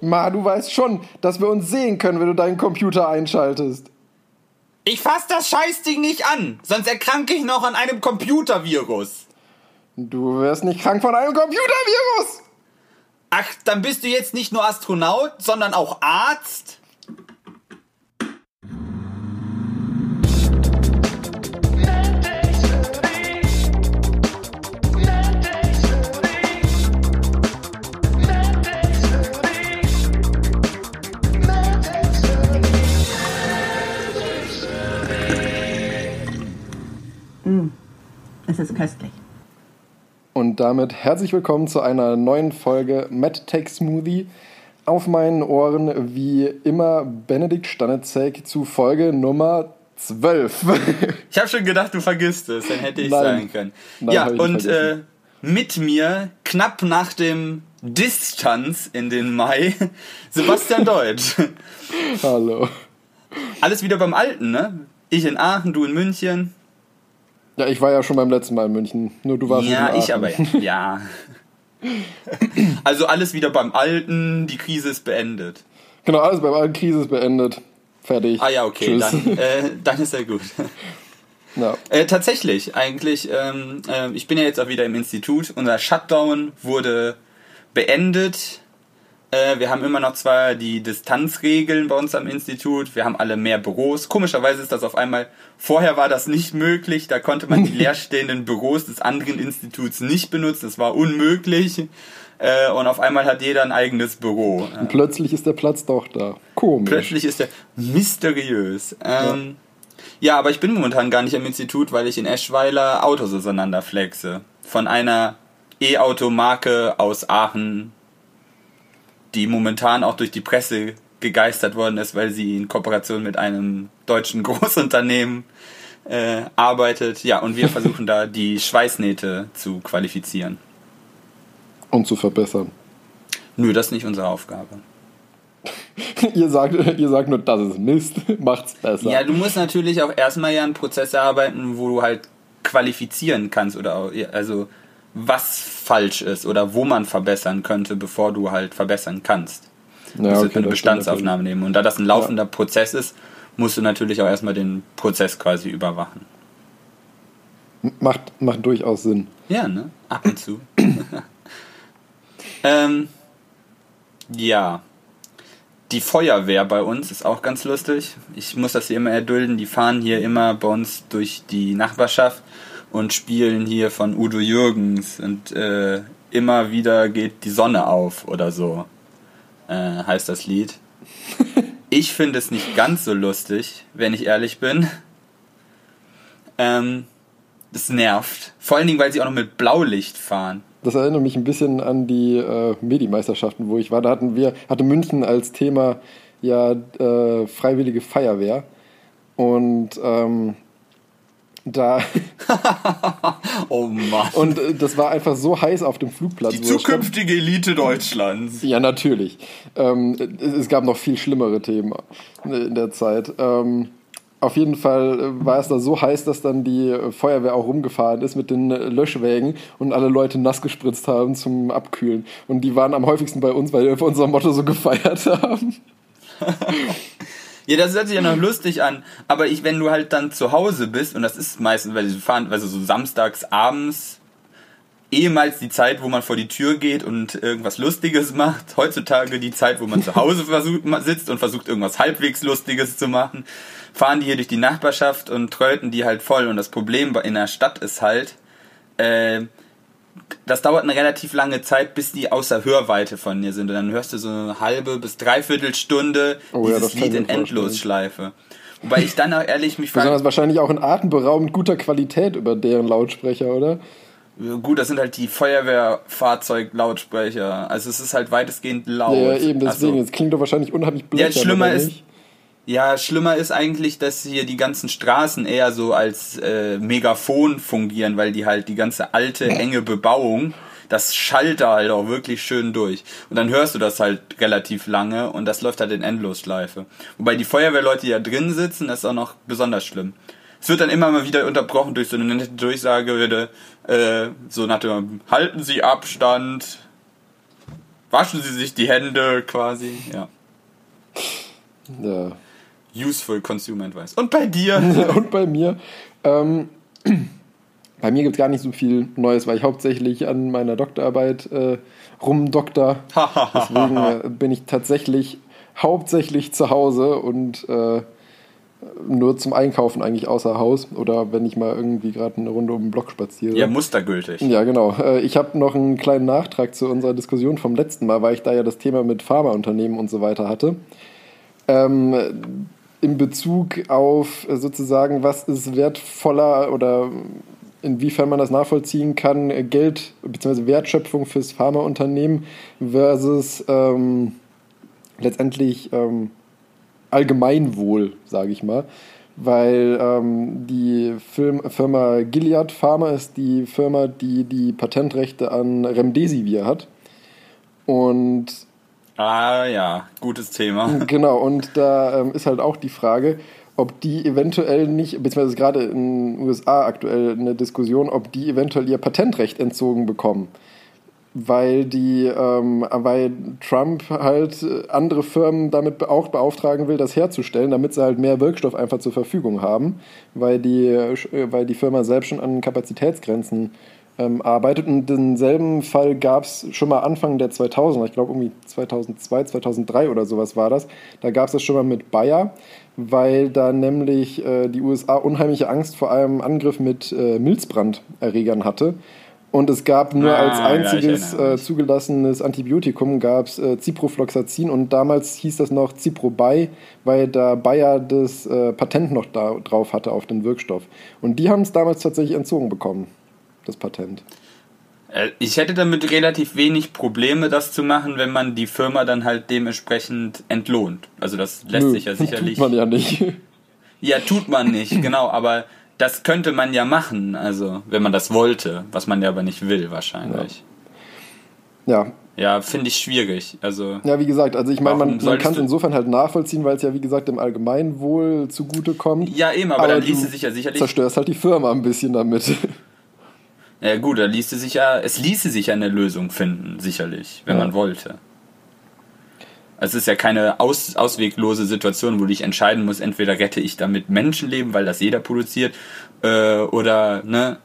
Ma, du weißt schon, dass wir uns sehen können, wenn du deinen Computer einschaltest. Ich fass das Scheißding nicht an, sonst erkranke ich noch an einem Computervirus. Du wirst nicht krank von einem Computervirus. Ach, dann bist du jetzt nicht nur Astronaut, sondern auch Arzt? Es ist köstlich. Und damit herzlich willkommen zu einer neuen Folge Mad Tech Smoothie. Auf meinen Ohren wie immer Benedikt Stanitzek zu Folge Nummer 12. Ich habe schon gedacht, du vergisst es, dann hätte ich Nein. sagen können. Nein, ja, und äh, mit mir, knapp nach dem Distanz in den Mai, Sebastian Deutsch. Hallo. Alles wieder beim Alten, ne? Ich in Aachen, du in München. Ja, ich war ja schon beim letzten Mal in München. Nur du warst Ja, ich aber, ja. Also alles wieder beim Alten, die Krise ist beendet. Genau, alles beim alten Krise ist beendet. Fertig. Ah ja, okay, Tschüss. dann, äh, dann ist ja gut. Ja. Äh, tatsächlich, eigentlich, ähm, äh, ich bin ja jetzt auch wieder im Institut. Unser Shutdown wurde beendet. Äh, wir haben immer noch zwar die Distanzregeln bei uns am Institut, wir haben alle mehr Büros. Komischerweise ist das auf einmal, vorher war das nicht möglich, da konnte man die leerstehenden Büros des anderen Instituts nicht benutzen, das war unmöglich. Äh, und auf einmal hat jeder ein eigenes Büro. Und plötzlich ist der Platz doch da. Komisch. Plötzlich ist er mysteriös. Ähm, ja. aber ich bin momentan gar nicht am Institut, weil ich in Eschweiler Autos auseinanderflexe. Von einer E-Auto-Marke aus Aachen, die momentan auch durch die Presse gegeistert worden ist, weil sie in Kooperation mit einem deutschen Großunternehmen äh, arbeitet. Ja, und wir versuchen da die Schweißnähte zu qualifizieren. Und zu verbessern. Nö, das ist nicht unsere Aufgabe. ihr, sagt, ihr sagt nur, das ist Mist. Macht's besser. Ja, du musst natürlich auch erstmal ja einen Prozess erarbeiten, wo du halt qualifizieren kannst oder auch- also was falsch ist oder wo man verbessern könnte, bevor du halt verbessern kannst. Du Ja, musst okay, eine Bestandsaufnahme nehmen. Und da das ein laufender Prozess ist, musst du natürlich auch erstmal den Prozess quasi überwachen. Macht, macht durchaus Sinn. Ja, ne? Ab und zu. ähm, ja. Die Feuerwehr bei uns ist auch ganz lustig. Ich muss das hier immer erdulden. Die fahren hier immer bei uns durch die Nachbarschaft und spielen hier von Udo Jürgens und äh, immer wieder geht die Sonne auf oder so, äh, heißt das Lied. Ich finde es nicht ganz so lustig, wenn ich ehrlich bin. Ähm, das nervt. Vor allen Dingen, weil sie auch noch mit Blaulicht fahren. Das erinnert mich ein bisschen an die äh, Medi-Meisterschaften, wo ich war. Da hatten wir, hatte München als Thema ja äh, freiwillige Feuerwehr. Und ähm, da Oh Mann. und äh, das war einfach so heiß auf dem Flugplatz. die zukünftige Elite Deutschlands. Ja, natürlich. Ähm, es, es gab noch viel schlimmere Themen in der Zeit. Ähm, auf jeden Fall äh, war es da so heiß, dass dann die äh, Feuerwehr auch rumgefahren ist mit den äh, Löschwägen und alle Leute nass gespritzt haben zum Abkühlen. Und die waren am häufigsten bei uns, weil wir unser Motto so gefeiert haben. Ja, das hört sich ja noch lustig an. Aber ich, wenn du halt dann zu Hause bist, und das ist meistens, weil sie fahren, also so samstags abends, ehemals die Zeit, wo man vor die Tür geht und irgendwas Lustiges macht. Heutzutage die Zeit, wo man zu Hause versucht, sitzt und versucht, irgendwas halbwegs Lustiges zu machen. Fahren die hier durch die Nachbarschaft und tröten die halt voll. Und das Problem bei- in der Stadt ist halt, äh, das dauert eine relativ lange Zeit, bis die außer Hörweite von dir sind. Und dann hörst du so eine halbe bis dreiviertel Stunde Oh ja, dieses das kann Lied in. Endlosschleife. Wobei ich dann auch ehrlich mich Besonders frage, wahrscheinlich auch in atemberaubend guter Qualität über deren Lautsprecher, oder? gut, das sind halt die Feuerwehrfahrzeug-Lautsprecher. Also es ist halt weitestgehend laut. Ja, eben deswegen. Also, Es klingt doch wahrscheinlich unheimlich blöd. schlimmer ist- ja, schlimmer ist eigentlich, dass hier die ganzen Straßen eher so als äh, Megafon fungieren, weil die halt die ganze alte, enge Bebauung, das schallt da halt auch wirklich schön durch. Und dann hörst du das halt relativ lange und das läuft halt in Endlosschleife. Wobei die Feuerwehrleute, die da drin sitzen, das ist auch noch besonders schlimm. Es wird dann immer mal wieder unterbrochen durch so eine nette Durchsage, äh, so nach dem, halten Sie Abstand. Waschen Sie sich die Hände quasi, ja. Ja. Useful Consumer Advice. Und bei dir? Und bei mir, ähm, bei mir gibt es gar nicht so viel Neues, weil ich hauptsächlich an meiner Doktorarbeit äh, rumdokter. Deswegen äh, bin ich tatsächlich hauptsächlich zu Hause und äh, nur zum Einkaufen eigentlich außer Haus oder wenn ich mal irgendwie gerade eine Runde um den Block spaziere. Ja, mustergültig. Ja, genau. Äh, Ich habe noch einen kleinen Nachtrag zu unserer Diskussion vom letzten Mal, weil ich da ja das Thema mit Pharmaunternehmen und so weiter hatte. Ähm, in Bezug auf äh, sozusagen, was ist wertvoller oder inwiefern man das nachvollziehen kann, äh, Geld bzw. Wertschöpfung fürs Pharmaunternehmen versus ähm, letztendlich ähm, Allgemeinwohl, sage ich mal. Weil ähm, die Film, Firma Gilead Pharma ist die Firma, die die Patentrechte an Remdesivir hat. Und Ah ja, gutes Thema. Genau, und da ähm, ist halt auch die Frage, ob die eventuell nicht, beziehungsweise gerade in den USA aktuell eine Diskussion, ob die eventuell ihr Patentrecht entzogen bekommen. Weil die, ähm, weil Trump halt äh, andere Firmen damit auch beauftragen will, das herzustellen, damit sie halt mehr Wirkstoff einfach zur Verfügung haben, weil die, äh, weil die Firma selbst schon an Kapazitätsgrenzen ähm, arbeitet. Und denselben Fall gab es schon mal Anfang der 2000er, ich glaube irgendwie 2002, 2003 oder sowas war das. Da gab es das schon mal mit Bayer, weil da nämlich äh, die USA unheimliche Angst vor einem Angriff mit äh, Milzbranderregern hatte. Und es gab nur Ah, als ja, einziges erinnere äh, zugelassenes Antibiotikum gab es äh, Ciprofloxacin und damals hieß das noch Ciprobay, weil da Bayer das äh, Patent noch da, drauf hatte auf den Wirkstoff. Und die haben es damals tatsächlich entzogen bekommen, das Patent. Äh, Ich hätte damit relativ wenig Probleme, das zu machen, wenn man die Firma dann halt dementsprechend entlohnt. Also das lässt Nö, sich ja sicherlich. Tut man ja nicht. Ja, tut man nicht, genau, aber das könnte man ja machen, also wenn man das wollte, was man ja aber nicht will wahrscheinlich. ja, Ja, finde ich schwierig. Also Ja, wie gesagt, also ich meine, man, man kann es insofern halt nachvollziehen, weil es ja, wie gesagt, dem Allgemeinwohl zugutekommt. ja eben, aber, dann du ließe sich ja sicherlich. zerstörst halt die Firma ein bisschen damit. Ja gut, da ließe sich ja, es ließe sich ja eine Lösung finden, sicherlich, wenn Ja. man wollte. Es ist ja keine aus, ausweglose Situation, wo du dich entscheiden musst, entweder rette ich damit Menschenleben, weil das jeder produziert, äh, oder, ne,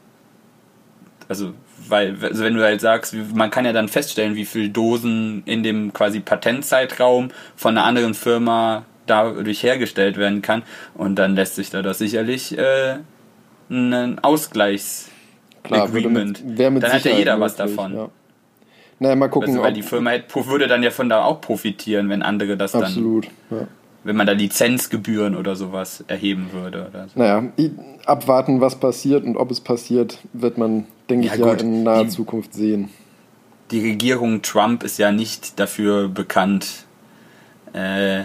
also, weil, also wenn du halt sagst, man kann ja dann feststellen, wie viele Dosen in dem quasi Patentzeitraum von einer anderen Firma dadurch hergestellt werden kann, und dann lässt sich da das sicherlich äh, ein Ausgleichs Klar, Agreement. mit, mit dann hat ja jeder was davon. Ja. Naja, mal gucken. Also, weil die Firma hätte- würde dann ja von da auch profitieren, wenn andere das dann, absolut. Ja. wenn man da Lizenzgebühren oder sowas erheben würde. Oder so. Naja, abwarten, was passiert und ob es passiert, wird man, denke Ja, ich, ja gut, in naher die- Zukunft sehen. Die Regierung Trump ist ja nicht dafür bekannt, äh,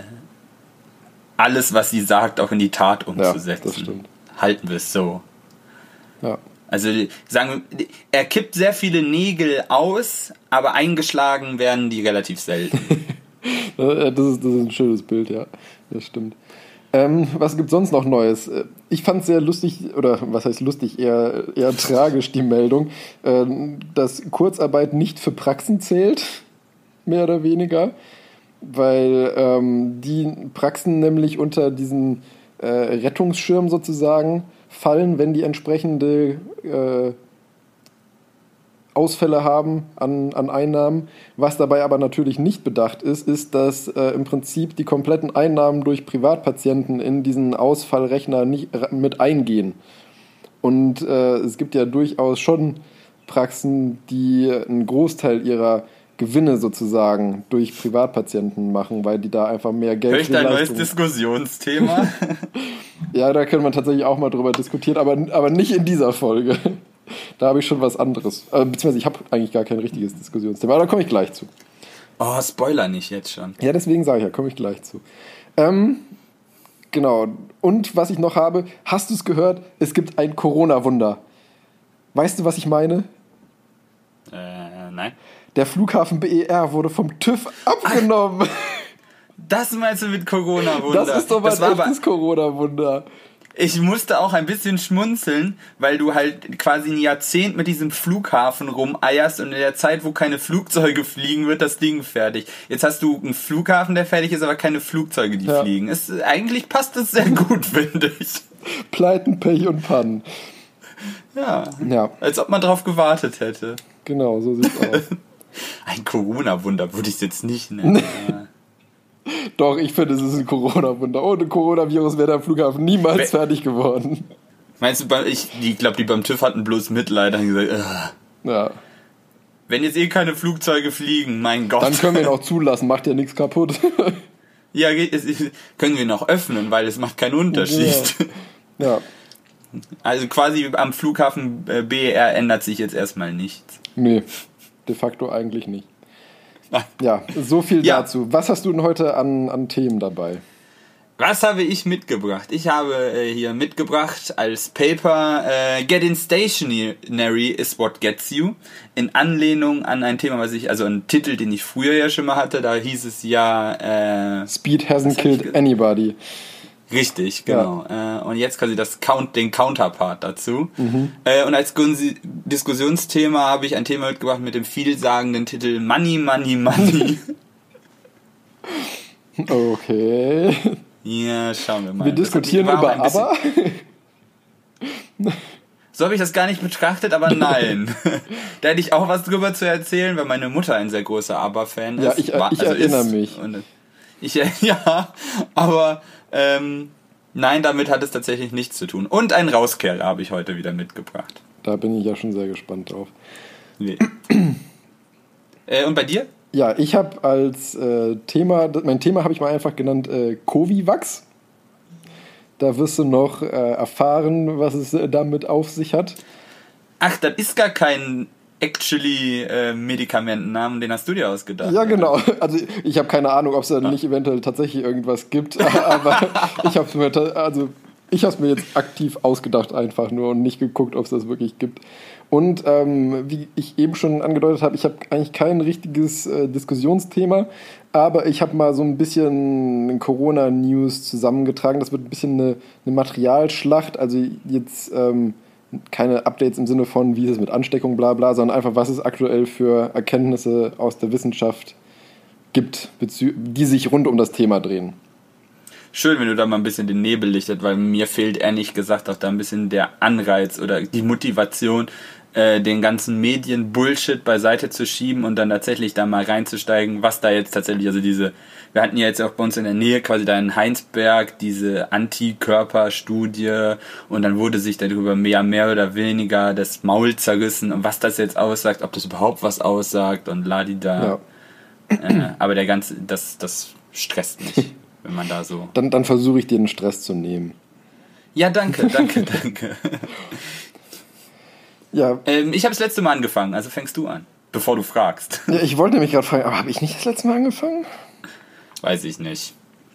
alles, was sie sagt, auch in die Tat umzusetzen. das stimmt. Halten wir es so. Ja. Also sagen wir, er kippt sehr viele Nägel aus, aber eingeschlagen werden die relativ selten. Das ist, das ist ein schönes Bild, ja. Das stimmt. Ähm, was gibt sonst noch Neues? Äh, Ich fand es sehr lustig, oder was heißt lustig, eher, eher tragisch die Meldung, ähm, dass Kurzarbeit nicht für Praxen zählt, mehr oder weniger, weil ähm, die Praxen nämlich unter diesen äh, Rettungsschirm sozusagen fallen, wenn die entsprechende äh, Ausfälle haben an, an Einnahmen. Was dabei aber natürlich nicht bedacht ist, ist, dass äh, im Prinzip die kompletten Einnahmen durch Privatpatienten in diesen Ausfallrechner nicht r- mit eingehen. Und äh, es gibt ja durchaus schon Praxen, die einen Großteil ihrer Gewinne sozusagen durch Privatpatienten machen, weil die da einfach mehr Geld für dein neues Diskussionsthema? Ja, da können wir tatsächlich auch mal drüber diskutieren, aber, aber nicht in dieser Folge. Da habe ich schon was anderes. Äh, beziehungsweise ich habe eigentlich gar kein richtiges Diskussionsthema, aber da komme ich gleich zu. Oh, Spoiler nicht jetzt schon. Ja, deswegen sage ich ja, komme ich gleich zu. Ähm, genau. Und was ich noch habe, hast du es gehört? Es gibt ein Corona-Wunder. Weißt du, was ich meine? Äh, nein. Der Flughafen BER wurde vom TÜV abgenommen. Das meinst du mit Corona-Wunder? Das ist doch mal das ein echtes Corona-Wunder. ich musste auch ein bisschen schmunzeln, weil du halt quasi ein Jahrzehnt mit diesem Flughafen rumeierst und in der Zeit, wo keine Flugzeuge fliegen, wird das Ding fertig. Jetzt hast du einen Flughafen, der fertig ist, aber keine Flugzeuge, die Ja. fliegen. Es, eigentlich passt das sehr gut, finde ich. Pleiten, Pech und Pannen. Ja. Ja, Als ob man drauf gewartet hätte. genau, so sieht's aus. Ein Corona-Wunder würde ich es jetzt nicht nennen. Doch, ich finde, es ist ein Corona-Wunder. Ohne Coronavirus wäre der Flughafen niemals Wer- fertig geworden. Meinst du, ich, ich glaube, die beim TÜV hatten bloß Mitleid und gesagt, "Ugh, Ja, wenn jetzt eh keine Flugzeuge fliegen, mein Gott. dann können wir ihn auch zulassen, macht ja nichts kaputt. ja, geht, es, können wir noch öffnen, weil es macht keinen Unterschied. ja, Also quasi am Flughafen äh, BER ändert sich jetzt erstmal nichts. nee, de facto eigentlich nicht. Ja, so viel Ja. dazu. Was hast du denn heute an, an Themen dabei? Was habe ich mitgebracht? Ich habe äh, hier mitgebracht als Paper äh, Getting Stationary is what gets you. In Anlehnung an ein Thema, was ich, also einen Titel, den ich früher ja schon mal hatte, da hieß es ja äh, Speed hasn't killed anybody. Richtig, genau. Äh, und jetzt quasi das Count, den Counterpart dazu. Äh, und als Gunsi Diskussionsthema habe ich ein Thema mitgebracht mit dem vielsagenden Titel Money, Money, Money. Okay. ja, schauen wir mal. Wir Das diskutieren über aber. So habe ich das gar nicht betrachtet, aber nein. da hätte ich auch was drüber zu erzählen, weil meine Mutter ein sehr großer ABBA-Fan ist. Ja, ich- ich erinnere mich. Und ich, ja, aber ähm, nein, damit hat es tatsächlich nichts zu tun. Und ein Rauskerl habe ich heute wieder mitgebracht. Da bin ich ja schon sehr gespannt drauf. Nee. äh, und bei dir? Ja, ich habe als äh, Thema, mein Thema habe ich mal einfach genannt äh, Covivax. Da wirst du noch äh, erfahren, was es damit auf sich hat. Ach, das ist gar kein actually äh, Medikamentennamen, den hast du dir ausgedacht. Ja, genau. Also ich habe keine Ahnung, ob es da nicht eventuell tatsächlich irgendwas gibt, aber ich habe mir ta- also es mir jetzt aktiv ausgedacht einfach nur und nicht geguckt, ob es das wirklich gibt. Und ähm, wie ich eben schon angedeutet habe, ich habe eigentlich kein richtiges äh, Diskussionsthema, aber ich habe mal so ein bisschen Corona-News zusammengetragen. Das wird ein bisschen eine, eine Materialschlacht. Also jetzt ähm, keine Updates im Sinne von, wie ist es mit Ansteckung, bla bla, sondern einfach, was es aktuell für Erkenntnisse aus der Wissenschaft gibt, die sich rund um das Thema drehen. Schön, wenn du da mal ein bisschen den Nebel lichtet, weil mir fehlt ehrlich gesagt auch da ein bisschen der Anreiz oder die Motivation, äh, den ganzen Medien-Bullshit beiseite zu schieben und dann tatsächlich da mal reinzusteigen, was da jetzt tatsächlich, also diese, wir hatten ja jetzt auch bei uns in der Nähe quasi da in Heinsberg diese Antikörperstudie und dann wurde sich darüber mehr, mehr oder weniger das Maul zerrissen und was das jetzt aussagt, ob das überhaupt was aussagt und ladida. Ja. Äh, aber der ganze, das, das stresst mich, wenn man da so Dann, dann versuche ich dir den Stress zu nehmen. Ja, danke, danke, danke. Ja, ähm, ich habe das letzte Mal angefangen, also fängst du an, bevor du fragst. ja ich wollte nämlich gerade fragen, aber habe ich nicht das letzte Mal angefangen? Weiß ich nicht.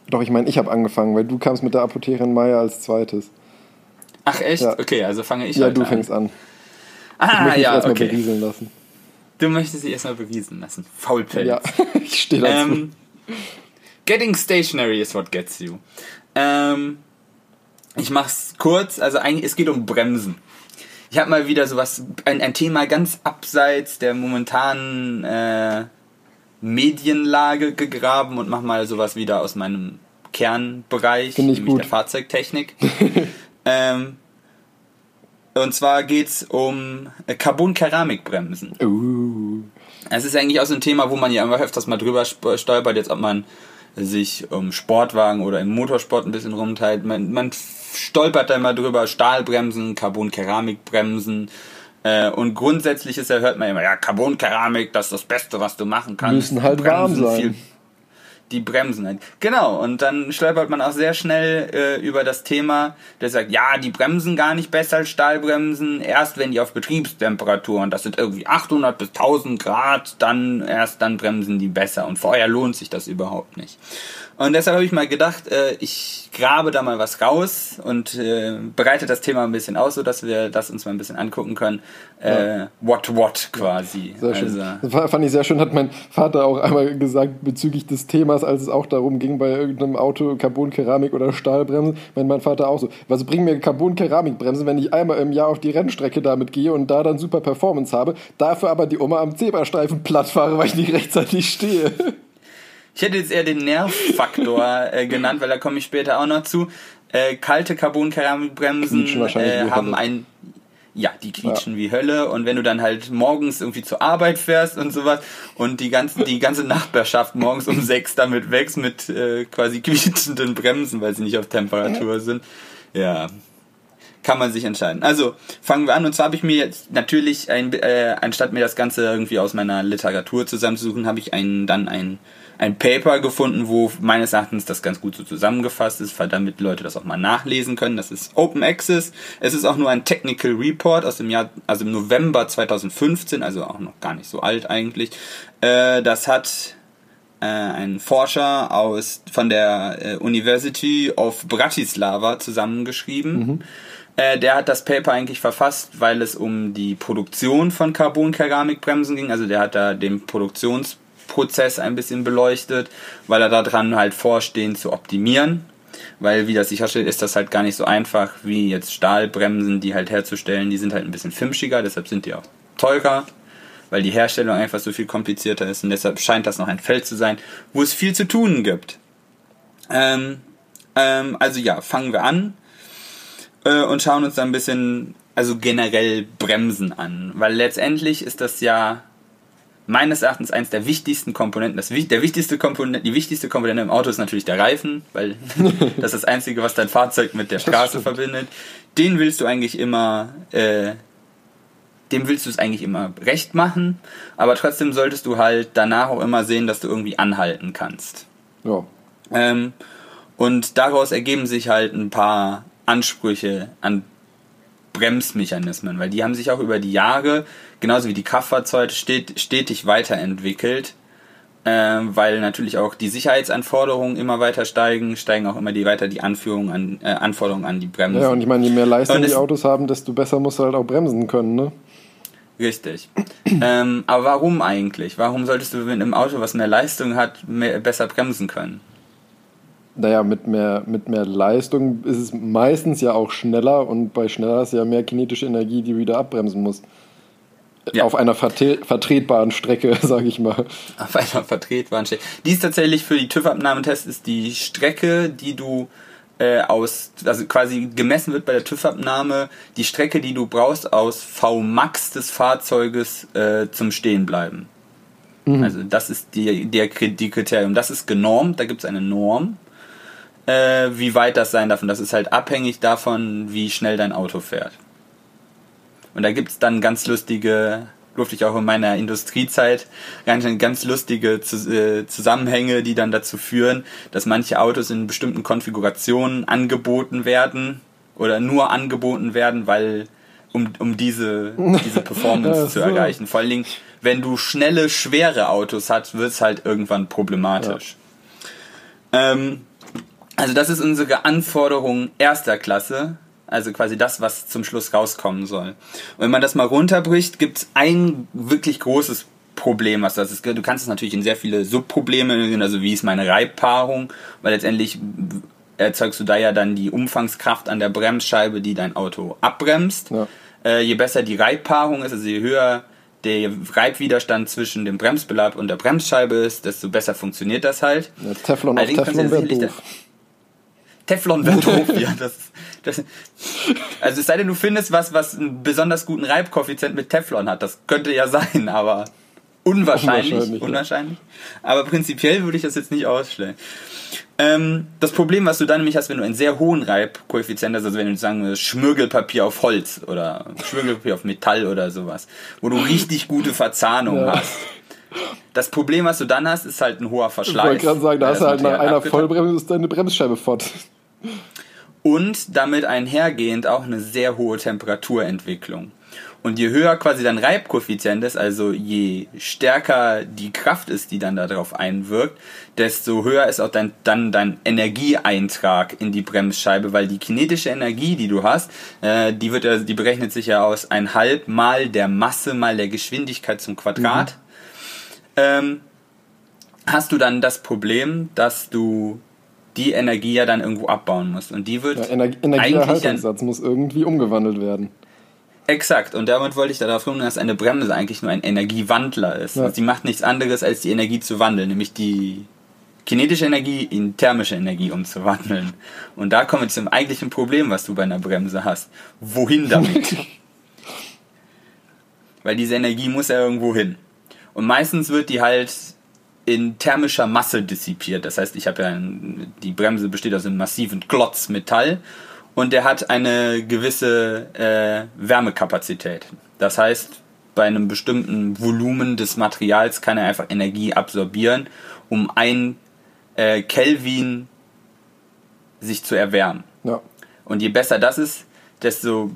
Doch, ich meine, ich habe angefangen, weil du kamst mit der Apothekerin Meier als zweites. Ach echt? Ja. Okay, also fange ich ja, du an. fängst an. Ich Ah, möchte mich ja, erstmal okay. berieseln lassen. Du möchtest dich erstmal beriesen lassen. Faulpelz. Ja, ich stehe dazu. Ähm, getting stationary is what gets you. Ähm, ich mach's kurz, also eigentlich, es geht um Bremsen. Ich habe mal wieder sowas, ein, ein Thema ganz abseits der momentanen äh, Medienlage gegraben und mach mal sowas wieder aus meinem Kernbereich, nämlich gut. der Fahrzeugtechnik. ähm, und zwar geht's um äh, Carbon-Keramikbremsen. uh, Es ist eigentlich auch so ein Thema, wo man ja immer öfters mal drüber stolpert, jetzt ob man sich um Sportwagen oder im Motorsport ein bisschen rumteilt. Man, man stolpert da immer drüber, Stahlbremsen, Carbon-Keramikbremsen. Äh, und grundsätzlich ist ja, hört man immer, ja, Carbon-Keramik, das ist das Beste, was du machen kannst. Müssen halt Die Bremsen warm sein. die bremsen halt. Genau, und dann stolpert man auch sehr schnell äh, über das Thema, der sagt, ja, die bremsen gar nicht besser als Stahlbremsen, erst wenn die auf Betriebstemperatur, und das sind irgendwie 800 bis 1000 Grad, dann erst dann bremsen die besser und vorher lohnt sich das überhaupt nicht. Und deshalb habe ich mal gedacht, äh, ich grabe da mal was raus und äh, bereite das Thema ein bisschen aus, so dass wir das uns mal ein bisschen angucken können. Äh, What what quasi. sehr schön. Also, Das fand ich sehr schön, hat mein Vater auch einmal gesagt bezüglich des Themas. als es auch darum ging, bei irgendeinem Auto Carbon, Keramik oder Stahlbremsen, mein, mein Vater auch so, was bringen mir Carbon, Keramikbremsen, wenn ich einmal im Jahr auf die Rennstrecke damit gehe und da dann super Performance habe, dafür aber die Oma am Zebrastreifen platt fahre, weil ich nicht rechtzeitig stehe. Ich hätte jetzt eher den Nervfaktor äh, genannt, weil da komme ich später auch noch zu. Äh, kalte Carbon-Keramikbremsen äh, haben ein ja, die quietschen ja. wie Hölle und wenn du dann halt morgens irgendwie zur Arbeit fährst und sowas und die ganze, die ganze Nachbarschaft morgens um sechs damit wächst mit äh, quasi quietschenden Bremsen, weil sie nicht auf Temperatur sind, ja, kann man sich entscheiden. Also fangen wir an und zwar habe ich mir jetzt natürlich, ein, äh, anstatt mir das Ganze irgendwie aus meiner Literatur zusammenzusuchen, habe ich einen, dann ein ein Paper gefunden, wo meines Erachtens das ganz gut so zusammengefasst ist, damit Leute das auch mal nachlesen können. Das ist Open Access. Es ist auch nur ein Technical Report aus dem Jahr, also im November 2015, also auch noch gar nicht so alt eigentlich. Äh, das hat äh, ein Forscher aus von der äh, University of Bratislava zusammengeschrieben. Mhm. Äh, der hat das Paper eigentlich verfasst, weil es um die Produktion von Carbon-Keramikbremsen ging. Also der hat da den Produktions Prozess ein bisschen beleuchtet, weil er daran halt vorstehen zu optimieren. Weil, wie das sicherstellt, ist das halt gar nicht so einfach wie jetzt Stahlbremsen, die halt herzustellen. Die sind halt ein bisschen fimschiger, deshalb sind die auch teurer, weil die Herstellung einfach so viel komplizierter ist. Und deshalb scheint das noch ein Feld zu sein, wo es viel zu tun gibt. Ähm, ähm, also ja, fangen wir an äh, und schauen uns dann ein bisschen, also generell Bremsen an. Weil letztendlich ist das ja meines Erachtens eines der wichtigsten Komponenten. Das, der wichtigste Komponent, die wichtigste Komponente im Auto ist natürlich der Reifen, weil das ist das Einzige, was dein Fahrzeug mit der Straße verbindet. Den willst du eigentlich immer, äh, dem willst du es eigentlich immer recht machen, aber trotzdem solltest du halt danach auch immer sehen, dass du irgendwie anhalten kannst. Ja. Ähm, und daraus ergeben sich halt ein paar Ansprüche an Bremsmechanismen, weil die haben sich auch über die Jahre genauso wie die Kraftfahrzeuge stet, stetig weiterentwickelt, äh, weil natürlich auch die Sicherheitsanforderungen immer weiter steigen, steigen auch immer die weiter die Anführung an, äh, Anforderungen an die Bremsen. Ja, und ich meine, je mehr Leistung die Autos haben, desto besser musst du halt auch bremsen können, ne? Richtig. ähm, aber warum eigentlich? Warum solltest du, wenn im Auto, was mehr Leistung hat, mehr, besser bremsen können? Naja, mit mehr, mit mehr Leistung ist es meistens ja auch schneller und bei schneller hast du ja mehr kinetische Energie, die du wieder abbremsen musst. Ja. Auf einer vertretbaren Strecke, sage ich mal. Auf einer vertretbaren Strecke. Die ist tatsächlich für die TÜV-Abnahmetest ist die Strecke, die du äh, aus, also quasi gemessen wird bei der TÜV-Abnahme, die Strecke, die du brauchst aus Vmax des Fahrzeuges äh, zum Stehenbleiben. Mhm. Also das ist die, die, die Kriterium. Das ist genormt, da gibt es eine Norm. Äh, wie weit das sein darf. Und das ist halt abhängig davon, wie schnell dein Auto fährt. Und da gibt es dann ganz lustige, durfte ich auch in meiner Industriezeit, ganz, ganz lustige äh, Zusammenhänge, die dann dazu führen, dass manche Autos in bestimmten Konfigurationen angeboten werden oder nur angeboten werden, weil um, um diese, diese Performance zu erreichen. Vor allen Dingen, wenn du schnelle, schwere Autos hast, wird es halt irgendwann problematisch. Ja. Ähm, also das ist unsere Anforderung erster Klasse. Also quasi das, was zum Schluss rauskommen soll. Und wenn man das mal runterbricht, gibt es ein wirklich großes Problem, was das ist. Du kannst es natürlich in sehr viele Subprobleme, also wie ist meine Reibpaarung, weil letztendlich erzeugst du da ja dann die Umfangskraft an der Bremsscheibe, die dein Auto abbremst. Ja. Äh, je besser die Reibpaarung ist, also je höher der Reibwiderstand zwischen dem Bremsbelag und der Bremsscheibe ist, desto besser funktioniert das halt. Ja, Teflon auf Teflon wäre doof. Teflon wird doof, ja. Das, das, also es sei denn, du findest was, was einen besonders guten Reibkoeffizient mit Teflon hat. Das könnte ja sein, aber unwahrscheinlich. Unwahrscheinlich. unwahrscheinlich. Ja. Aber prinzipiell würde ich das jetzt nicht ausstellen. Ähm, das Problem, was du dann nämlich hast, wenn du einen sehr hohen Reibkoeffizient hast, also wenn du sagen Schmirgelpapier auf Holz oder Schmirgelpapier auf Metall oder sowas, wo du richtig gute Verzahnung ja. hast. Das Problem, was du dann hast, ist halt ein hoher Verschleiß. Ich wollte gerade sagen, da hast du halt nach einer Vollbremse ist deine Bremsscheibe fort und damit einhergehend auch eine sehr hohe Temperaturentwicklung. Und je höher quasi dein Reibkoeffizient ist, also je stärker die Kraft ist, die dann darauf einwirkt, desto höher ist auch dein, dann dein Energieeintrag in die Bremsscheibe, weil die kinetische Energie, die du hast, äh, die wird die berechnet sich ja aus ein halb mal der Masse mal der Geschwindigkeit zum Quadrat. Mhm. Ähm, hast du dann das Problem, dass du die Energie ja dann irgendwo abbauen musst. Und die wird Ja, Ener Energieerhaltungssatz muss irgendwie umgewandelt werden. Exakt, und damit wollte ich darauf kommen, dass eine Bremse eigentlich nur ein Energiewandler ist. Ja. Sie macht nichts anderes, als die Energie zu wandeln, nämlich die kinetische Energie in thermische Energie umzuwandeln. Und da kommen wir zum eigentlichen Problem, was du bei einer Bremse hast. Wohin damit? Weil diese Energie muss ja irgendwo hin. Und meistens wird die halt in thermischer Masse dissipiert. Das heißt, ich habe ja ein, die Bremse besteht aus einem massiven Klotz Metall und der hat eine gewisse äh, Wärmekapazität. Das heißt, bei einem bestimmten Volumen des Materials kann er einfach Energie absorbieren, um ein äh, Kelvin sich zu erwärmen. Ja. Und je besser das ist, desto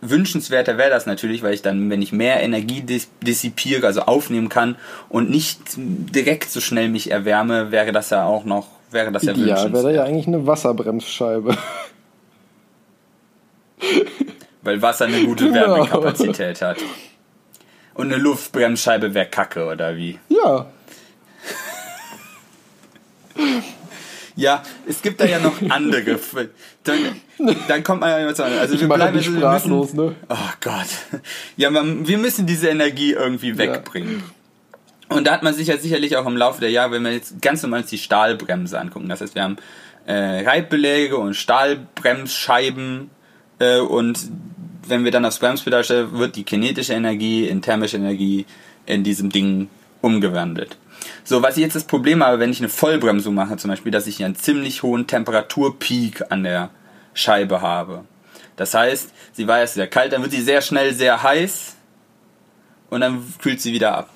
wünschenswerter wäre das natürlich, weil ich dann, wenn ich mehr Energie dis dissipiere, also aufnehmen kann und nicht direkt so schnell mich erwärme, wäre das ja auch noch, wäre das ja Ideal wäre da ja eigentlich eine Wasserbremsscheibe. Weil Wasser eine gute Genau. Wärmekapazität hat. Und eine Luftbremsscheibe wäre kacke, oder wie? Ja. Ja, es gibt da ja noch andere. Dann, dann kommt man ja immer zu Also Ich wir mache bleiben wir müssen, sprachlos, ne? Oh Gott. Ja, man, wir müssen diese Energie irgendwie wegbringen. Und da hat man sich ja sicherlich auch im Laufe der Jahre, wenn wir jetzt ganz normal uns die Stahlbremse angucken, das heißt, wir haben äh, Reibbeläge und Stahlbremsscheiben äh, und wenn wir dann aufs Bremspedal stellen, wird die kinetische Energie in thermische Energie in diesem Ding umgewandelt. So, was ich jetzt das Problem habe, wenn ich eine Vollbremsung mache, zum Beispiel, dass ich einen ziemlich hohen Temperaturpeak an der Scheibe habe. Das heißt, sie war erst sehr kalt, dann wird sie sehr schnell sehr heiß und dann kühlt sie wieder ab.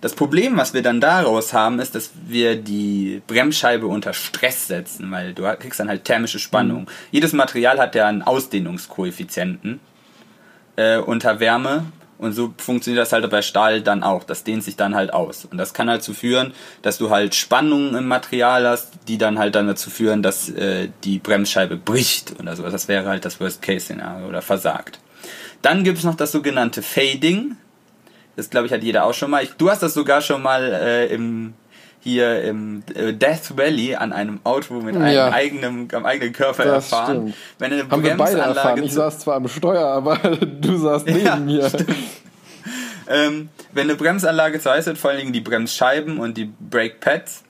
Das Problem, was wir dann daraus haben, ist, dass wir die Bremsscheibe unter Stress setzen, weil du kriegst dann halt thermische Spannung. Jedes Material hat ja einen Ausdehnungskoeffizienten äh, unter Wärme und so funktioniert das halt bei Stahl dann auch. Das dehnt sich dann halt aus. Und das kann halt dazu führen, dass du halt Spannungen im Material hast, die dann halt dann dazu führen, dass äh, die Bremsscheibe bricht oder so. Das wäre halt das Worst-Case-Szenario oder versagt. Dann gibt es noch das sogenannte Fading. Das glaube ich hat jeder auch schon mal. Ich, du hast das sogar schon mal äh, im hier im äh, Death Valley an einem Auto mit einem Ja. eigenen, am eigenen Körper Das erfahren. stimmt. Wenn eine Haben wir beide erfahren. Bremsanlage Ich saß zwar am Steuer, aber du saßt neben Ja, mir. ähm, wenn eine Bremsanlage zu heiß wird, vor allen Dingen die Bremsscheiben und die Brake Pads,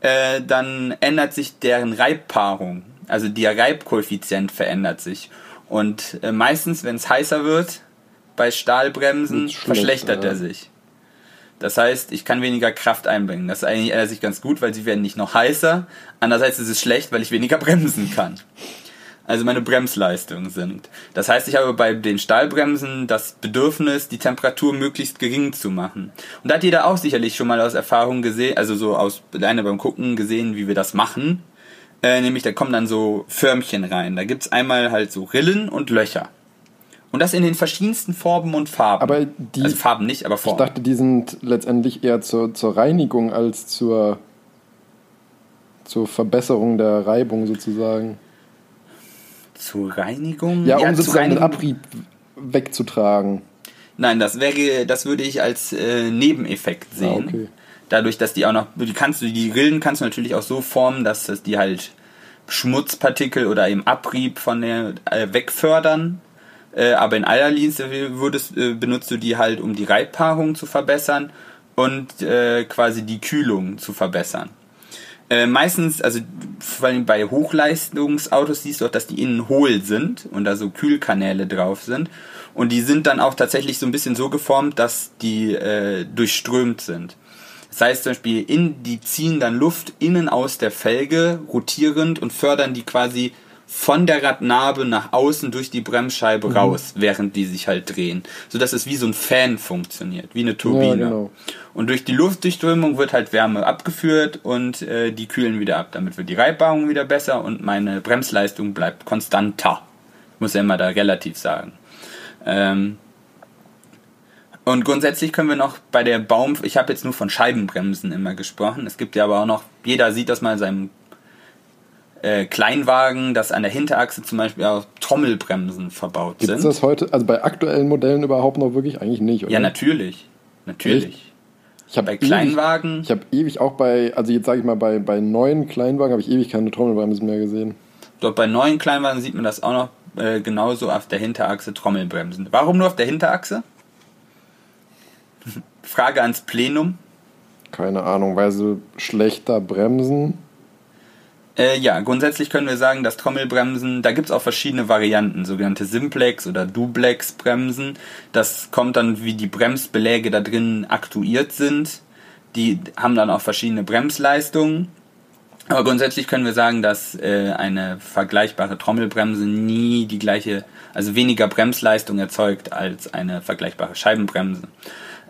äh, dann ändert sich deren Reibpaarung. Also der Reibkoeffizient verändert sich. Und äh, meistens, wenn es heißer wird, bei Stahlbremsen, verschlechtert ja. er sich. Das heißt, ich kann weniger Kraft einbringen. Das ist eigentlich sich ganz gut, weil sie werden nicht noch heißer. Andererseits ist es schlecht, weil ich weniger bremsen kann. Also meine Bremsleistung sinkt. Das heißt, ich habe bei den Stahlbremsen das Bedürfnis, die Temperatur möglichst gering zu machen. Und da hat jeder auch sicherlich schon mal aus Erfahrung gesehen, also so aus alleine beim Gucken gesehen, wie wir das machen. Äh, nämlich da kommen dann so Förmchen rein. Da gibt's einmal halt so Rillen und Löcher. Und das in den verschiedensten Formen und Farben. Aber die- also Farben nicht, aber Ich Formen. dachte, die sind letztendlich eher zur, zur Reinigung als zur, zur Verbesserung der Reibung sozusagen. Zur Reinigung? Ja, um zur sozusagen den Abrieb wegzutragen. Nein, das wäre, das würde ich als äh, Nebeneffekt sehen. Ah, okay. Dadurch, dass die auch noch, die kannst du, die Rillen kannst du natürlich auch so formen, dass das die halt Schmutzpartikel oder eben Abrieb von der äh, wegfördern. Äh, aber in allerliebster würdest, äh, benutzt du die halt, um die Reibpaarung zu verbessern und äh, quasi die Kühlung zu verbessern. Äh, meistens, also vor allem bei Hochleistungsautos siehst du auch, dass die innen hohl sind und da so Kühlkanäle drauf sind. Und die sind dann auch tatsächlich so ein bisschen so geformt, dass die äh, durchströmt sind. Das heißt zum Beispiel, in, die ziehen dann Luft innen aus der Felge rotierend und fördern die quasi von der Radnabe nach außen durch die Bremsscheibe raus, während die sich halt drehen. Sodass es wie so ein Fan funktioniert, wie eine Turbine. Ja, genau. Und durch die Luftdurchströmung wird halt Wärme abgeführt und äh, die kühlen wieder ab. Damit wird die Reibbarung wieder besser und meine Bremsleistung bleibt konstanter. Ich muss ja immer da relativ sagen. Ähm, und grundsätzlich können wir noch bei der Baum, ich habe jetzt nur von Scheibenbremsen immer gesprochen. Es gibt ja aber auch noch, jeder sieht das mal in seinem äh, Kleinwagen, dass an der Hinterachse zum Beispiel auch Trommelbremsen verbaut Gibt es sind. das heute, also bei aktuellen Modellen überhaupt noch wirklich eigentlich nicht, oder? Ja, natürlich. Natürlich. Ich hab bei ewig- Kleinwagen, Ich habe ewig auch bei, also jetzt sage ich mal, bei, bei neuen Kleinwagen habe ich ewig keine Trommelbremsen mehr gesehen. dort bei neuen Kleinwagen sieht man das auch noch äh, genauso auf der Hinterachse Trommelbremsen. Warum nur auf der Hinterachse? Frage ans Plenum. Keine Ahnung, weil sie schlechter bremsen. Äh, ja, grundsätzlich können wir sagen, dass Trommelbremsen, da gibt es auch verschiedene Varianten, sogenannte Simplex oder Duplex Bremsen. Das kommt dann, wie die Bremsbeläge da drin aktuiert sind. Die haben dann auch verschiedene Bremsleistungen. Aber grundsätzlich können wir sagen, dass äh, eine vergleichbare Trommelbremse nie die gleiche, also weniger Bremsleistung erzeugt als eine vergleichbare Scheibenbremse.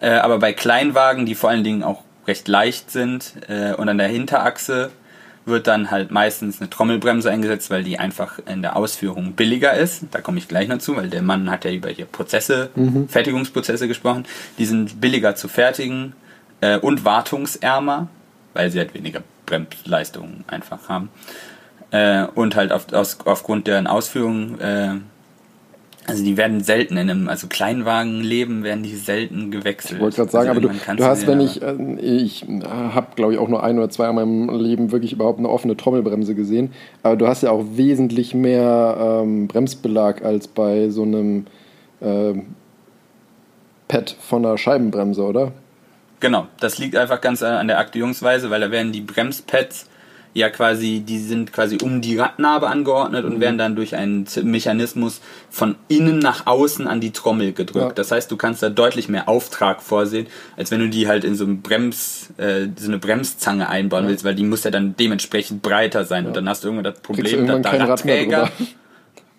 Äh, aber bei Kleinwagen, die vor allen Dingen auch recht leicht sind äh, und an der Hinterachse wird dann halt meistens eine Trommelbremse eingesetzt, weil die einfach in der Ausführung billiger ist. Da komme ich gleich noch zu, weil der Mann hat ja über hier Prozesse, Fertigungsprozesse gesprochen. Die sind billiger zu fertigen äh, und wartungsärmer, weil sie halt weniger Bremsleistung einfach haben. Äh, und halt auf, aus, aufgrund deren Ausführung, äh, also die werden selten in einem, also Kleinwagenleben werden die selten gewechselt. Ich wollte gerade sagen, also aber du, du hast, wenn ich, äh, ich habe, glaube ich, auch nur ein oder zwei in meinem Leben wirklich überhaupt eine offene Trommelbremse gesehen. Aber du hast ja auch wesentlich mehr ähm, Bremsbelag als bei so einem ähm, Pad von einer Scheibenbremse, oder? Genau, das liegt einfach ganz an der Aktivierungsweise, weil da werden die Bremspads ja quasi, die sind quasi um die Radnabe angeordnet und werden dann durch einen Mechanismus von innen nach außen an die Trommel gedrückt. Ja. Das heißt, du kannst da deutlich mehr Auftrag vorsehen, als wenn du die halt in so einem Brems, äh, so eine Bremszange einbauen willst, weil die muss ja dann dementsprechend breiter sein und dann hast du irgendwann das Problem, dass mehr Radträger.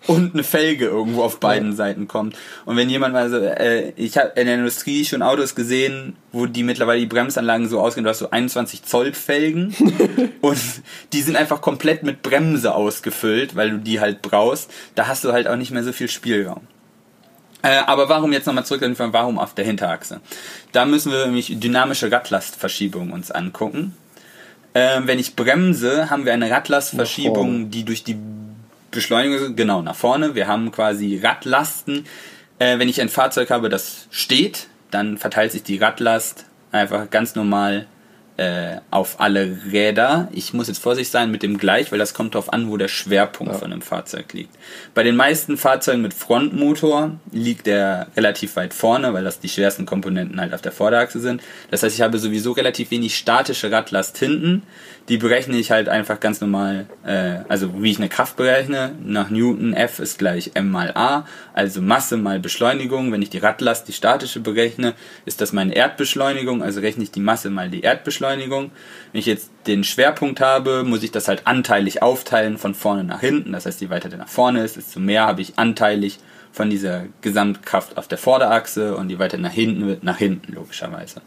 Und eine Felge irgendwo auf beiden Seiten kommt. Und wenn jemand mal so, äh, ich habe in der Industrie schon Autos gesehen, wo die mittlerweile die Bremsanlagen so ausgehen, du hast so 21 Zoll Felgen und die sind einfach komplett mit Bremse ausgefüllt, weil du die halt brauchst. Da hast du halt auch nicht mehr so viel Spielraum. Äh, aber warum jetzt nochmal zurück, warum auf der Hinterachse? Da müssen wir nämlich dynamische Radlastverschiebung uns angucken. Äh, wenn ich bremse, haben wir eine Radlastverschiebung, die durch die Beschleunigung, genau, nach vorne. Wir haben quasi Radlasten. Äh, wenn ich ein Fahrzeug habe, das steht, dann verteilt sich die Radlast einfach ganz normal äh, auf alle Räder. Ich muss jetzt vorsichtig sein mit dem gleich, weil das kommt darauf an, wo der Schwerpunkt von dem Fahrzeug liegt. Bei den meisten Fahrzeugen mit Frontmotor liegt der relativ weit vorne, weil das die schwersten Komponenten halt auf der Vorderachse sind. Das heißt, ich habe sowieso relativ wenig statische Radlast hinten. Die berechne ich halt einfach ganz normal, äh, also wie ich eine Kraft berechne, nach Newton F ist gleich M mal A, also Masse mal Beschleunigung. Wenn ich die Radlast, die statische berechne, ist das meine Erdbeschleunigung, also rechne ich die Masse mal die Erdbeschleunigung. Wenn ich jetzt den Schwerpunkt habe, muss ich das halt anteilig aufteilen von vorne nach hinten. Das heißt, je weiter der nach vorne ist, desto mehr habe ich anteilig von dieser Gesamtkraft auf der Vorderachse und je weiter nach hinten wird, nach hinten logischerweise.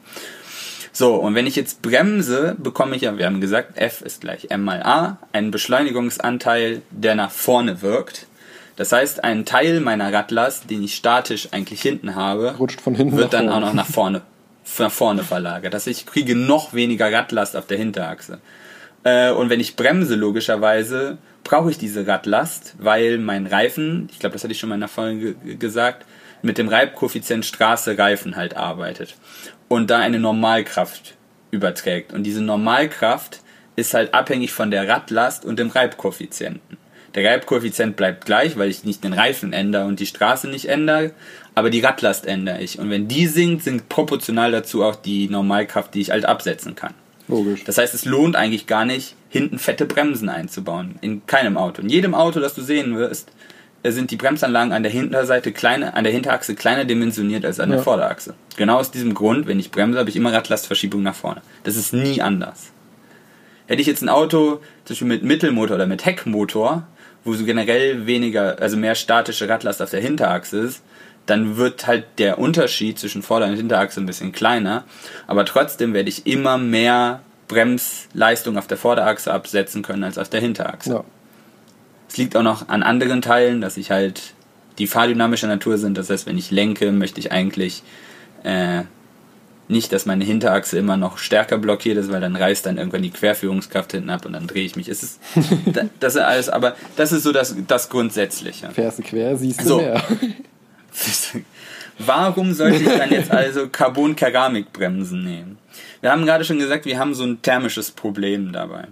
So, und wenn ich jetzt bremse, bekomme ich ja, wir haben gesagt, F ist gleich M mal A, einen Beschleunigungsanteil, der nach vorne wirkt. Das heißt, ein Teil meiner Radlast, den ich statisch eigentlich hinten habe, Rutscht von hinten wird dann auch noch nach vorne, nach vorne verlagert. Das heißt, ich kriege noch weniger Radlast auf der Hinterachse. Äh, und wenn ich bremse, logischerweise, brauche ich diese Radlast, weil mein Reifen, ich glaube, das hatte ich schon mal in der Folge ge- gesagt, mit dem Reibkoeffizient Straße-Reifen halt arbeitet. Und da eine Normalkraft überträgt. Und diese Normalkraft ist halt abhängig von der Radlast und dem Reibkoeffizienten. Der Reibkoeffizient bleibt gleich, weil ich nicht den Reifen ändere und die Straße nicht ändere, aber die Radlast ändere ich. Und wenn die sinkt, sinkt proportional dazu auch die Normalkraft, die ich halt absetzen kann. Logisch. Das heißt, es lohnt eigentlich gar nicht, hinten fette Bremsen einzubauen. In keinem Auto. In jedem Auto, das du sehen wirst, sind die Bremsanlagen an der Hinterseite kleiner, an der Hinterachse kleiner dimensioniert als an der Ja. Vorderachse. Genau aus diesem Grund, wenn ich bremse, habe ich immer Radlastverschiebung nach vorne. Das ist nie anders. Hätte ich jetzt ein Auto, zum Beispiel mit Mittelmotor oder mit Heckmotor, wo so generell weniger, also mehr statische Radlast auf der Hinterachse ist, dann wird halt der Unterschied zwischen Vorder- und Hinterachse ein bisschen kleiner. Aber trotzdem werde ich immer mehr Bremsleistung auf der Vorderachse absetzen können als auf der Hinterachse. Ja. Es liegt auch noch an anderen Teilen, dass ich halt die fahrdynamischer Natur sind. Das heißt, wenn ich lenke, möchte ich eigentlich äh, nicht, dass meine Hinterachse immer noch stärker blockiert ist, weil dann reißt dann irgendwann die Querführungskraft hinten ab und dann drehe ich mich. Es ist, da- das ist alles, aber das ist so das, das Grundsätzliche. Fährst du quer, siehst du So. mehr. Warum sollte ich dann jetzt also Carbon-Keramikbremsen nehmen? Wir haben gerade schon gesagt, wir haben so ein thermisches Problem dabei.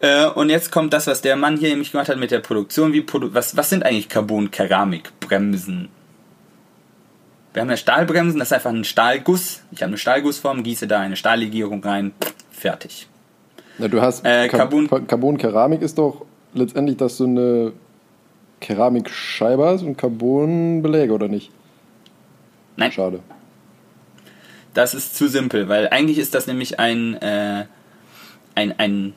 Äh, und jetzt kommt das, was der Mann hier nämlich gemacht hat mit der Produktion. Wie produ was, was sind eigentlich Carbon-Keramikbremsen? Wir haben ja Stahlbremsen, das ist einfach ein Stahlguss. Ich habe eine Stahlgussform, gieße da eine Stahllegierung rein, fertig. Na, du hast Äh, Carbon, Carbon- Carbon-Keramik ist doch letztendlich, dass du eine Keramikscheibe hast und Carbonbeläge, oder nicht? Nein. Schade. Das ist zu simpel, weil eigentlich ist das nämlich ein, äh, ein, ein,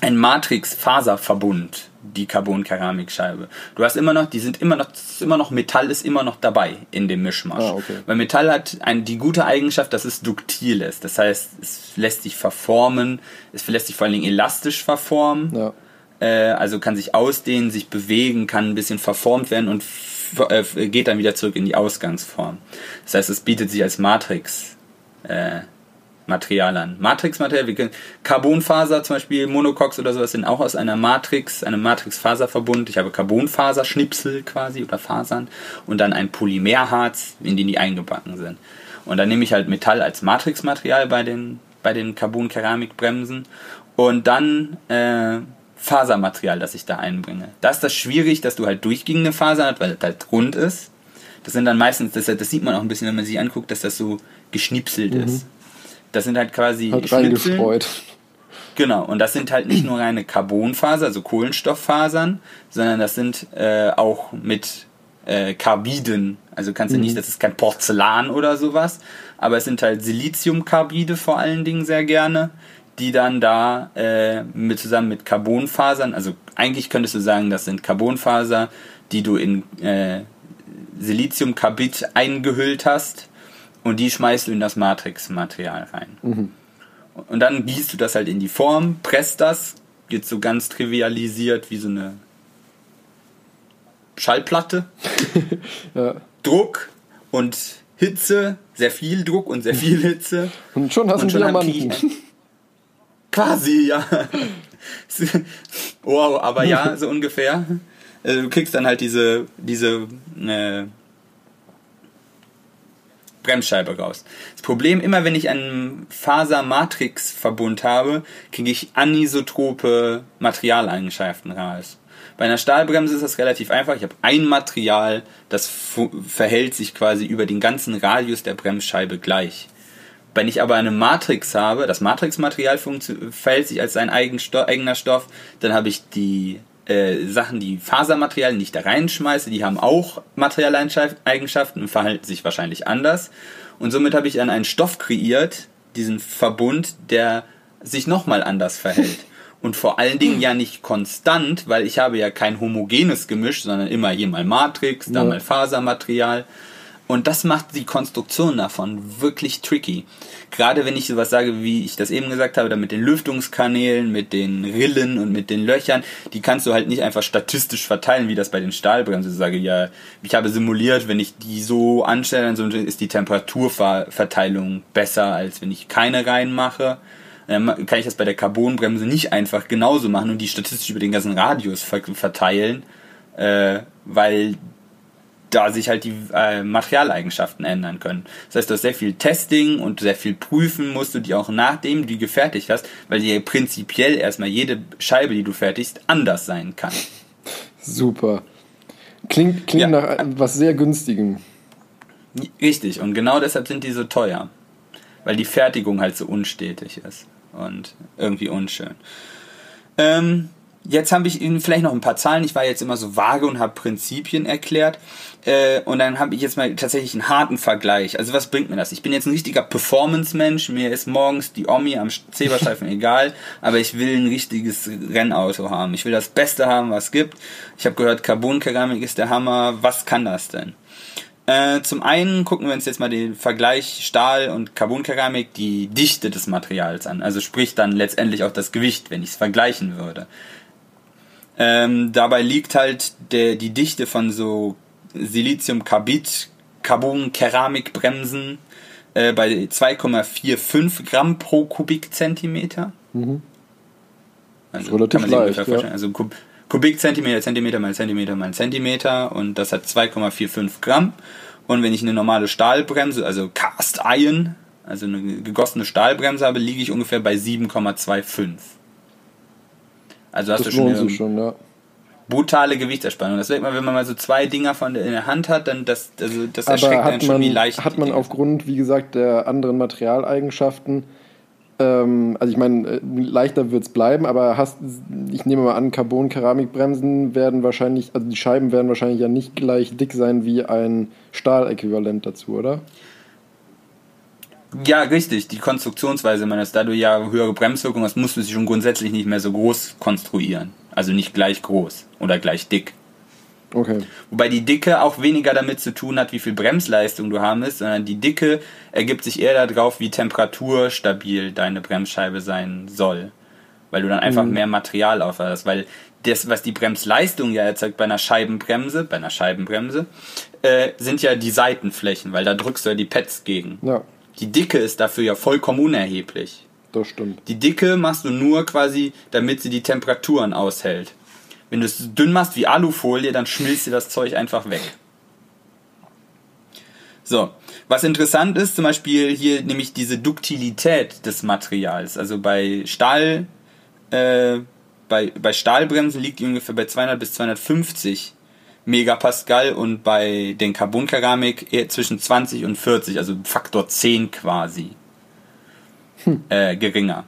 ein Matrix-Faserverbund, die Carbon-Keramikscheibe. Du hast immer noch, die sind immer noch, immer noch, Metall ist immer noch dabei in dem Mischmasch. Ah, okay. Weil Metall hat ein, die gute Eigenschaft, dass es duktil ist. Das heißt, es lässt sich verformen, es lässt sich vor allen Dingen elastisch verformen. Ja. Äh, also kann sich ausdehnen, sich bewegen, kann ein bisschen verformt werden und äh, geht dann wieder zurück in die Ausgangsform. Das heißt, es bietet sich als Matrix äh, Material an. Matrixmaterial, wir können, Carbonfaser zum Beispiel, Monocox oder sowas sind auch aus einer Matrix, einem Matrixfaserverbund. Ich habe Carbonfaserschnipsel quasi oder Fasern und dann ein Polymerharz, in den die eingebacken sind. Und dann nehme ich halt Metall als Matrixmaterial bei den, bei den Carbon-Keramikbremsen und dann äh, Fasermaterial, das ich da einbringe. Da ist das schwierig, dass du halt durchgehende Fasern hast, weil das halt rund ist. Das sind dann meistens, das, das sieht man auch ein bisschen, wenn man sich anguckt, dass das so geschnipselt ist. Das sind halt quasi Hat reingestreut. Genau, und das sind halt nicht nur reine Carbonfaser, also Kohlenstofffasern, sondern das sind äh, auch mit äh, Carbiden. Also kannst du nicht, das ist kein Porzellan oder sowas, aber es sind halt Siliziumcarbide vor allen Dingen sehr gerne, die dann da äh, mit zusammen mit Carbonfasern, also eigentlich könntest du sagen, das sind Carbonfaser, die du in äh, Siliziumcarbid eingehüllt hast und die schmeißt du in das Matrixmaterial rein. Und dann gießt du das halt in die Form, presst das, jetzt so ganz trivialisiert wie so eine Schallplatte. Ja. Druck und Hitze, sehr viel Druck und sehr viel Hitze. Und schon hast du einen Diamanten. Quasi, ja. wow, aber ja, so ungefähr. Äh, Du kriegst dann halt diese, diese äh, Bremsscheibe raus. Das Problem, immer wenn ich einen Faser-Matrix-Verbund habe, kriege ich anisotrope Materialeigenschaften raus. Bei einer Stahlbremse ist das relativ einfach. Ich habe ein Material, das verhält sich quasi über den ganzen Radius der Bremsscheibe gleich. Wenn ich aber eine Matrix habe, das Matrixmaterial verhält sich als ein eigen Sto eigener Stoff, dann habe ich die äh, Sachen, die Fasermaterialien, die ich da reinschmeiße, die haben auch Materialeigenschaften und verhalten sich wahrscheinlich anders. Und somit habe ich dann einen Stoff kreiert, diesen Verbund, der sich nochmal anders verhält. Und vor allen Dingen ja nicht konstant, weil ich habe ja kein homogenes Gemisch, sondern immer hier mal Matrix, da Ja. mal Fasermaterial. Und das macht die Konstruktion davon wirklich tricky. Gerade wenn ich sowas sage, wie ich das eben gesagt habe, da mit den Lüftungskanälen, mit den Rillen und mit den Löchern, die kannst du halt nicht einfach statistisch verteilen, wie das bei den Stahlbremsen. Ich sage, ja, ich habe simuliert, wenn ich die so anstelle, dann ist die Temperaturverteilung besser, als wenn ich keine reinmache. Dann kann ich das bei der Carbonbremse nicht einfach genauso machen und die statistisch über den ganzen Radius ver verteilen, äh, weil da sich halt die äh, Materialeigenschaften ändern können. Das heißt, du hast sehr viel Testing und sehr viel prüfen musst du die auch nachdem du die gefertigt hast, weil die ja prinzipiell erstmal jede Scheibe, die du fertigst, anders sein kann. Super. Klingt, klingt Ja. nach was sehr günstigem. Richtig, und genau deshalb sind die so teuer. Weil die Fertigung halt so unstetig ist und irgendwie unschön. Ähm, jetzt habe ich Ihnen vielleicht noch ein paar Zahlen. Ich war jetzt immer so vage und habe Prinzipien erklärt. Äh, und dann habe ich jetzt mal tatsächlich einen harten Vergleich. Also was bringt mir das? Ich bin jetzt ein richtiger Performance-Mensch. Mir ist morgens die Omi am Zeberstreifen egal. Aber ich will ein richtiges Rennauto haben. Ich will das Beste haben, was es gibt. Ich habe gehört, Carbonkeramik ist der Hammer. Was kann das denn? Äh, zum einen gucken wir uns jetzt mal den Vergleich Stahl und Carbonkeramik, die Dichte des Materials an. Also sprich dann letztendlich auch das Gewicht, wenn ich es vergleichen würde. Ähm, dabei liegt halt der, die Dichte von so Siliziumcarbid, Carbon-Keramikbremsen äh, bei 2,45 Gramm pro Kubikzentimeter. Also Relativ kann man leicht, ungefähr ja. vorstellen. Also Kub Kubikzentimeter, Zentimeter mal Zentimeter mal Zentimeter und das hat 2,45 Gramm. Und wenn ich eine normale Stahlbremse, also Cast Iron, also eine gegossene Stahlbremse habe, liege ich ungefähr bei 7,25. Also hast Das du schon eine schon, ja. Brutale Gewichtserspannung. Das merkt man, wenn man mal so zwei Dinger von der, in der Hand hat, dann das, also das erschreckt einen schon, wie leicht hat man aufgrund, wie gesagt, der anderen Materialeigenschaften, ähm, also ich meine, äh, leichter wird es bleiben, aber hast, ich nehme mal an, Carbon-Keramikbremsen werden wahrscheinlich, also die Scheiben werden wahrscheinlich ja nicht gleich dick sein wie ein Stahläquivalent dazu, oder? Ja, richtig. Die Konstruktionsweise meines, da du ja höhere Bremswirkung hast, musst du sie schon grundsätzlich nicht mehr so groß konstruieren. Also nicht gleich groß oder gleich dick. Okay. Wobei die Dicke auch weniger damit zu tun hat, wie viel Bremsleistung du haben willst, sondern die Dicke ergibt sich eher darauf, wie temperaturstabil deine Bremsscheibe sein soll. Weil du dann einfach mehr Material aufhast. Weil das, was die Bremsleistung ja erzeugt bei einer Scheibenbremse, bei einer Scheibenbremse, äh, sind ja die Seitenflächen, weil da drückst du ja die Pads gegen. Ja, Die Dicke ist dafür ja vollkommen unerheblich. Das stimmt. Die Dicke machst du nur quasi, damit sie die Temperaturen aushält. Wenn du es dünn machst wie Alufolie, dann schmilzt dir das Zeug einfach weg. So, was interessant ist, zum Beispiel hier nämlich diese Duktilität des Materials. Also bei Stahl, äh, bei, bei Stahlbremsen liegt die ungefähr bei 200 bis 250 Megapascal und bei den Carbonkeramik eher zwischen 20 und 40, also Faktor 10 quasi äh, geringer.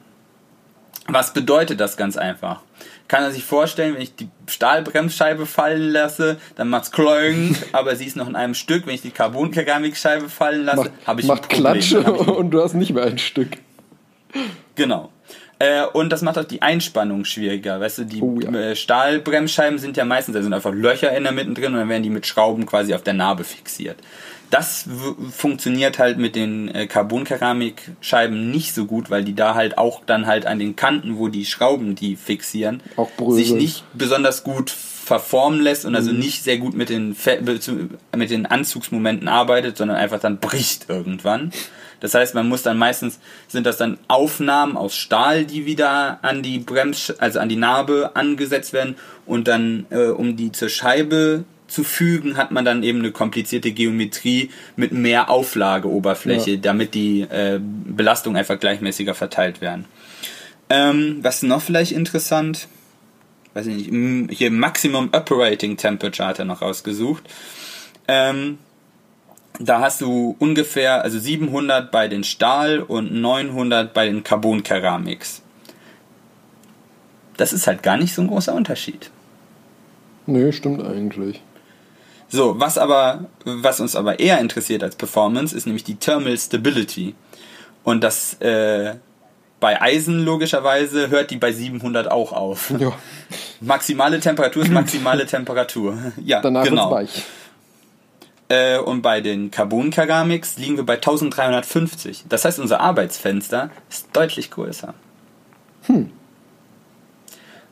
Was bedeutet das ganz einfach? Kann er sich vorstellen, wenn ich die Stahlbremsscheibe fallen lasse, dann macht's Kloing, aber sie ist noch in einem Stück. Wenn ich die Carbonkeramikscheibe fallen lasse, Macht, habe ich macht ein Problem. Klatsch Dann hab ich und du hast nicht mehr ein Stück. Genau. Äh, und das macht auch die Einspannung schwieriger. Weißt du, die Oh ja. äh, Stahlbremsscheiben sind ja meistens, da sind einfach Löcher in der Mitte drin und dann werden die mit Schrauben quasi auf der Narbe fixiert. Das funktioniert halt mit den äh, Carbonkeramikscheiben nicht so gut, weil die da halt auch dann halt an den Kanten, wo die Schrauben die fixieren, sich nicht besonders gut verformen lässt und Mhm. also nicht sehr gut mit den, mit den Anzugsmomenten arbeitet, sondern einfach dann bricht irgendwann. Das heißt, man muss dann meistens, sind das dann Aufnahmen aus Stahl, die wieder an die Brems, also an die Narbe angesetzt werden und dann, äh, um die zur Scheibe zu fügen, hat man dann eben eine komplizierte Geometrie mit mehr Auflageoberfläche, Ja. damit die äh, Belastungen einfach gleichmäßiger verteilt werden. Ähm, was noch vielleicht interessant? Weiß ich nicht. Hier Maximum Operating Temperature hat er noch rausgesucht. Ähm, da hast du ungefähr, also 700 bei den Stahl und 900 bei den Carbon-Keramiks. Das ist halt gar nicht so ein großer Unterschied. Nö, stimmt eigentlich. So, was aber, was uns aber eher interessiert als Performance, ist nämlich die Thermal Stability. Und das, äh, bei Eisen logischerweise hört die bei 700 auch auf. Ja, Maximale Temperatur ist maximale Temperatur. Ja, danach genau. weich. Äh, und bei den Carbon-Keramiks liegen wir bei 1350. Das heißt, unser Arbeitsfenster ist deutlich größer. Hm.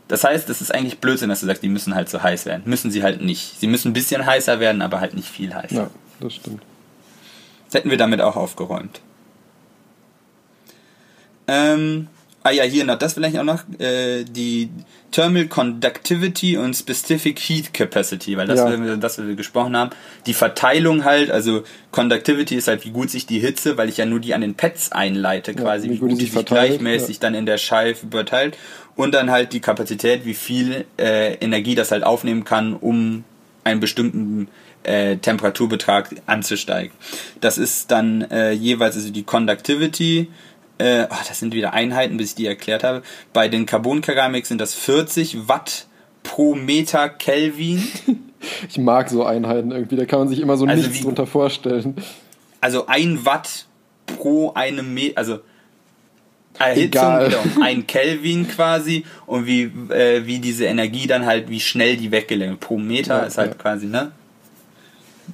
Das heißt, es ist eigentlich Blödsinn, dass du sagst, die müssen halt so heiß werden. Müssen sie halt nicht. Sie müssen ein bisschen heißer werden, aber halt nicht viel heißer. Ja, das stimmt. Das hätten wir damit auch aufgeräumt. Ähm, ah ja, hier noch, das vielleicht auch noch, äh, die Thermal Conductivity und Specific Heat Capacity, weil das, Ja. wir, das wir gesprochen haben. Die Verteilung halt, also Conductivity ist halt, wie gut sich die Hitze, weil ich ja nur die an den Pads einleite, quasi, wie wie gut gut die sich gleichmäßig dann in der Scheibe verteilt. Und dann halt die Kapazität, wie viel äh, Energie das halt aufnehmen kann, um einen bestimmten äh, Temperaturbetrag anzusteigen. Das ist dann äh, jeweils also die Conductivity. Äh, oh, das sind wieder Einheiten, bis ich die erklärt habe. Bei den Carbonkeramik sind das 40 Watt pro Meter Kelvin. Ich mag so Einheiten irgendwie, da kann man sich immer so Also nichts wie- drunter vorstellen. Also ein Watt pro einem Meter, also Erhitzung Egal. oder um ein Kelvin quasi und wie, äh, wie diese Energie dann halt, wie schnell die weggelenkt. Pro Meter Ja, ist halt ja. quasi, ne?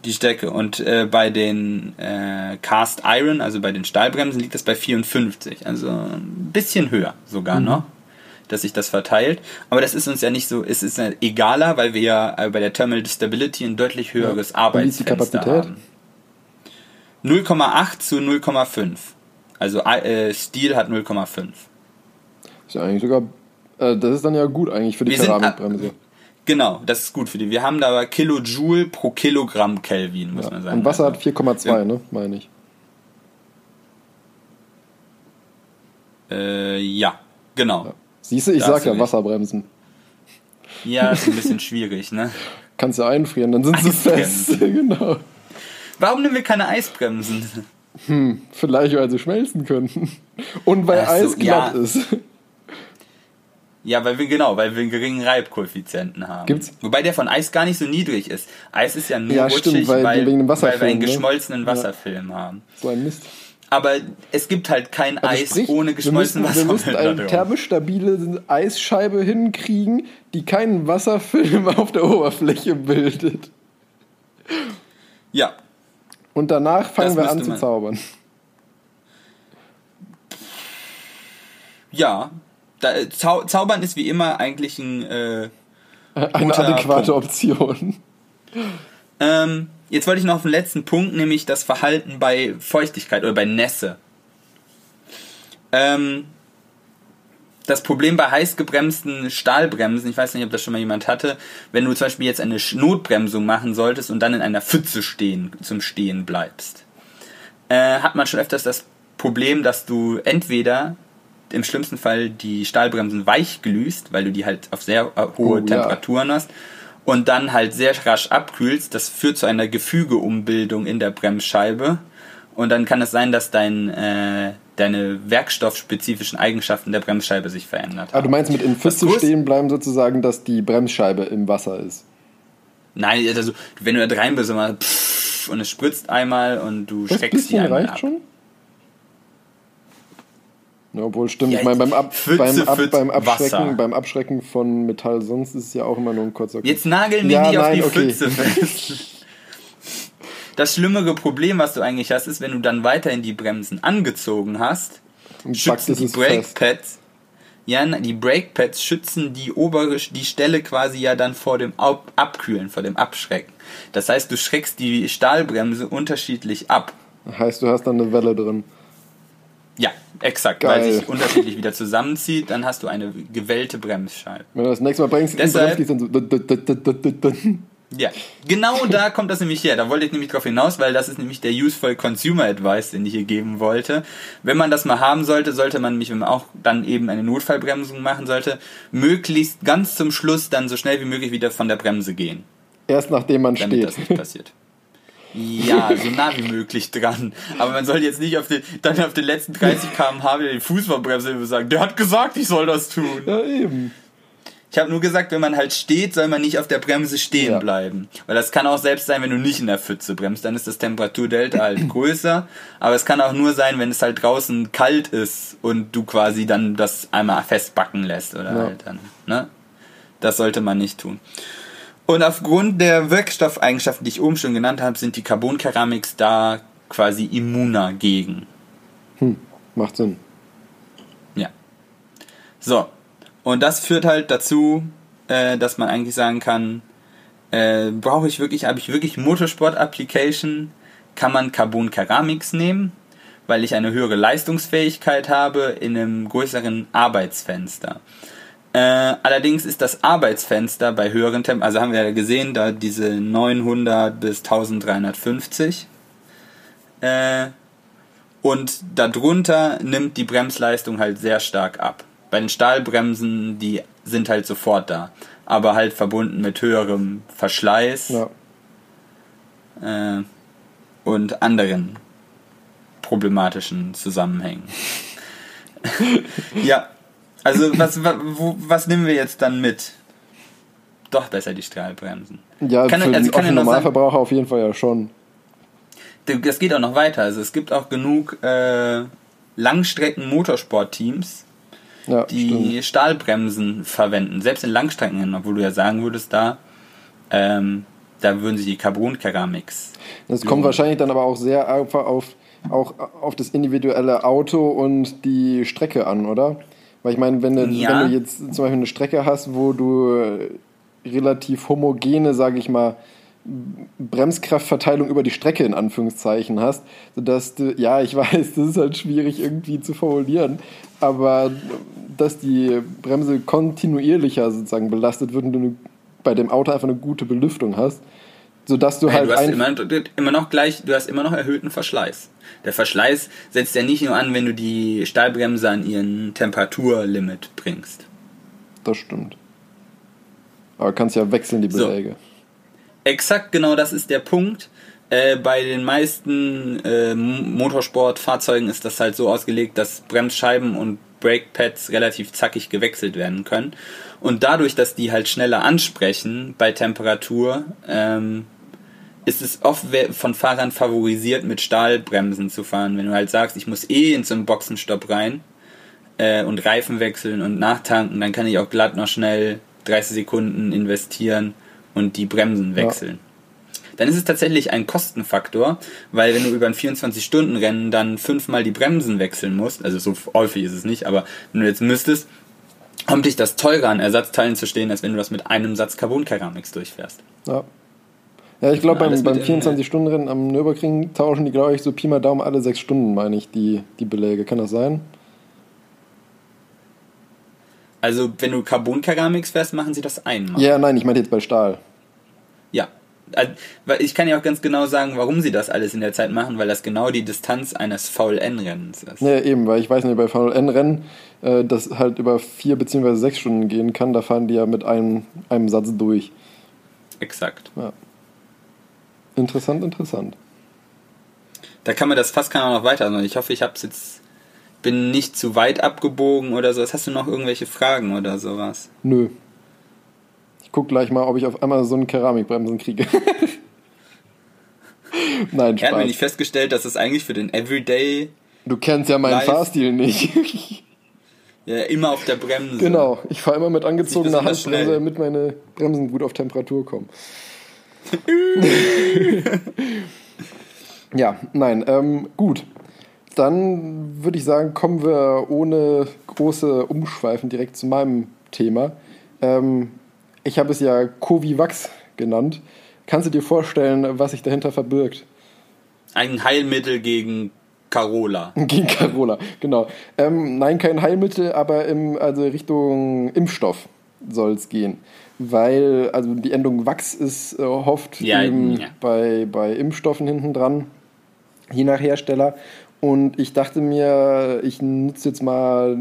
Die Stärke. Und äh, bei den äh, Cast Iron, also bei den Stahlbremsen, liegt das bei 54. Also ein bisschen höher sogar Mhm. noch, dass sich das verteilt. Aber das ist uns ja nicht so, es ist egaler, weil wir ja äh, bei der Thermal Stability ein deutlich höheres Ja. Arbeitsfenster haben. 0,8 zu 0,5. Also äh, Steel hat 0,5. Ist ja eigentlich sogar, äh, das ist dann ja gut eigentlich für die Wir sind, Keramikbremse. Genau, das ist gut für die. Wir haben da aber Kilojoule pro Kilogramm Kelvin, muss man sagen. Und Wasser hat 4,2, Ja. ne, meine ich. Äh, ja, genau. Siehst du, ich sag ja. Wasserbremsen. Ja, ist ein bisschen schwierig, ne? Kannst du einfrieren, dann sind sie fest. Eisbremsen. genau. Warum nehmen wir keine Eisbremsen? Vielleicht, weil sie schmelzen könnten. Und weil Ach so, Eis glatt ja. ist. Ja, weil wir genau, weil wir einen geringen Reibkoeffizienten haben. Gibt's? Wobei der von Eis gar nicht so niedrig ist. Eis ist ja nur Ja, rutschig, stimmt, weil- weil, weil wir Wasserfilm, einen ne? geschmolzenen Ja. Wasserfilm haben. So ein Mist. Aber es gibt halt kein Also Eis sprich, ohne geschmolzenen müssen, wir müssen Wasserfilm. eine thermisch stabile Eisscheibe hinkriegen, die keinen Wasserfilm auf der Oberfläche bildet. Ja, Und danach fangen Das wir an zu zaubern. ja. Da, Zau Zaubern ist wie immer eigentlich ein. Äh, Eine adäquate Punkt. Option. ähm, jetzt wollte ich noch auf den letzten Punkt, nämlich das Verhalten bei Feuchtigkeit oder bei Nässe. Ähm, das Problem bei heiß gebremsten Stahlbremsen, ich weiß nicht, ob das schon mal jemand hatte, wenn du zum Beispiel jetzt eine Notbremsung machen solltest und dann in einer Pfütze stehen, zum Stehen bleibst, äh, hat man schon öfters das Problem, dass du entweder im schlimmsten Fall die Stahlbremsen weich glühst, weil du die halt auf sehr äh, hohe Oh, ja. Temperaturen hast und dann halt sehr rasch abkühlst. Das führt zu einer Gefügeumbildung in der Bremsscheibe und dann kann es sein, dass dein, äh, deine werkstoffspezifischen Eigenschaften der Bremsscheibe sich verändert Ah, du haben. meinst mit in größ- stehen bleiben sozusagen, dass die Bremsscheibe im Wasser ist. Nein, also wenn du da rein bist, immer pff, und es spritzt einmal und du Das schreckst die einmal reicht ab. schon? Ja, obwohl stimmt, Ja, ich meine beim, Ab, Pfütze, beim, Ab, beim, Abschrecken, Wasser. beim Abschrecken von Metall sonst ist es ja auch immer nur ein kurzer Jetzt nageln die Ja, nicht auf nein, die okay. Pfütze fest. Das schlimmere Problem, was du eigentlich hast, ist, wenn du dann weiterhin die Bremsen angezogen hast, Und schützen die Brake. Pads. Ja, die Brake Pads schützen die obere, die Stelle quasi ja dann vor dem Ab Abkühlen, vor dem Abschrecken. Das heißt, du schreckst die Stahlbremse unterschiedlich ab. Heißt, du hast dann eine Welle drin. Ja, exakt, Geil. weil sich unterschiedlich wieder zusammenzieht, dann hast du eine gewellte Bremsscheibe. Wenn du das nächste Mal bringst, Deshalb- bremst, dann so. Ja, genau da kommt das nämlich her. Da wollte ich nämlich drauf hinaus, weil das ist nämlich der Useful Consumer Advice, den ich hier geben wollte. Wenn man das mal haben sollte, sollte man nämlich, wenn man auch dann eben eine Notfallbremsung machen sollte, möglichst ganz zum Schluss dann so schnell wie möglich wieder von der Bremse gehen, Erst nachdem man damit das steht. nicht passiert. Ja, so nah wie möglich dran. Aber man soll jetzt nicht auf den, dann auf den letzten 30 km/h wieder den Fuß verbremsen und sagen, der hat gesagt, ich soll das tun. Ja, eben. Ich habe nur gesagt, wenn man halt steht, soll man nicht auf der Bremse stehen Ja. bleiben. Weil das kann auch selbst sein, wenn du nicht in der Pfütze bremst, dann ist das Temperaturdelta halt größer. Aber es kann auch nur sein, wenn es halt draußen kalt ist und du quasi dann das einmal festbacken lässt oder Ja. halt dann, ne? Das sollte man nicht tun. Und aufgrund der Wirkstoffeigenschaften, die ich oben schon genannt habe, sind die Carbonkeramics da quasi immuner gegen. Macht Sinn. Ja. So. Und das führt halt dazu, äh, dass man eigentlich sagen kann, äh, brauche ich wirklich, habe ich wirklich Motorsport-Application, kann man Carbon Ceramics nehmen, weil ich eine höhere Leistungsfähigkeit habe in einem größeren Arbeitsfenster. Äh, allerdings ist das Arbeitsfenster bei höheren Temp, also haben wir ja gesehen, da diese 900 bis 1350. Äh, und darunter nimmt die Bremsleistung halt sehr stark ab. Bei den Stahlbremsen, die sind halt sofort da. Aber halt verbunden mit höherem Verschleiß Ja. äh, und anderen problematischen Zusammenhängen. ja, also was, wa- wo, was nehmen wir jetzt dann mit? Doch besser die Stahlbremsen. Ja, Kann- für also den kann Normalverbraucher auf jeden Fall ja schon. Das geht auch noch weiter. Also es gibt auch genug äh, Langstrecken-Motorsport-Teams, Ja, die stimmt. Stahlbremsen verwenden. Selbst in Langstrecken, obwohl du ja sagen würdest, da, ähm, da würden sich die Carbon-Keramics. Das kommt wahrscheinlich dann aber auch sehr einfach auf, auch auf das individuelle Auto und die Strecke an, oder? Weil ich meine, wenn, du- Ja. wenn du jetzt zum Beispiel eine Strecke hast, wo du relativ homogene, sage ich mal, Bremskraftverteilung über die Strecke in Anführungszeichen hast, sodass du, ja, ich weiß, das ist halt schwierig irgendwie zu formulieren, aber dass die Bremse kontinuierlicher sozusagen belastet wird und du bei dem Auto einfach eine gute Belüftung hast, sodass du Ja, halt du hast immer, immer noch gleich, du hast immer noch erhöhten Verschleiß. Der Verschleiß setzt ja nicht nur an, wenn du die Stahlbremse an ihren Temperaturlimit bringst. Das stimmt. Aber kannst ja wechseln die So. Beläge. Exakt genau das ist der Punkt. Äh, bei den meisten äh, Motorsportfahrzeugen ist das halt so ausgelegt, dass Bremsscheiben und Brakepads relativ zackig gewechselt werden können. Und dadurch, dass die halt schneller ansprechen bei Temperatur, ähm, ist es oft von Fahrern favorisiert, mit Stahlbremsen zu fahren. Wenn du halt sagst, ich muss eh in so einen Boxenstopp rein äh, und Reifen wechseln und nachtanken, dann kann ich auch glatt noch schnell 30 Sekunden investieren und die Bremsen wechseln. Dann ist es tatsächlich ein Kostenfaktor, weil wenn du über ein 24-Stunden-Rennen dann fünfmal die Bremsen wechseln musst, also so häufig ist es nicht, aber wenn du jetzt müsstest, kommt dich das teurer an Ersatzteilen zu stehen, als wenn du das mit einem Satz Carbon-Keramiks durchfährst. Ja. Ja, ich glaube, beim, beim mit in- 24-Stunden-Rennen am Nürburgring tauschen die, glaube ich, so Pi mal Daumen alle sechs Stunden, meine ich, die, die Beläge. Kann das sein? Also wenn du Carbon-Keramiks fährst, machen sie das einmal. Ja, nein, ich meinte jetzt bei Stahl. Ja. Ich kann ja auch ganz genau sagen, warum sie das alles in der Zeit machen, weil das genau die Distanz eines VLN-Rennens ist. Ja, eben, weil ich weiß nicht, bei VLN-Rennen, äh, das halt über vier beziehungsweise sechs Stunden gehen kann, da fahren die ja mit einem, einem Satz durch. Exakt. Interessant, interessant. Da kann man das fast kann man noch weiter. Ich hoffe, ich hab's jetzt bin nicht zu weit abgebogen oder so. Hast du noch irgendwelche Fragen oder sowas? Nö. Guck gleich mal, ob ich auf einmal so einen Keramikbremsen kriege. Nein, Er hat mir Spaß. nicht festgestellt, dass es eigentlich für den Everyday Du kennst ja meinen. Fahrstil nicht. ja immer auf der Bremse. genau, ich fahre immer mit angezogener Handbremse, damit meine Bremsen gut auf Temperatur kommen. ja, nein, ähm, gut. Dann würde ich sagen, kommen wir ohne große Umschweifen direkt zu meinem Thema. Ähm, ich habe es ja Covivax genannt. Kannst du dir vorstellen, was sich dahinter verbirgt? Ein Heilmittel gegen Carola. Gegen Carola, genau. Ähm, nein, kein Heilmittel, aber im, also Richtung Impfstoff soll es gehen. Weil, also die Endung Wachs ist äh, oft Ja, eben ja. bei, bei Impfstoffen hinten dran, je nach Hersteller. Und ich dachte mir, ich nutze jetzt mal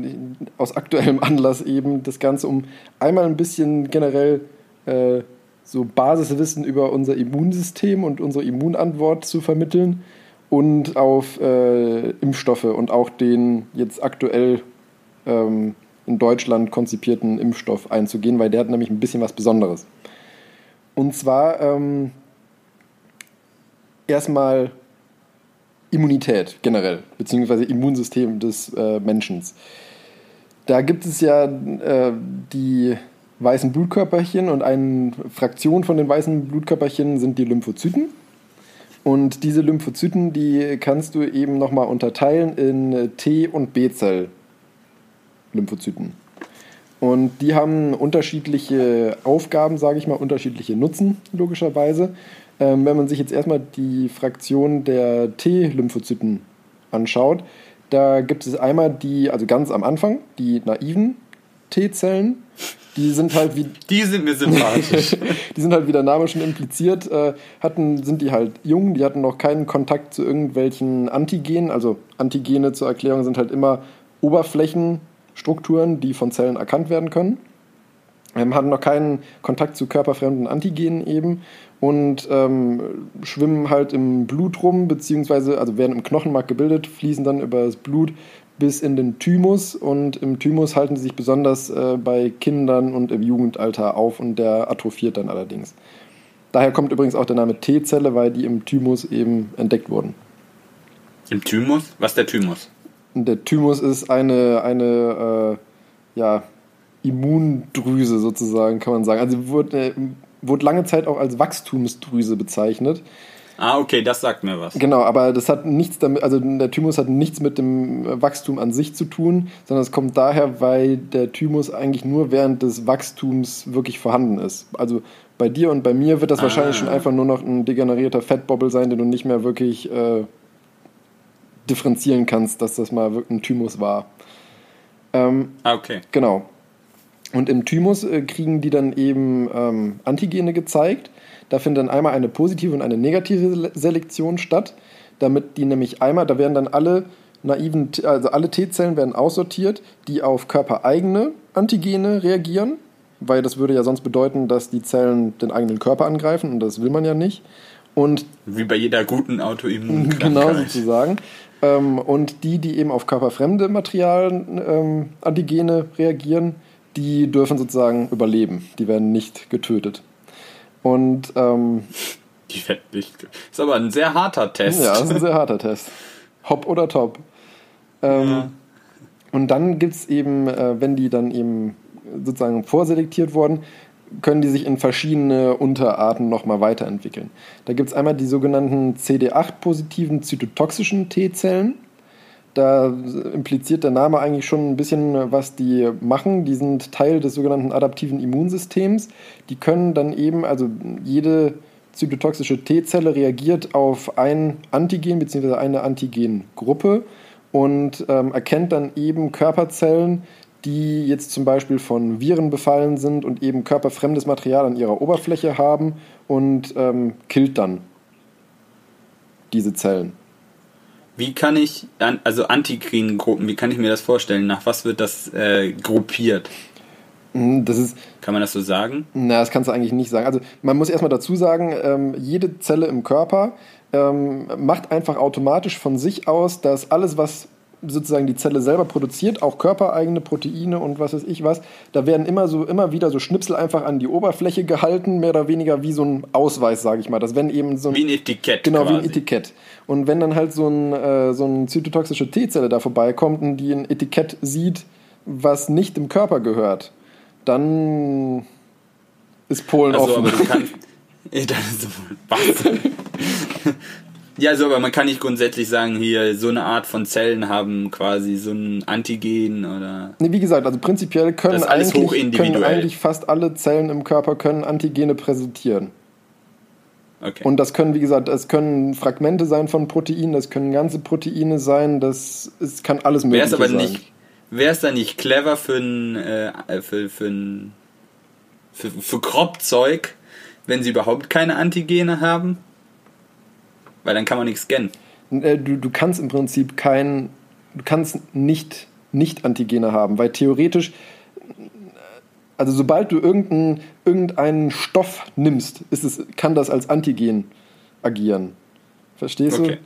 aus aktuellem Anlass eben das Ganze, um einmal ein bisschen generell äh, so Basiswissen über unser Immunsystem und unsere Immunantwort zu vermitteln und auf äh, Impfstoffe und auch den jetzt aktuell ähm, in Deutschland konzipierten Impfstoff einzugehen, weil der hat nämlich ein bisschen was Besonderes. Und zwar ähm, erstmal Immunität generell, beziehungsweise Immunsystem des äh, Menschen. Da gibt es ja äh, die weißen Blutkörperchen und eine Fraktion von den weißen Blutkörperchen sind die Lymphozyten. Und diese Lymphozyten, die kannst du eben nochmal unterteilen in äh, T- und B-Zell-Lymphozyten. Und die haben unterschiedliche Aufgaben, sage ich mal, unterschiedliche Nutzen, logischerweise. Ähm, wenn man sich jetzt erstmal die Fraktion der T-Lymphozyten anschaut, da gibt es einmal die, also ganz am Anfang, die naiven T-Zellen. Die sind halt wie Die sind mir sympathisch. die sind halt, wie der Name schon impliziert, äh, hatten, sind die halt jung, die hatten noch keinen Kontakt zu irgendwelchen Antigenen. Also Antigene zur Erklärung sind halt immer Oberflächenstrukturen, die von Zellen erkannt werden können. Ähm, hatten noch keinen Kontakt zu körperfremden Antigenen eben und ähm, schwimmen halt im Blut rum, beziehungsweise also werden im Knochenmark gebildet, fließen dann über das Blut bis in den Thymus und im Thymus halten sie sich besonders äh, bei Kindern und im Jugendalter auf und der atrophiert dann allerdings. Daher kommt übrigens auch der Name T-Zelle, weil die im Thymus eben entdeckt wurden. Im Thymus? Was ist der Thymus? Der Thymus ist eine, eine äh, ja, Immundrüse sozusagen, kann man sagen. Also wurde, äh, wurde lange Zeit auch als Wachstumsdrüse bezeichnet. Ah, okay, das sagt mir was. Genau, aber das hat nichts damit, also der Thymus hat nichts mit dem Wachstum an sich zu tun, sondern es kommt daher, weil der Thymus eigentlich nur während des Wachstums wirklich vorhanden ist. Also bei dir und bei mir wird das Ah. wahrscheinlich schon einfach nur noch ein degenerierter Fettbobbel sein, den du nicht mehr wirklich äh, differenzieren kannst, dass das mal wirklich ein Thymus war. Ähm, Ah, okay. Genau. Und im Thymus äh, kriegen die dann eben ähm, Antigene gezeigt. Da findet dann einmal eine positive und eine negative Le- Selektion statt, damit die nämlich einmal, da werden dann alle naiven, also alle T-Zellen werden aussortiert, die auf körpereigene Antigene reagieren, weil das würde ja sonst bedeuten, dass die Zellen den eigenen Körper angreifen und das will man ja nicht. Und Wie bei jeder guten Autoimmunkrankheit. Genau, sozusagen. Ähm, und die, die eben auf körperfremde Materialien, ähm, Antigene reagieren, die dürfen sozusagen überleben. Die werden nicht getötet. Und ähm, Die werden nicht. Ist aber ein sehr harter Test. ja, das ist ein sehr harter Test. Hopp oder top. Ähm, Ja. Und dann gibt es eben, äh, wenn die dann eben sozusagen vorselektiert wurden, können die sich in verschiedene Unterarten nochmal weiterentwickeln. Da gibt es einmal die sogenannten CD8-positiven zytotoxischen T-Zellen. Da impliziert der Name eigentlich schon ein bisschen, was die machen. Die sind Teil des sogenannten adaptiven Immunsystems. Die können dann eben, also jede zytotoxische T-Zelle reagiert auf ein Antigen bzw. eine Antigengruppe und ähm, erkennt dann eben Körperzellen, die jetzt zum Beispiel von Viren befallen sind und eben körperfremdes Material an ihrer Oberfläche haben und ähm, killt dann diese Zellen. Wie kann ich, also Antigrin-Gruppen, wie kann ich mir das vorstellen? Nach was wird das äh, gruppiert? Mm, Das ist, Kann man das so sagen? na, das kannst du eigentlich nicht sagen. Also man muss erstmal dazu sagen, ähm, jede Zelle im Körper ähm, macht einfach automatisch von sich aus, dass alles, was sozusagen die Zelle selber produziert, auch körpereigene Proteine und was weiß ich was, da werden immer so immer wieder so Schnipsel einfach an die Oberfläche gehalten, mehr oder weniger wie so ein Ausweis, sage ich mal. Das wenn eben so ein Wie ein Etikett Genau, quasi. wie ein Etikett. Und wenn dann halt so, ein, äh, so eine zytotoxische T-Zelle da vorbeikommt und die ein Etikett sieht, was nicht im Körper gehört, dann ist Polen Also, offen. aber du kannst. Was? Ja, so, aber man kann nicht grundsätzlich sagen, hier, so eine Art von Zellen haben quasi so ein Antigen oder. Nee, wie gesagt, also prinzipiell können eigentlich, können eigentlich fast alle Zellen im Körper können Antigene präsentieren. Okay. Und das können, wie gesagt, es können Fragmente sein von Proteinen, das können ganze Proteine sein, das es kann alles Wäre mögliche es aber sein. nicht. Wäre es dann nicht clever für ein. Äh, für, für ein. Für, für Kropfzeug, wenn sie überhaupt keine Antigene haben? Weil dann kann man nichts scannen. Äh, Du, du kannst im Prinzip kein, du kannst nicht nicht Antigene haben, weil theoretisch, also sobald du irgendeinen, irgendeinen Stoff nimmst, ist es, kann das als Antigen agieren. Verstehst Okay.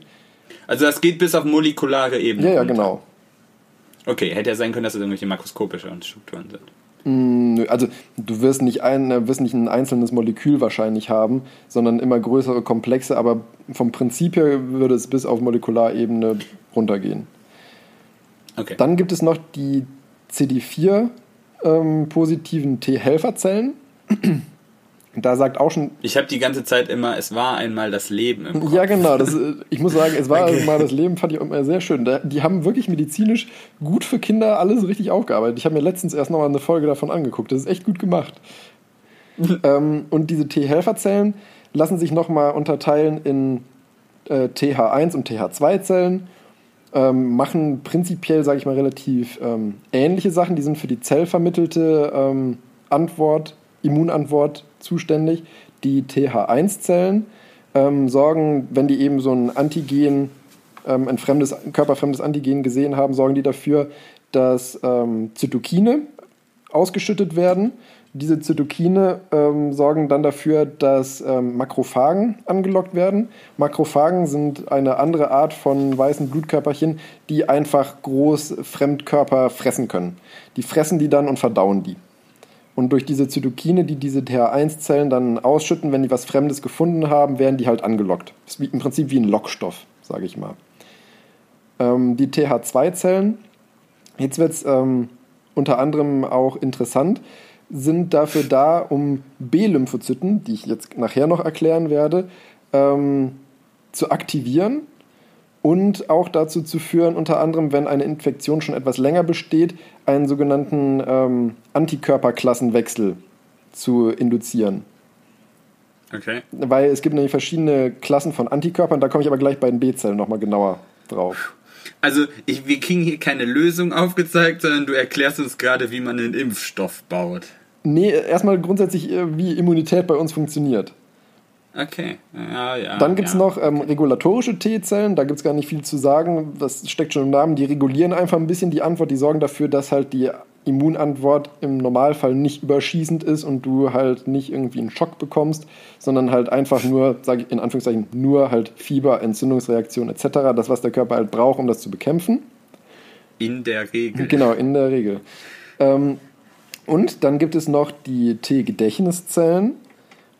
Also das geht bis auf molekulare du? Ebene. Ja, ja, runter. genau. Okay, hätte ja sein können, dass das irgendwelche makroskopische Strukturen sind. Also du wirst nicht, ein, äh, wirst nicht ein einzelnes Molekül wahrscheinlich haben, sondern immer größere Komplexe, aber vom Prinzip her würde es bis auf Molekularebene runtergehen. Okay. Dann gibt es noch die CD4-positiven ähm, T-Helferzellen. Da sagt auch schon, Ich habe die ganze Zeit immer, es war einmal das Leben im Kopf. ja genau, das, äh, ich muss sagen, es war Okay. mal das Leben, fand ich immer sehr schön. Da- Die haben wirklich medizinisch gut für Kinder alles richtig aufgearbeitet. Ich habe mir letztens erst noch mal eine Folge davon angeguckt. Das ist echt gut gemacht. ähm, und diese T-Helferzellen lassen sich noch mal unterteilen in äh, TH1 und TH2-Zellen. Ähm, machen prinzipiell, sage ich mal, relativ ähm, ähnliche Sachen. Die sind für die zellvermittelte ähm, Antwort, Immunantwort zuständig. Die TH1-Zellen ähm, sorgen, wenn die eben so ein Antigen, ähm, ein fremdes, körperfremdes Antigen gesehen haben, sorgen die dafür, dass ähm, Zytokine ausgeschüttet werden. Diese Zytokine ähm, sorgen dann dafür, dass ähm, Makrophagen angelockt werden. Makrophagen sind eine andere Art von weißen Blutkörperchen, die einfach groß Fremdkörper fressen können. Die fressen die dann und verdauen die. Und durch diese Zytokine, die diese TH1-Zellen dann ausschütten, wenn die was Fremdes gefunden haben, werden die halt angelockt. Das ist im Prinzip wie ein Lockstoff, sage ich mal. Ähm, die TH2-Zellen, jetzt wird es ähm, unter anderem auch interessant, sind dafür da, um B-Lymphozyten, die ich jetzt nachher noch erklären werde, ähm, zu aktivieren und auch dazu zu führen, unter anderem, wenn eine Infektion schon etwas länger besteht, einen sogenannten ähm, Antikörperklassenwechsel zu induzieren. Okay. Weil es gibt nämlich verschiedene Klassen von Antikörpern, da komme ich aber gleich bei den B-Zellen nochmal genauer drauf. Also, ich, wir kriegen hier keine Lösung aufgezeigt, sondern du erklärst uns gerade, wie man einen Impfstoff baut. Nee, erstmal grundsätzlich, äh, wie Immunität bei uns funktioniert. Okay, ja, ja. Dann gibt es ja. noch ähm, regulatorische T-Zellen, da gibt es gar nicht viel zu sagen, das steckt schon im Namen, die regulieren einfach ein bisschen die Antwort, die sorgen dafür, dass halt die Immunantwort im Normalfall nicht überschießend ist und du halt nicht irgendwie einen Schock bekommst, sondern halt einfach nur, sage ich in Anführungszeichen, nur halt Fieber, Entzündungsreaktion etc., das, was der Körper halt braucht, um das zu bekämpfen. In der Regel. Genau, in der Regel. Ähm, und dann gibt es noch die T-Gedächtniszellen.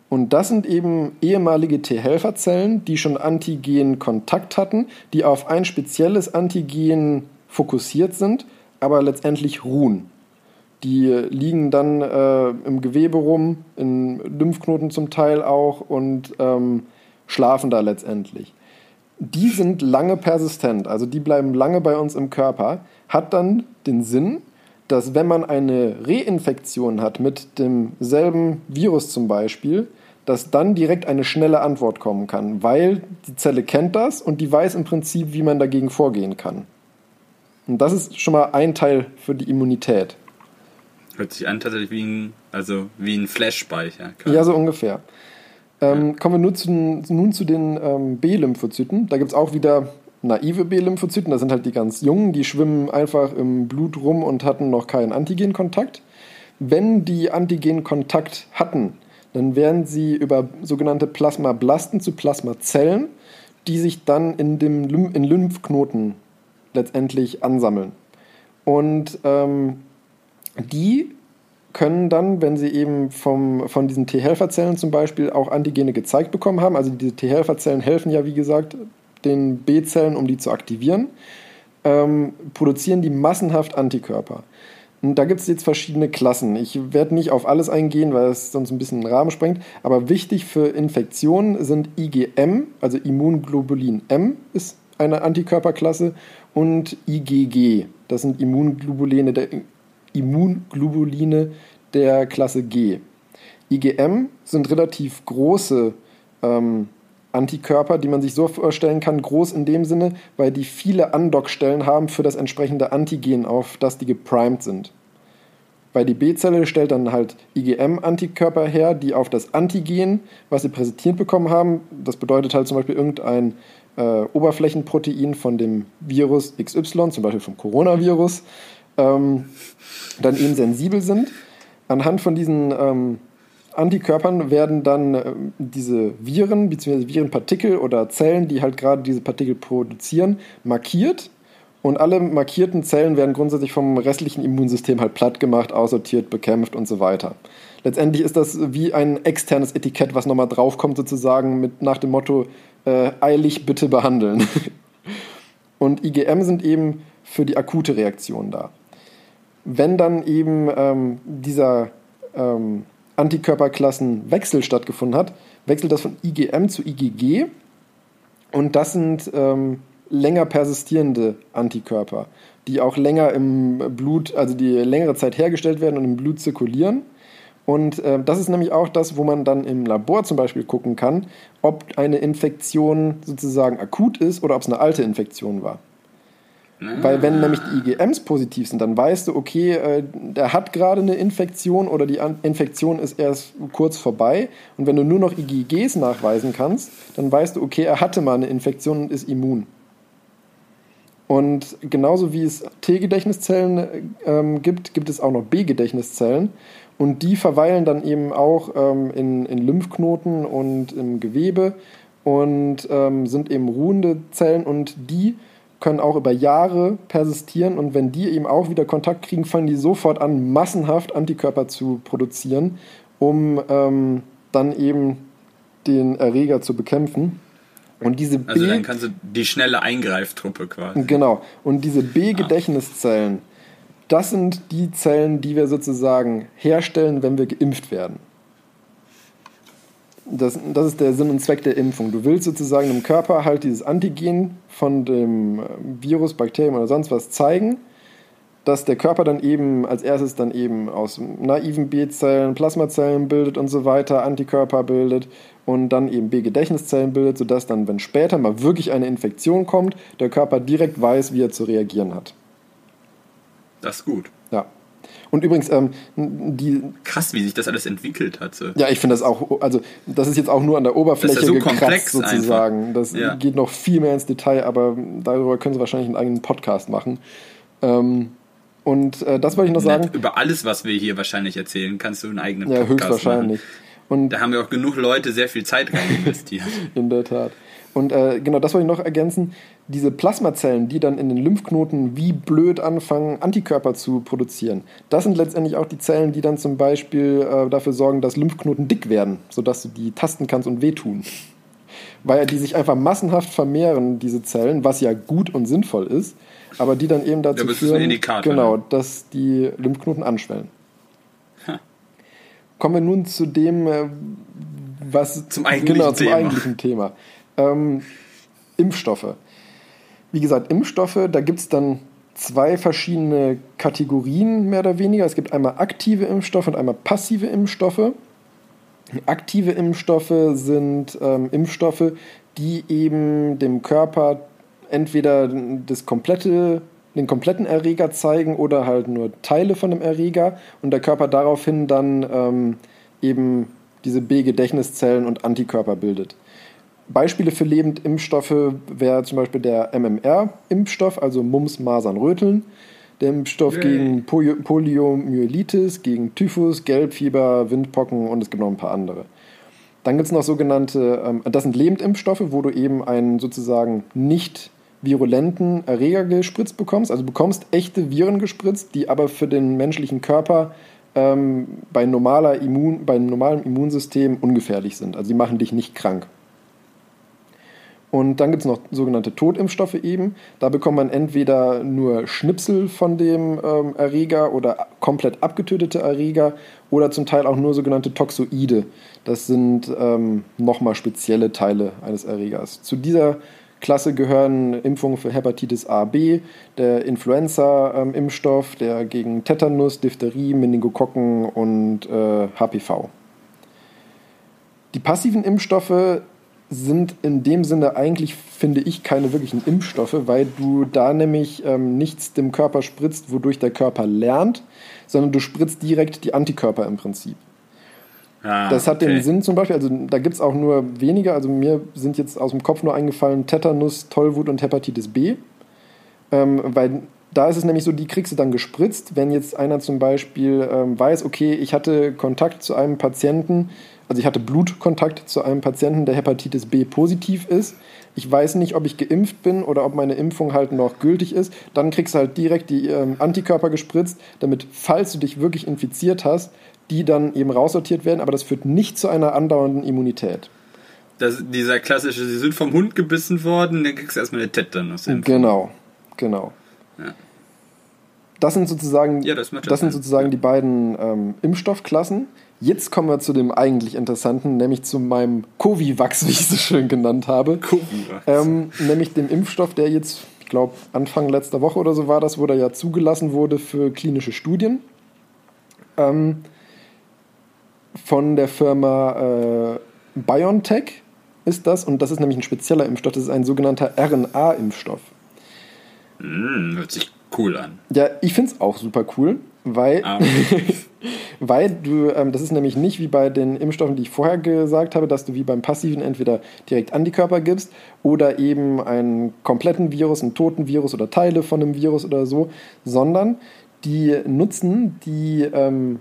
Und das sind eben ehemalige T-Helferzellen, die schon Antigen-Kontakt hatten, die auf ein spezielles Antigen fokussiert sind, aber letztendlich ruhen. Die liegen dann äh, im Gewebe rum, in Lymphknoten zum Teil auch und ähm, schlafen da letztendlich. Die sind lange persistent, also die bleiben lange bei uns im Körper, hat dann den Sinn, dass wenn man eine Reinfektion hat mit demselben Virus zum Beispiel, dass dann direkt eine schnelle Antwort kommen kann, weil die Zelle kennt das und die weiß im Prinzip, wie man dagegen vorgehen kann. Und das ist schon mal ein Teil für die Immunität. Hört sich an tatsächlich wie ein, also wie ein Flash-Speicher. Ja, so ungefähr. Ähm, kommen wir nun zu den, nun zu den ähm, B-Lymphozyten. Da gibt es auch wieder naive B-Lymphozyten. Das sind halt die ganz jungen, die schwimmen einfach im Blut rum und hatten noch keinen Antigenkontakt. Wenn die Antigenkontakt hatten, dann werden sie über sogenannte Plasmablasten zu Plasmazellen, die sich dann in, dem Lym in Lymphknoten letztendlich ansammeln. Und ähm, die können dann, wenn sie eben vom, von diesen T-Helferzellen zum Beispiel auch Antigene gezeigt bekommen haben, also diese T-Helferzellen helfen ja, wie gesagt, den B-Zellen, um die zu aktivieren, ähm, produzieren die massenhaft Antikörper. Und da gibt es jetzt verschiedene Klassen. Ich werde nicht auf alles eingehen, weil es sonst ein bisschen den Rahmen sprengt. Aber wichtig für Infektionen sind IgM, also Immunglobulin M ist eine Antikörperklasse, und IgG, das sind Immunglobuline der, Immunglobuline der Klasse G. IgM sind relativ große ähm, Antikörper, die man sich so vorstellen kann, groß in dem Sinne, weil die viele Andockstellen haben für das entsprechende Antigen, auf das die geprimed sind. Weil die B-Zelle stellt dann halt IgM-Antikörper her, die auf das Antigen, was sie präsentiert bekommen haben, das bedeutet halt zum Beispiel irgendein äh, Oberflächenprotein von dem Virus XY, zum Beispiel vom Coronavirus, ähm, dann eben sensibel sind. Anhand von diesen ähm, Antikörpern werden dann äh, diese Viren bzw. Virenpartikel oder Zellen, die halt gerade diese Partikel produzieren, markiert. Und alle markierten Zellen werden grundsätzlich vom restlichen Immunsystem halt platt gemacht, aussortiert, bekämpft und so weiter. Letztendlich ist das wie ein externes Etikett, was nochmal draufkommt, sozusagen mit nach dem Motto äh, eilig bitte behandeln. und IgM sind eben für die akute Reaktion da. Wenn dann eben ähm, dieser ähm, Antikörperklassenwechsel stattgefunden hat, wechselt das von IgM zu IgG und das sind ähm, länger persistierende Antikörper, die auch länger im Blut, also die längere Zeit hergestellt werden und im Blut zirkulieren. Und äh, das ist nämlich auch das, wo man dann im Labor zum Beispiel gucken kann, ob eine Infektion sozusagen akut ist oder ob es eine alte Infektion war. Weil wenn nämlich die IgMs positiv sind, dann weißt du, okay, äh, der hat gerade eine Infektion oder die An Infektion ist erst kurz vorbei. Und wenn du nur noch IgGs nachweisen kannst, dann weißt du, okay, er hatte mal eine Infektion und ist immun. Und genauso wie es T-Gedächtniszellen ähm, gibt, gibt es auch noch B-Gedächtniszellen. Und die verweilen dann eben auch ähm, in, in Lymphknoten und im Gewebe und ähm, sind eben ruhende Zellen und die können auch über Jahre persistieren und wenn die eben auch wieder Kontakt kriegen, fangen die sofort an, massenhaft Antikörper zu produzieren, um ähm, dann eben den Erreger zu bekämpfen. Und diese B Also dann kannst du die schnelle Eingreiftruppe quasi. Genau. Und diese B-Gedächtniszellen, das sind die Zellen, die wir sozusagen herstellen, wenn wir geimpft werden. Das, das ist der Sinn und Zweck der Impfung. Du willst sozusagen im Körper halt dieses Antigen von dem Virus, Bakterium oder sonst was zeigen, dass der Körper dann eben als erstes dann eben aus naiven B-Zellen Plasmazellen bildet und so weiter, Antikörper bildet und dann eben B-Gedächtniszellen bildet, sodass dann, wenn später mal wirklich eine Infektion kommt, der Körper direkt weiß, wie er zu reagieren hat. Das ist gut. Ja. Und übrigens, ähm, die. Krass, wie sich das alles entwickelt hat. So. Ja, ich finde das auch, also das ist jetzt auch nur an der Oberfläche so gekratzt sozusagen. einfach. Das Ja. geht noch viel mehr ins Detail, aber darüber können Sie wahrscheinlich einen eigenen Podcast machen. Ähm, und äh, das wollte ich noch sagen. Über alles, was wir hier wahrscheinlich erzählen, kannst du einen eigenen Ja, Podcast höchstwahrscheinlich. machen. Und Da haben wir auch genug Leute sehr viel Zeit rein investiert. In der Tat. Und äh, genau, das wollte ich noch ergänzen. Diese Plasmazellen, die dann in den Lymphknoten wie blöd anfangen, Antikörper zu produzieren, das sind letztendlich auch die Zellen, die dann zum Beispiel äh, dafür sorgen, dass Lymphknoten dick werden, sodass du die tasten kannst und wehtun. Weil die sich einfach massenhaft vermehren, diese Zellen, was ja gut und sinnvoll ist, aber die dann eben dazu ist ein führen, Indikator, genau, ne? dass die Lymphknoten anschwellen. Ha. Kommen wir nun zu dem, äh, was Zum eigentlichen genau, zum Thema. eigentlichen Thema. Ähm, Impfstoffe. Wie gesagt, Impfstoffe, da gibt es dann zwei verschiedene Kategorien mehr oder weniger. Es gibt einmal aktive Impfstoffe und einmal passive Impfstoffe. Aktive Impfstoffe sind ähm, Impfstoffe, die eben dem Körper entweder das komplette, den kompletten Erreger zeigen oder halt nur Teile von dem Erreger und der Körper daraufhin dann ähm, eben diese B-Gedächtniszellen und Antikörper bildet. Beispiele für Lebendimpfstoffe wäre zum Beispiel der MMR-Impfstoff, also Mumps, Masern, Röteln. Der Impfstoff Yay. gegen Polio- Poliomyelitis, gegen Typhus, Gelbfieber, Windpocken und es gibt noch ein paar andere. Dann gibt es noch sogenannte, ähm, das sind Lebendimpfstoffe, wo du eben einen sozusagen nicht virulenten Erreger gespritzt bekommst. Also du bekommst echte Viren gespritzt, die aber für den menschlichen Körper ähm, bei, normaler Immun, bei einem normalen Immunsystem ungefährlich sind. Also die machen dich nicht krank. Und dann gibt es noch sogenannte Totimpfstoffe eben. Da bekommt man entweder nur Schnipsel von dem ähm, Erreger oder komplett abgetötete Erreger oder zum Teil auch nur sogenannte Toxoide. Das sind ähm, nochmal spezielle Teile eines Erregers. Zu dieser Klasse gehören Impfungen für Hepatitis A, B, der Influenza-Impfstoff, der gegen Tetanus, Diphtherie, Meningokokken und äh, HPV. Die passiven Impfstoffe sind in dem Sinne eigentlich, finde ich, keine wirklichen Impfstoffe, weil du da nämlich ähm, nichts dem Körper spritzt, wodurch der Körper lernt, sondern du spritzt direkt die Antikörper im Prinzip. Ah, Das hat okay. den Sinn zum Beispiel, also da gibt es auch nur weniger, also mir sind jetzt aus dem Kopf nur eingefallen Tetanus, Tollwut und Hepatitis B. Ähm, weil da ist es nämlich so, die kriegst du dann gespritzt, wenn jetzt einer zum Beispiel ähm, weiß, okay, ich hatte Kontakt zu einem Patienten, also ich hatte Blutkontakt zu einem Patienten, der Hepatitis B positiv ist. Ich weiß nicht, ob ich geimpft bin oder ob meine Impfung halt noch gültig ist. Dann kriegst du halt direkt die ähm, Antikörper gespritzt, damit, falls du dich wirklich infiziert hast, die dann eben raussortiert werden. Aber das führt nicht zu einer andauernden Immunität. Das, dieser klassische, sie sind vom Hund gebissen worden, dann kriegst du erstmal eine Tetanus. Genau, genau. Ja. Das sind sozusagen, Ja, das ja das sind Sinn. sozusagen die beiden ähm, Impfstoffklassen. Jetzt kommen wir zu dem eigentlich Interessanten, nämlich zu meinem Covivax, wie ich es so schön genannt habe. Covivax. Ähm, nämlich dem Impfstoff, der jetzt, ich glaube, Anfang letzter Woche oder so war das, wo der ja zugelassen wurde für klinische Studien. Ähm, von der Firma äh, BioNTech ist das, und das ist nämlich ein spezieller Impfstoff, das ist ein sogenannter RNA-Impfstoff. Hm, hört sich cool an. Ja, ich finde es auch super cool, weil, Ah. weil du, ähm, das ist nämlich nicht wie bei den Impfstoffen, die ich vorher gesagt habe, dass du wie beim passiven entweder direkt Antikörper gibst oder eben einen kompletten Virus, einen toten Virus oder Teile von einem Virus oder so, sondern die nutzen die ähm,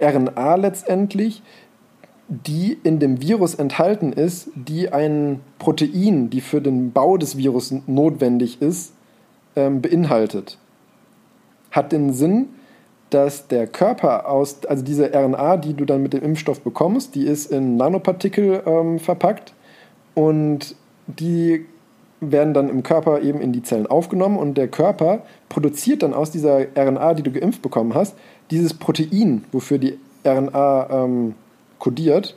RNA letztendlich, die in dem Virus enthalten ist, die ein Protein, die für den Bau des Virus notwendig ist, ähm, beinhaltet. Hat den Sinn, dass der Körper aus, also diese RNA, die du dann mit dem Impfstoff bekommst, die ist in Nanopartikel ähm, verpackt und die werden dann im Körper eben in die Zellen aufgenommen und der Körper produziert dann aus dieser RNA, die du geimpft bekommen hast, dieses Protein, wofür die RNA ähm, kodiert.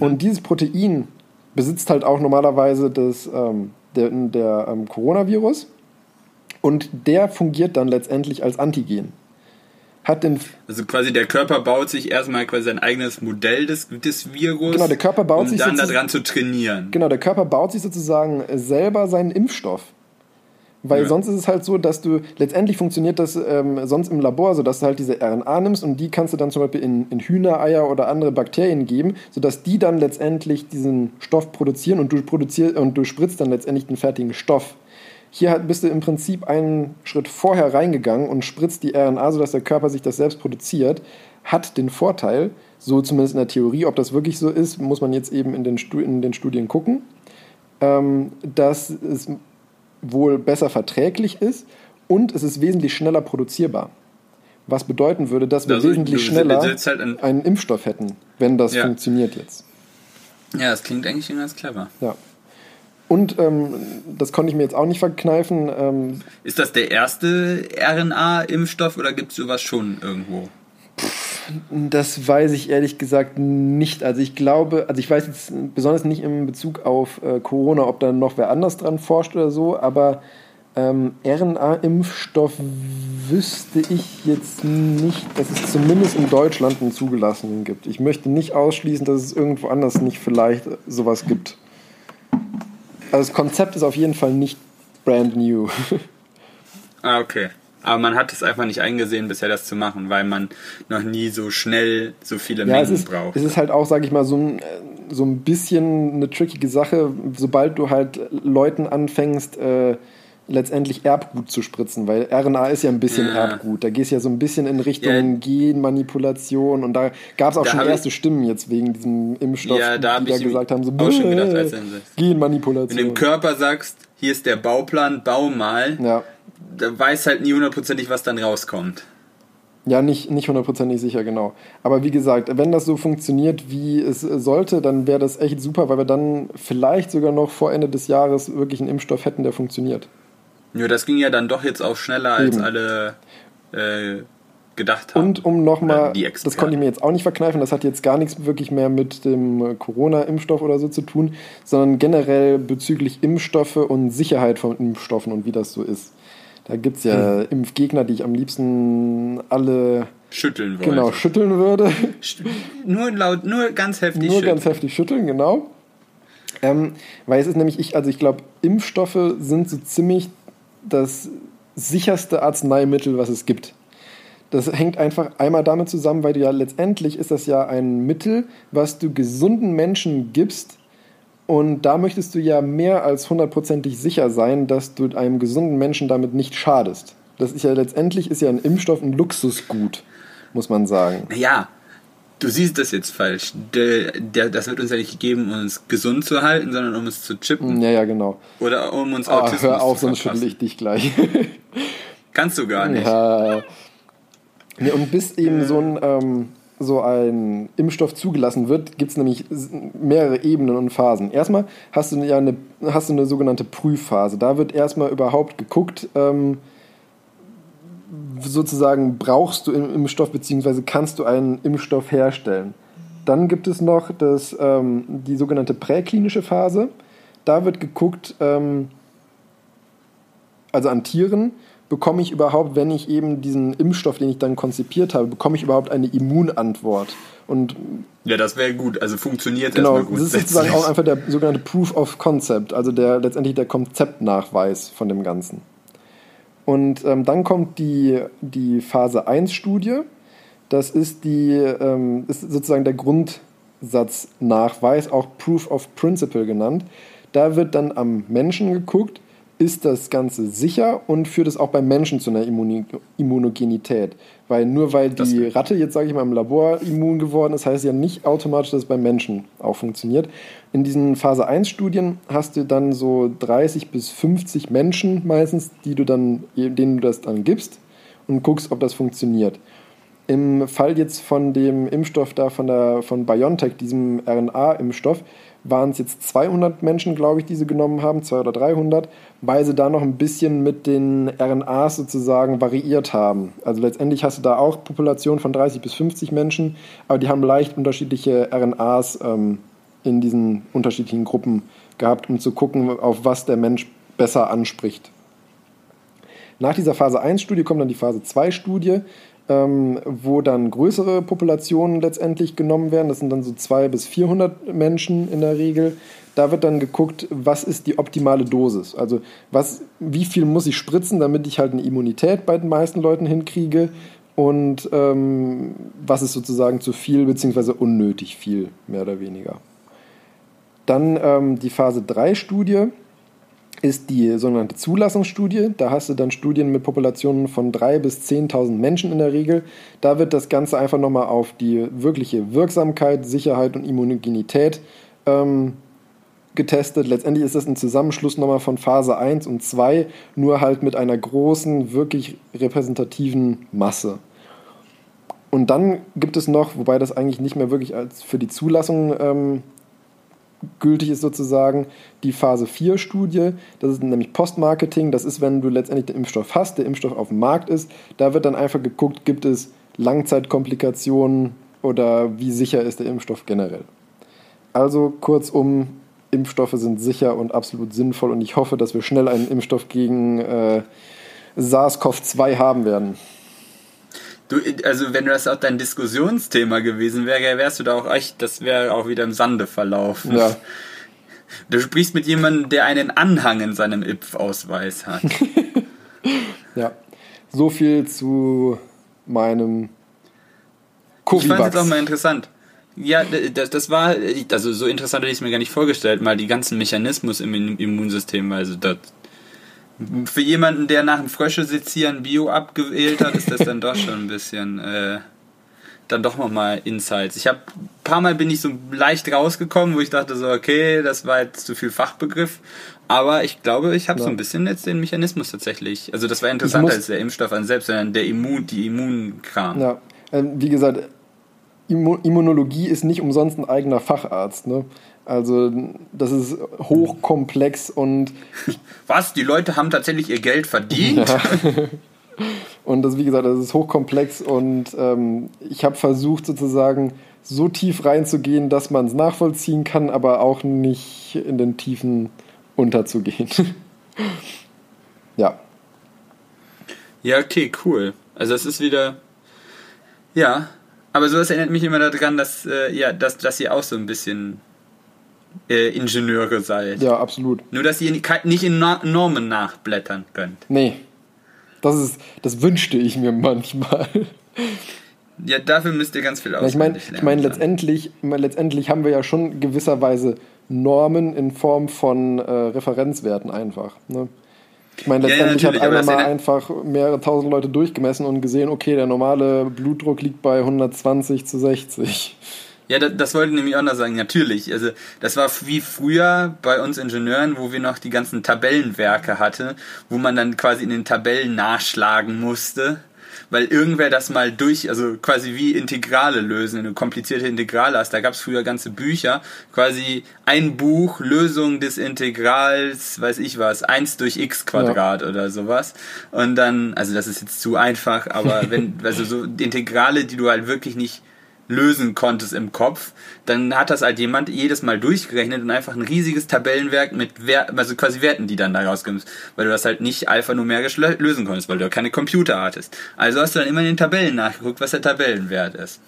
Und dieses Protein besitzt halt auch normalerweise das, ähm, der, der ähm, Coronavirus. Und der fungiert dann letztendlich als Antigen. Hat den Also quasi der Körper baut sich erstmal quasi sein eigenes Modell des, des Virus, Genau, der Körper baut um sich dann sozusagen- daran zu trainieren. Genau, der Körper baut sich sozusagen selber seinen Impfstoff. Weil Ja. sonst ist es halt so, dass du, letztendlich funktioniert das ähm, sonst im Labor so, dass du halt diese RNA nimmst und die kannst du dann zum Beispiel in, in Hühnereier oder andere Bakterien geben, sodass die dann letztendlich diesen Stoff produzieren und du, produzier und du spritzt dann letztendlich den fertigen Stoff. Hier bist du im Prinzip einen Schritt vorher reingegangen und spritzt die RNA, sodass der Körper sich das selbst produziert, hat den Vorteil, so zumindest in der Theorie, ob das wirklich so ist, muss man jetzt eben in den, in den Studien gucken, ähm, dass es wohl besser verträglich ist und es ist wesentlich schneller produzierbar. Was bedeuten würde, dass wir Also, wesentlich schneller halt ein- einen Impfstoff hätten, wenn das Ja. funktioniert jetzt. Ja, das klingt eigentlich schon ganz clever. Ja. Und ähm, das konnte ich mir jetzt auch nicht verkneifen. Ähm, Ist das der erste RNA-Impfstoff oder gibt es sowas schon irgendwo? das weiß ich ehrlich gesagt nicht. Also ich glaube, also ich weiß jetzt besonders nicht in Bezug auf äh, Corona, ob da noch wer anders dran forscht oder so, aber ähm, RNA-Impfstoff wüsste ich jetzt nicht, dass es zumindest in Deutschland einen zugelassenen gibt. Ich möchte nicht ausschließen, dass es irgendwo anders nicht vielleicht sowas gibt. Also das Konzept ist auf jeden Fall nicht brand new. Ah, okay. Aber man hat es einfach nicht eingesehen, bisher das zu machen, weil man noch nie so schnell so viele Ja, es Mengen ist, braucht. es ist halt auch, sage ich mal, so ein, so ein bisschen eine trickige Sache, sobald du halt Leuten anfängst, äh, letztendlich Erbgut zu spritzen, weil RNA ist ja ein bisschen Ja. Erbgut. Da gehst ja so ein bisschen in Richtung Ja. Genmanipulation und da gab es auch Da schon erste Stimmen jetzt wegen diesem Impfstoff, Ja, da die da gesagt haben, so auch schon gedacht, "Bäh, als das- Wenn du Genmanipulation. dem Körper sagst, hier ist der Bauplan, bau mal, ja. da weiß halt nie hundertprozentig, was dann rauskommt. Ja, nicht, nicht hundertprozentig sicher, genau. Aber wie gesagt, wenn das so funktioniert, wie es sollte, dann wäre das echt super, weil wir dann vielleicht sogar noch vor Ende des Jahres wirklich einen Impfstoff hätten, der funktioniert. Nur das ging ja dann doch jetzt auch schneller, als Eben. alle äh, gedacht haben. Und um nochmal, die das konnte ich mir jetzt auch nicht verkneifen, das hat jetzt gar nichts wirklich mehr mit dem äh, Corona-Impfstoff oder so zu tun, sondern generell bezüglich Impfstoffe und Sicherheit von Impfstoffen und wie das so ist. Da gibt es ja Hm. Impfgegner, die ich am liebsten alle Schütteln wollte. genau schütteln würde. Nur laut, nur ganz heftig Nur schütteln. ganz heftig schütteln, genau. Ähm, weil es ist nämlich, ich, also ich glaube, Impfstoffe sind so ziemlich das sicherste Arzneimittel, was es gibt. Das hängt einfach einmal damit zusammen, weil du ja letztendlich ist das ja ein Mittel, was du gesunden Menschen gibst. Und da möchtest du ja mehr als hundertprozentig sicher sein, dass du einem gesunden Menschen damit nicht schadest. Das ist ja letztendlich ist ja ein Impfstoff ein Luxusgut, muss man sagen. Naja, du siehst das jetzt falsch. Der, der, das wird uns ja nicht gegeben, um uns gesund zu halten, sondern um uns zu chippen. Ja, ja, genau. Oder um uns Ah, Autismus hör auf, zu sonst verpassen. ich dich gleich. Kannst du gar nicht. ja. Nee, und bis eben so ein, ähm, so ein Impfstoff zugelassen wird, gibt es nämlich mehrere Ebenen und Phasen. Erstmal hast du ja eine, hast du eine sogenannte Prüfphase. Da wird erstmal überhaupt geguckt, ähm, sozusagen brauchst du einen Impfstoff beziehungsweise kannst du einen Impfstoff herstellen. Dann gibt es noch das, ähm, die sogenannte präklinische Phase. Da wird geguckt, ähm, also an Tieren, bekomme ich überhaupt, wenn ich eben diesen Impfstoff, den ich dann konzipiert habe, bekomme ich überhaupt eine Immunantwort. Und Ja, das wäre gut. Also funktioniert genau, erstmal das ist sozusagen auch einfach der sogenannte Proof of Concept, also der letztendlich der Konzeptnachweis von dem Ganzen. Und ähm, dann kommt die, die Phase 1-Studie. Das ist, die, ähm, ist sozusagen der Grundsatznachweis, auch Proof of Principle genannt. Da wird dann am Menschen geguckt, ist das Ganze sicher und führt es auch beim Menschen zu einer Immuni Immunogenität. Weil nur weil Das- die Ratte jetzt, sage ich mal, im Labor immun geworden ist, heißt ja nicht automatisch, dass es beim Menschen auch funktioniert. In diesen Phase 1-Studien hast du dann so 30 bis 50 Menschen meistens, die du dann, denen du das dann gibst und guckst, ob das funktioniert. Im Fall jetzt von dem Impfstoff da von, der, von BioNTech, diesem RNA-Impfstoff, waren es jetzt 200 Menschen, glaube ich, die sie genommen haben, 200 oder 300, weil sie da noch ein bisschen mit den RNAs sozusagen variiert haben. Also letztendlich hast du da auch Population von 30 bis 50 Menschen, aber die haben leicht unterschiedliche RNAs ähm, in diesen unterschiedlichen Gruppen gehabt, um zu gucken, auf was der Mensch besser anspricht. Nach dieser Phase 1-Studie kommt dann die Phase 2-Studie, ähm, wo dann größere Populationen letztendlich genommen werden. Das sind dann so 200 bis 400 Menschen in der Regel. Da wird dann geguckt, was ist die optimale Dosis. Also was, wie viel muss ich spritzen, damit ich halt eine Immunität bei den meisten Leuten hinkriege und ähm, was ist sozusagen zu viel bzw. unnötig viel, mehr oder weniger. Dann ähm, die Phase 3 Studie ist die sogenannte Zulassungsstudie. Da hast du dann Studien mit Populationen von 3.000 bis 10.000 Menschen in der Regel. Da wird das Ganze einfach nochmal auf die wirkliche Wirksamkeit, Sicherheit und Immunogenität ähm, getestet. Letztendlich ist das ein Zusammenschluss nochmal von Phase 1 und 2, nur halt mit einer großen, wirklich repräsentativen Masse. Und dann gibt es noch, wobei das eigentlich nicht mehr wirklich als für die Zulassung ähm, gültig ist sozusagen, die Phase 4 Studie. Das ist nämlich Postmarketing. Das ist, wenn du letztendlich den Impfstoff hast, der Impfstoff auf dem Markt ist. Da wird dann einfach geguckt, gibt es Langzeitkomplikationen oder wie sicher ist der Impfstoff generell. Also kurzum, Impfstoffe sind sicher und absolut sinnvoll und ich hoffe, dass wir schnell einen Impfstoff gegen äh, SARS-CoV-2 haben werden. Du, also wenn das auch dein Diskussionsthema gewesen wäre, wärst du da auch echt, das wäre auch wieder im Sande verlaufen. Ja. Du sprichst mit jemandem, der einen Anhang in seinem Impfausweis hat. ja, so viel zu meinem Covivax. Ich fand es auch mal interessant. Ja, das, das war, also so interessant hätte ich es mir gar nicht vorgestellt, mal die ganzen Mechanismus im Immunsystem, also das, für jemanden, der nach dem Frösche sezieren Bio abgewählt hat, ist das dann doch schon ein bisschen, äh, dann doch nochmal Insights. Ich habe, ein paar Mal bin ich so leicht rausgekommen, wo ich dachte so, okay, das war jetzt zu viel Fachbegriff, aber ich glaube, ich habe ja. so ein bisschen jetzt den Mechanismus tatsächlich, also das war interessanter als der Impfstoff an selbst, sondern der Immun, die Immunkram. Ja, ähm, wie gesagt, Immunologie ist nicht umsonst ein eigener Facharzt. Ne? Also das ist hochkomplex und... Was? Die Leute haben tatsächlich ihr Geld verdient? Ja. Und das, wie gesagt, das ist hochkomplex und ähm, ich habe versucht sozusagen so tief reinzugehen, dass man es nachvollziehen kann, aber auch nicht in den Tiefen unterzugehen. ja. Ja, okay, cool. Also es ist wieder, ja, aber sowas erinnert mich immer daran, dass, äh, ja, dass, dass ihr auch so ein bisschen äh, Ingenieure seid. Ja, absolut. Nur, dass ihr nicht in Normen nachblättern könnt. Nee. Das, ist, das wünschte ich mir manchmal. Ja, dafür müsst ihr ganz viel auswendig ich meine, ich meine letztendlich, letztendlich haben wir ja schon gewisserweise Normen in Form von äh, Referenzwerten einfach. Ne? Ich meine, letztendlich ja, ja, hat einer mal einfach mehrere tausend Leute durchgemessen und gesehen, okay, der normale Blutdruck liegt bei 120 zu 60. Ja, das, das wollte ich nämlich auch noch sagen, natürlich. Also das war wie früher bei uns Ingenieuren, wo wir noch die ganzen Tabellenwerke hatte, wo man dann quasi in den Tabellen nachschlagen musste weil irgendwer das mal durch, also quasi wie Integrale lösen, eine komplizierte Integrale hast. Da gab es früher ganze Bücher, quasi ein Buch, Lösung des Integrals, weiß ich was, 1 durch x Quadrat ja. oder sowas. Und dann, also das ist jetzt zu einfach, aber wenn, also so Integrale, die du halt wirklich nicht lösen konntest im Kopf, dann hat das halt jemand jedes Mal durchgerechnet und einfach ein riesiges Tabellenwerk mit Wert, also quasi Werten, die dann da rauskommst, weil du das halt nicht alphanumerisch lösen konntest, weil du ja keine Computer hattest. Also hast du dann immer in den Tabellen nachgeguckt, was der Tabellenwert ist.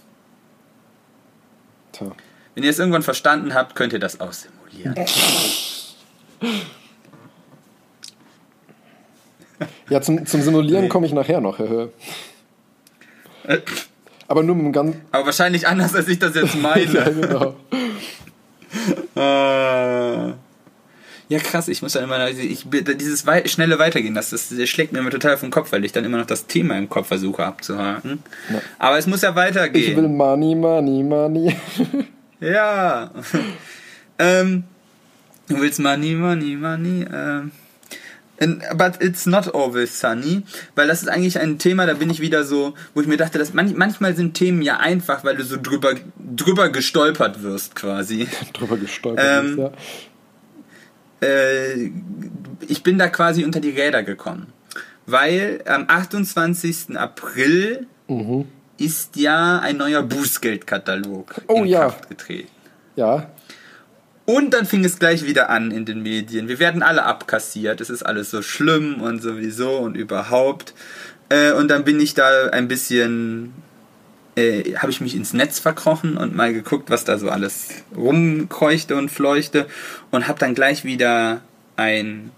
Tja. Wenn ihr es irgendwann verstanden habt, könnt ihr das auch simulieren. Ja, zum, zum Simulieren komme ich nachher noch. Aber nur mit einem ganz. Aber wahrscheinlich anders, als ich das jetzt meine. ja, genau. äh, ja, krass, ich muss dann immer ich, dieses wei schnelle Weitergehen, das, das, das, schlägt mir immer total vom Kopf, weil ich dann immer noch das Thema im Kopf versuche abzuhaken. Ja. Aber es muss ja weitergehen. Ich will Money, Money, Money. ja. ähm, du willst Money, Money, Money. Ähm. But it's not always sunny, weil das ist eigentlich ein Thema, da bin ich wieder so, wo ich mir dachte, dass man, manchmal sind Themen ja einfach, weil du so drüber, drüber gestolpert wirst quasi. drüber gestolpert ähm, wirst, ja. Äh, ich bin da quasi unter die Räder gekommen, weil am 28. April mhm. ist ja ein neuer Bußgeldkatalog oh, in ja. Kraft getreten. Ja. Und dann fing es gleich wieder an in den Medien. Wir werden alle abkassiert. Es ist alles so schlimm und sowieso und überhaupt. Äh, und dann bin ich da ein bisschen, äh, habe ich mich ins Netz verkrochen und mal geguckt, was da so alles rumkreuchte und fleuchte. Und habe dann gleich wieder ein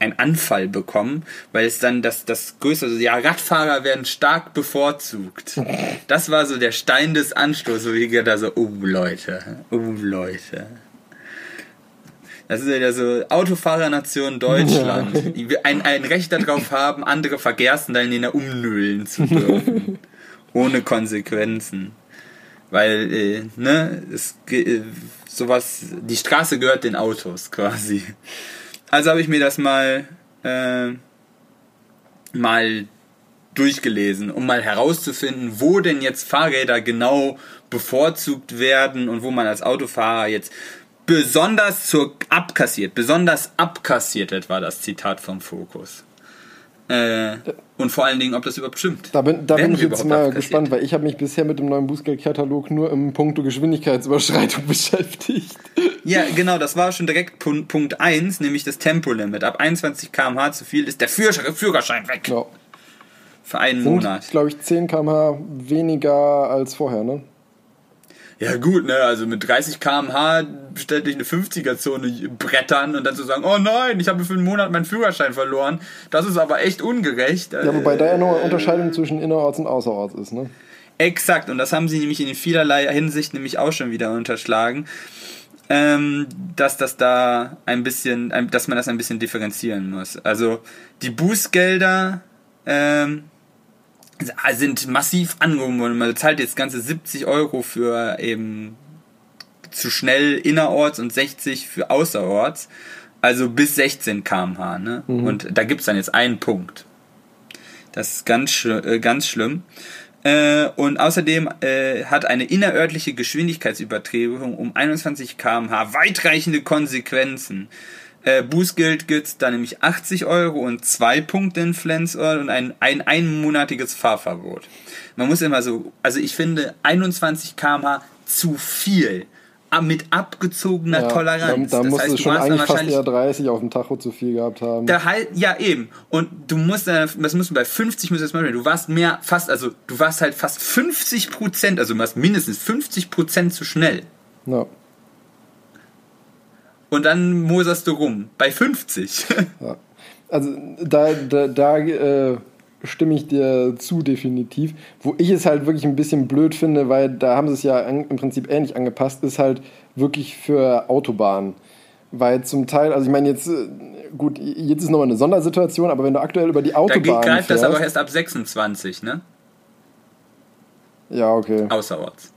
einen Anfall bekommen, weil es dann das, das größte, also ja, Radfahrer werden stark bevorzugt. Das war so der Stein des Anstoßes, wo ich da so, oh Leute, oh Leute. Das ist ja so Autofahrernation Deutschland. Die ein, ein Recht darauf haben, andere Verkehrsteilnehmer umnüllen zu dürfen. Ohne Konsequenzen. Weil, äh, ne, es, äh, sowas, die Straße gehört den Autos quasi. Also habe ich mir das mal, äh, mal durchgelesen, um mal herauszufinden, wo denn jetzt Fahrräder genau bevorzugt werden und wo man als Autofahrer jetzt besonders zur abkassiert, besonders abkassiert etwa das Zitat vom Fokus. Äh, und vor allen Dingen, ob das überhaupt stimmt. Da bin, da bin ich jetzt mal abkassiert? gespannt, weil ich habe mich bisher mit dem neuen Bußgeldkatalog nur im Punkto Geschwindigkeitsüberschreitung beschäftigt. Ja, genau, das war schon direkt Punkt, Punkt 1, nämlich das Tempolimit. Ab 21 km/h zu viel ist der Führerschein weg. Ja. Für einen Sind, Monat. glaube ich, 10 km/h weniger als vorher, ne? Ja gut, ne, also mit 30 km/h ständig eine 50er-Zone brettern und dann zu sagen, oh nein, ich habe für einen Monat meinen Führerschein verloren, das ist aber echt ungerecht. Ja, wobei da ja noch eine Unterscheidung zwischen innerorts und außerorts ist, ne? Exakt, und das haben sie nämlich in vielerlei Hinsicht nämlich auch schon wieder unterschlagen, ähm, dass das da ein bisschen, dass man das ein bisschen differenzieren muss. Also die Bußgelder, ähm, sind massiv angehoben worden. Man zahlt jetzt ganze 70 Euro für eben zu schnell innerorts und 60 für außerorts. Also bis 16 km/h. Ne? Mhm. Und da gibt es dann jetzt einen Punkt. Das ist ganz, äh, ganz schlimm. Äh, und außerdem äh, hat eine innerörtliche Geschwindigkeitsübertretung um 21 km/h weitreichende Konsequenzen. Äh, Bußgeld gibt da nämlich 80 Euro und zwei Punkte in Flensort und ein, ein einmonatiges Fahrverbot. Man muss immer so, also ich finde 21 km zu viel mit abgezogener ja, Toleranz. Da, da musst du schon eigentlich fast eher 30 auf dem Tacho zu viel gehabt haben. Da halt, ja eben. Und du musst, das musst du bei 50 musst du das mal du warst mehr, fast, also du warst halt fast 50 Prozent, also du warst mindestens 50 Prozent zu schnell. Ja und dann moserst du rum. Bei 50. ja. Also da, da, da äh, stimme ich dir zu definitiv. Wo ich es halt wirklich ein bisschen blöd finde, weil da haben sie es ja an, im Prinzip ähnlich angepasst, ist halt wirklich für Autobahnen. Weil zum Teil, also ich meine jetzt, äh, gut, jetzt ist nochmal eine Sondersituation, aber wenn du aktuell über die Autobahn Da greift das aber erst ab 26, ne? Ja, okay. Außerorts.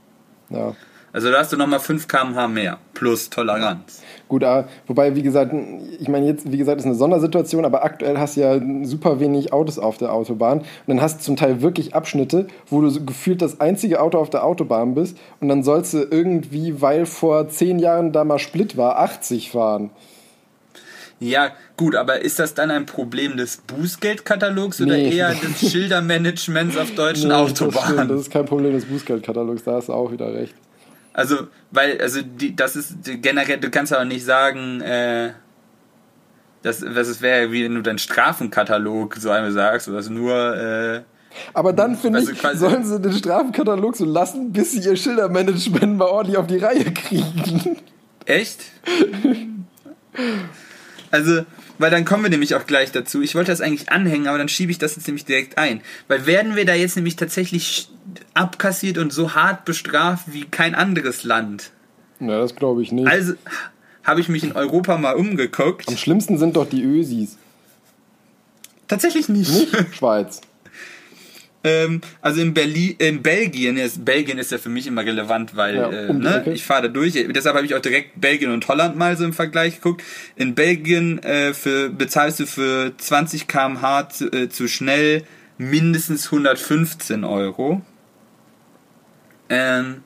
Ja. Also da hast du nochmal 5 km/h mehr plus Toleranz. Gut, wobei, wie gesagt, ich meine, jetzt, wie gesagt, ist eine Sondersituation, aber aktuell hast du ja super wenig Autos auf der Autobahn. Und dann hast du zum Teil wirklich Abschnitte, wo du so gefühlt das einzige Auto auf der Autobahn bist. Und dann sollst du irgendwie, weil vor zehn Jahren da mal Split war, 80 fahren. Ja, gut, aber ist das dann ein Problem des Bußgeldkatalogs oder nee. eher des Schildermanagements auf deutschen nee, Autobahnen? Das, das, ist kein Problem des Bußgeldkatalogs, da hast du auch wieder recht. Also, weil, also die, das ist generell, du kannst aber nicht sagen, äh, das, das wäre wie wenn du deinen Strafenkatalog so einmal sagst, oder nur äh, aber dann finde ich, sollen sie den Strafenkatalog so lassen, bis sie ihr Schildermanagement mal ordentlich auf die Reihe kriegen. Echt? also, weil dann kommen wir nämlich auch gleich dazu. Ich wollte das eigentlich anhängen, aber dann schiebe ich das jetzt nämlich direkt ein. Weil werden wir da jetzt nämlich tatsächlich abkassiert und so hart bestraft wie kein anderes Land? Ja, das glaube ich nicht. Also habe ich mich in Europa mal umgeguckt. Am schlimmsten sind doch die Ösis. Tatsächlich nicht. Nicht? Schweiz. Ähm, also in, Berlin, in Belgien, ist, Belgien ist ja für mich immer relevant, weil ja, äh, ne, ich fahre da durch. Deshalb habe ich auch direkt Belgien und Holland mal so im Vergleich geguckt. In Belgien äh, für, bezahlst du für 20 km/h zu, äh, zu schnell mindestens 115 Euro. Ähm,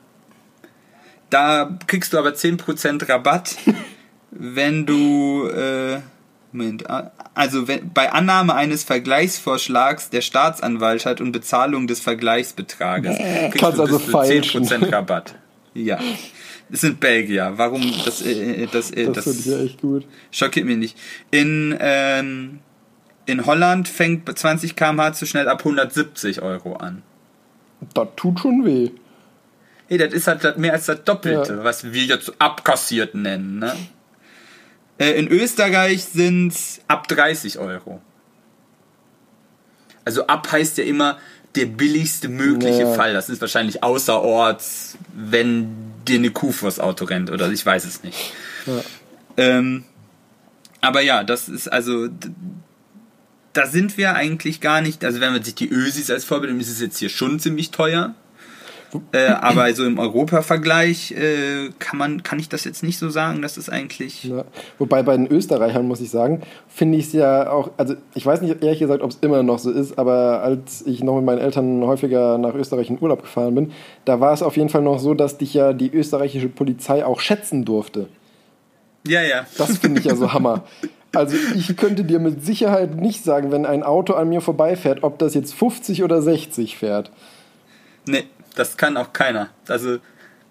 da kriegst du aber 10% Rabatt, wenn du äh, Moment, also wenn, bei Annahme eines Vergleichsvorschlags der Staatsanwaltschaft und Bezahlung des Vergleichsbetrages kriegst Kannst du also bis zu 10% Rabatt. Ja. Es sind Belgier. Warum? Das, äh, das, äh, Das, das, finde ich ja echt gut. schockiert mich nicht. In, ähm, in Holland fängt bei 20 km/h zu schnell ab 170 Euro an. Das tut schon weh. Hey, das ist halt mehr als das Doppelte, Ja. was wir jetzt abkassiert nennen. Ne? Äh, in Österreich sind ab 30 Euro. Also ab heißt ja immer der billigste mögliche Ja. Fall. Das ist wahrscheinlich außerorts, wenn dir eine Kuh vors Auto rennt oder ich weiß es nicht. Ja. Ähm, aber ja, das ist also. Da sind wir eigentlich gar nicht. Also, wenn man sich die Ösis als Vorbild nimmt, ist es jetzt hier schon ziemlich teuer. Äh, aber so im Europa-Vergleich äh, kann man, kann ich das jetzt nicht so sagen, dass es eigentlich. Ja. Wobei bei den Österreichern, muss ich sagen, finde ich es ja auch, also ich weiß nicht ehrlich gesagt, ob es immer noch so ist, aber als ich noch mit meinen Eltern häufiger nach Österreich in Urlaub gefahren bin, da war es auf jeden Fall noch so, dass dich ja die österreichische Polizei auch schätzen durfte. Ja, ja. Das finde ich ja so Hammer. Also ich könnte dir mit Sicherheit nicht sagen, wenn ein Auto an mir vorbeifährt, ob das jetzt 50 oder 60 fährt. Nee, das kann auch keiner. Also,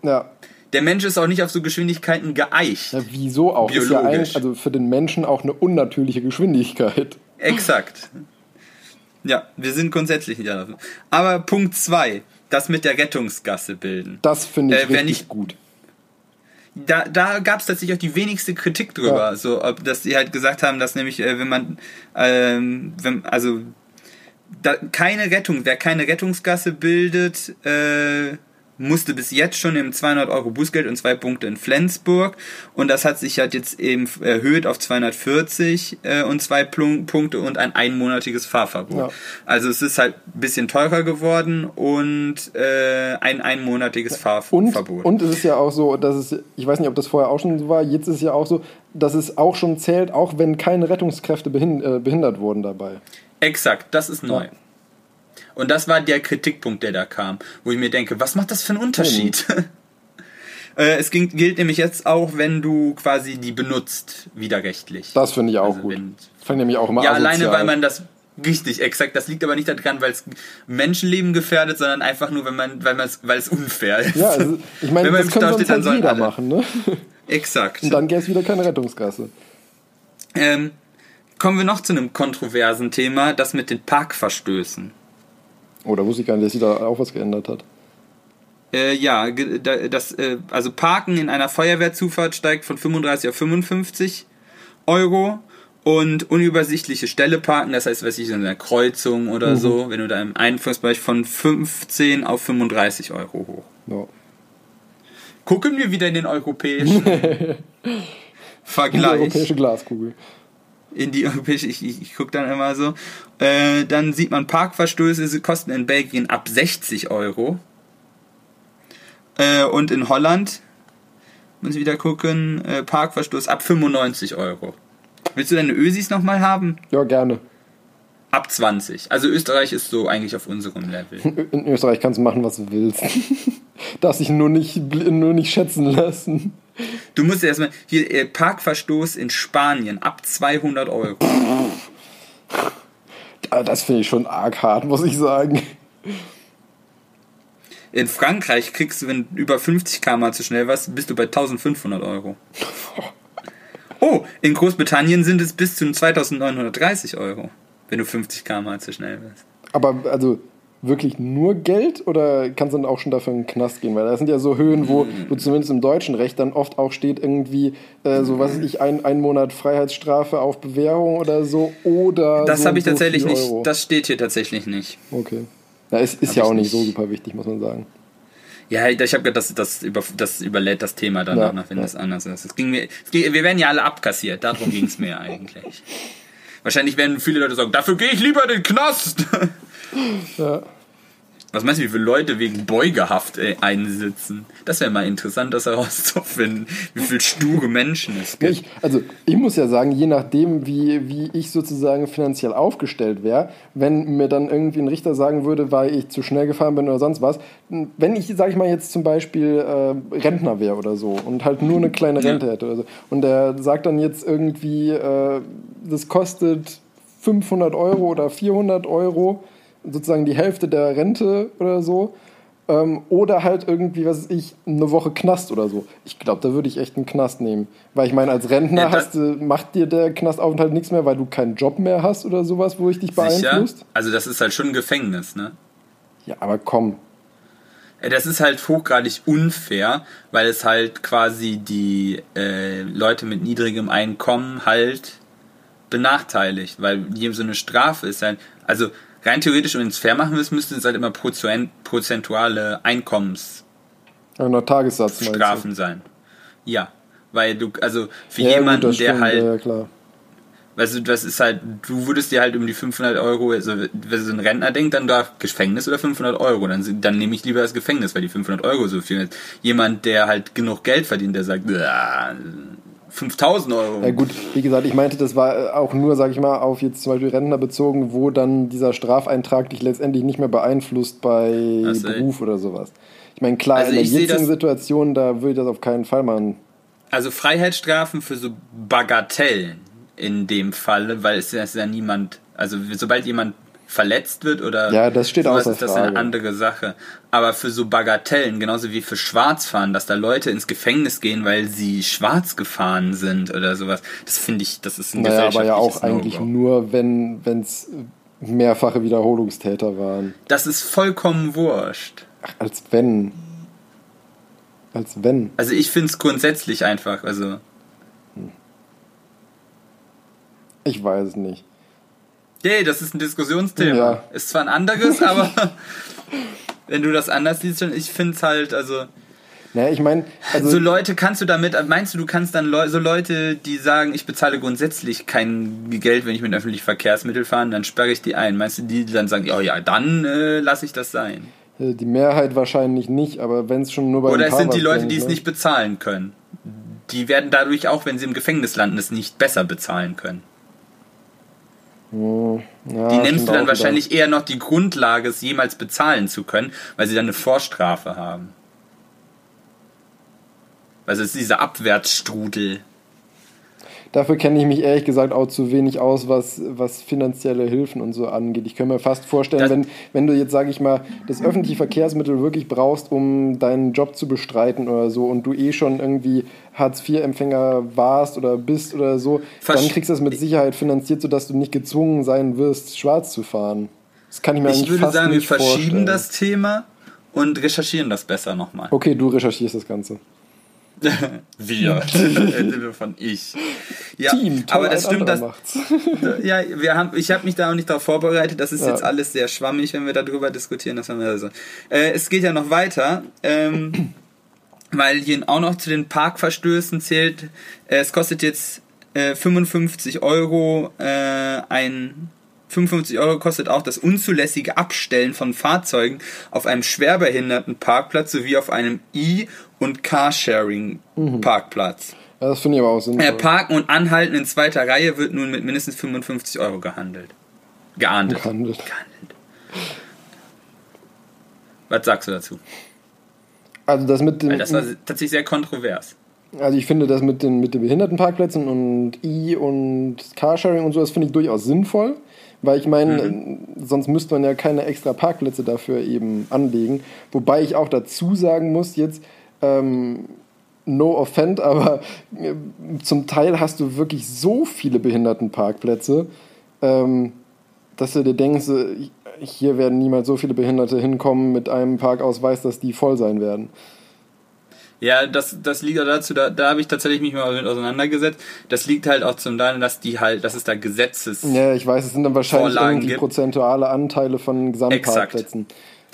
Ja, der Mensch ist auch nicht auf so Geschwindigkeiten geeicht. ja wieso auch? Ist ja Biologisch. eigentlich also für den Menschen auch eine unnatürliche Geschwindigkeit. Exakt. Ja, wir sind grundsätzlich nicht dafür. Aber Punkt 2, das mit der Rettungsgasse bilden. Das finde ich Äh, richtig nicht- gut. Da, da gab es tatsächlich auch die wenigste Kritik drüber. Ja. So, ob, dass die halt gesagt haben, dass nämlich, äh, wenn man, ähm, wenn, also da, keine Rettung, wer keine Rettungsgasse bildet, äh, musste bis jetzt schon im 200 Euro Bußgeld und zwei Punkte in Flensburg und das hat sich halt jetzt eben erhöht auf 240 äh, und zwei Plun Punkte und ein einmonatiges Fahrverbot. Ja. Also es ist halt ein bisschen teurer geworden und äh, ein einmonatiges Und, Fahrverbot. und es ist ja auch so, dass es, ich weiß nicht, ob das vorher auch schon so war, jetzt ist es ja auch so, dass es auch schon zählt, auch wenn keine Rettungskräfte äh, behindert wurden dabei. Exakt, das ist neu. Und das war der Kritikpunkt, der da kam, wo ich mir denke, was macht das für einen Unterschied? Äh, es ging, gilt nämlich jetzt auch, wenn du quasi die benutzt, widerrechtlich. Das finde ich auch Also gut. Fand ich nämlich auch immer ja, asozial. alleine, weil man das richtig, exakt, das liegt aber nicht daran, weil es Menschenleben gefährdet, sondern einfach nur, wenn man, weil man es, weil es unfair ist. Ja, also, ich meine, Wenn man das im Stau steht, dann halt sollen alle. machen, ne? Exakt. Und dann gäbe es wieder keine Rettungsgasse. Ähm, kommen wir noch zu einem kontroversen Thema, das mit den Parkverstößen. Oh, da wusste ich gar nicht, dass sie da auch was geändert hat. Äh, ja, das, äh, also Parken in einer Feuerwehrzufahrt steigt von 35 auf 55 Euro und unübersichtliche Stelle parken, das heißt, weiß ich, in einer Kreuzung oder so, wenn du da im Einfuhrbereich von 15 auf 35 Euro hoch. Ja. Gucken wir wieder in den europäischen Die Vergleich. europäische Glaskugel. In die europäische, ich, ich, ich gucke dann immer so. Äh, dann sieht man Parkverstöße, sie kosten in Belgien ab 60 Euro. Äh, und in Holland, muss ich wieder gucken, äh, Parkverstoß ab 95 Euro. Willst du deine Ösis nochmal haben? Ja, gerne. Ab 20. Also Österreich ist so eigentlich auf unserem Level. In Österreich kannst du machen, was du willst. Darfst dich nur nicht, nur nicht schätzen lassen. Du musst erstmal, hier, äh, Parkverstoß in Spanien ab 200 Euro. Das finde ich schon arg hart, muss ich sagen. In Frankreich kriegst du, wenn du über 50 km zu schnell warst, bist du bei 1500 Euro. Oh, in Großbritannien sind es bis zu 2930 Euro, wenn du 50 km zu schnell bist. Aber also wirklich nur Geld oder kannst du dann auch schon dafür in den Knast gehen? Weil das sind ja so Höhen, wo, wo zumindest im deutschen Recht dann oft auch steht irgendwie äh, so, was ich, ein, ein Monat Freiheitsstrafe auf Bewährung oder so oder Das so habe ich so tatsächlich nicht, Euro. das steht hier tatsächlich nicht. Okay. Ja, es ist Hab ja auch nicht so super wichtig, muss man sagen. Ja, ich habe gedacht, das, das, über, das überlädt das Thema dann Ja, auch noch, wenn ja. das anders ist. Es ging mir, es wir werden ja alle abkassiert, darum ging es mir eigentlich. Wahrscheinlich werden viele Leute sagen, dafür gehe ich lieber in den Knast. Ja. Was meinst du, wie viele Leute wegen Beugehaft äh, einsitzen? Das wäre mal interessant, das herauszufinden, wie viele sture Menschen es Ja, gibt. Ich, also ich muss ja sagen, je nachdem, wie, wie ich sozusagen finanziell aufgestellt wäre, wenn mir dann irgendwie ein Richter sagen würde, weil ich zu schnell gefahren bin oder sonst was, wenn ich, sag ich mal, jetzt zum Beispiel äh, Rentner wäre oder so und halt nur eine kleine Rente hätte oder so und der sagt dann jetzt irgendwie, äh, das kostet 500 Euro oder 400 Euro, sozusagen die Hälfte der Rente oder so, Ähm, oder halt irgendwie, was weiß ich, eine Woche Knast oder so. Ich glaube, da würde ich echt einen Knast nehmen. Weil ich meine, als Rentner Ja, hast, du- macht dir der Knastaufenthalt nichts mehr, weil du keinen Job mehr hast oder sowas, wo ich dich Sicher? beeinflusst. Also das ist halt schon ein Gefängnis, ne? Ja, aber komm. Das ist halt hochgradig unfair, weil es halt quasi die äh, Leute mit niedrigem Einkommen halt benachteiligt, weil jedem so eine Strafe ist also rein theoretisch, wenn es fair machen willst, müssten es halt immer prozent, prozentuale Einkommensstrafen Einer Tagessatz meinst du? sein. Ja, weil du, also für Ja, gut, jemanden, das der stimmt, halt Ja, klar. Weißt du, das ist halt, du würdest dir halt um die 500 Euro, also wenn so ein Rentner denkt, dann da Gefängnis oder 500 Euro, dann, dann nehme ich lieber das Gefängnis, weil die 500 Euro so viel ist. Jemand, der halt genug Geld verdient, der sagt, "Ah, 5000 Euro. Ja gut, wie gesagt, ich meinte, das war äh, auch nur, sag ich mal, auf jetzt zum Beispiel Rentner bezogen, wo dann dieser Strafeintrag dich letztendlich nicht mehr beeinflusst bei so. Beruf oder sowas. Ich meine, klar, Also in der jetzigen das- Situation, da würde ich das auf keinen Fall machen. Also Freiheitsstrafen für so Bagatellen in dem Fall, weil es ist ja niemand, also sobald jemand verletzt wird oder Ja, das steht sowas, außer ist das Frage. eine andere Sache. Aber für so Bagatellen, genauso wie für Schwarzfahren, dass da Leute ins Gefängnis gehen, weil sie schwarz gefahren sind oder sowas, das finde ich, das ist ein Naja, aber ja auch eigentlich nur, wenn es mehrfache Wiederholungstäter waren. Das ist vollkommen wurscht. Ach, als wenn. Als wenn. Also ich finde es grundsätzlich einfach, also Ich weiß es nicht. Yay, das ist ein Diskussionsthema. Ja. Ist zwar ein anderes, aber wenn du das anders siehst, ich finde es halt, also Naja, ich meine, also so Leute kannst du damit, meinst du, du kannst dann Leu so Leute, die sagen, ich bezahle grundsätzlich kein Geld, wenn ich mit öffentlichen Verkehrsmitteln fahre, dann sperre ich die ein. Meinst du, die dann sagen, oh ja, dann äh, lasse ich das sein? äh, die Mehrheit wahrscheinlich nicht, aber wenn es schon nur bei Oder es sind die Leute, die es nicht bezahlen können. Die werden dadurch auch, wenn sie im Gefängnis landen, es nicht besser bezahlen können. Hm, ja, Die nimmst du dann wahrscheinlich eher noch die Grundlage, es jemals bezahlen zu können, weil sie dann eine Vorstrafe haben. Also es ist dieser Abwärtsstrudel. Dafür kenne ich mich ehrlich gesagt auch zu wenig aus, was, was finanzielle Hilfen und so angeht. Ich könnte mir fast vorstellen, Das- wenn, wenn du jetzt, sage ich mal, das öffentliche Verkehrsmittel wirklich brauchst, um deinen Job zu bestreiten oder so und du eh schon irgendwie Hartz-IV-Empfänger warst oder bist oder so, Versch- dann kriegst du das mit Sicherheit finanziert, sodass du nicht gezwungen sein wirst, schwarz zu fahren. Das kann ich mir Ich eigentlich würde fast sagen, wir nicht verschieben vorstellen. das Thema und recherchieren das besser nochmal. Okay, du recherchierst das Ganze. Wir. Äh, Von ich. Ja, Team, aber das stimmt, das, macht's. ja, wir haben, ich habe mich da auch nicht darauf vorbereitet. Das ist Ja. jetzt alles sehr schwammig, wenn wir darüber diskutieren. Das haben wir also. Äh, es geht ja noch weiter, ähm, weil hier auch noch zu den Parkverstößen zählt. Äh, es kostet jetzt äh, 55 Euro äh, ein 55 Euro kostet auch das unzulässige Abstellen von Fahrzeugen auf einem Schwerbehindertenparkplatz sowie auf einem E- und Carsharing-Parkplatz. Ja, das finde ich aber auch sinnvoll. Äh, Parken und Anhalten in zweiter Reihe wird nun mit mindestens 55 Euro gehandelt. Geahndet. Gehandelt. Gehandelt. Was sagst du dazu? Also das mit dem, das war tatsächlich sehr kontrovers. Also ich finde das mit den, mit den Behindertenparkplätzen und E- und Carsharing und so, das finde ich durchaus sinnvoll, weil ich meine, Mhm. sonst müsste man ja keine extra Parkplätze dafür eben anlegen. Wobei ich auch dazu sagen muss, jetzt, ähm, no offend, aber äh, zum Teil hast du wirklich so viele Behindertenparkplätze, ähm, dass du dir denkst, äh, hier werden niemals so viele Behinderte hinkommen mit einem Parkausweis, dass die voll sein werden. Ja, das, das liegt auch dazu, da, da habe ich tatsächlich mich mal mit auseinandergesetzt. Das liegt halt auch zum Teil, dass die halt, dass es da Gesetzes. Ja, ich weiß, es sind dann wahrscheinlich Vorlagen irgendwie gibt. prozentuale Anteile von Gesamtparkplätzen.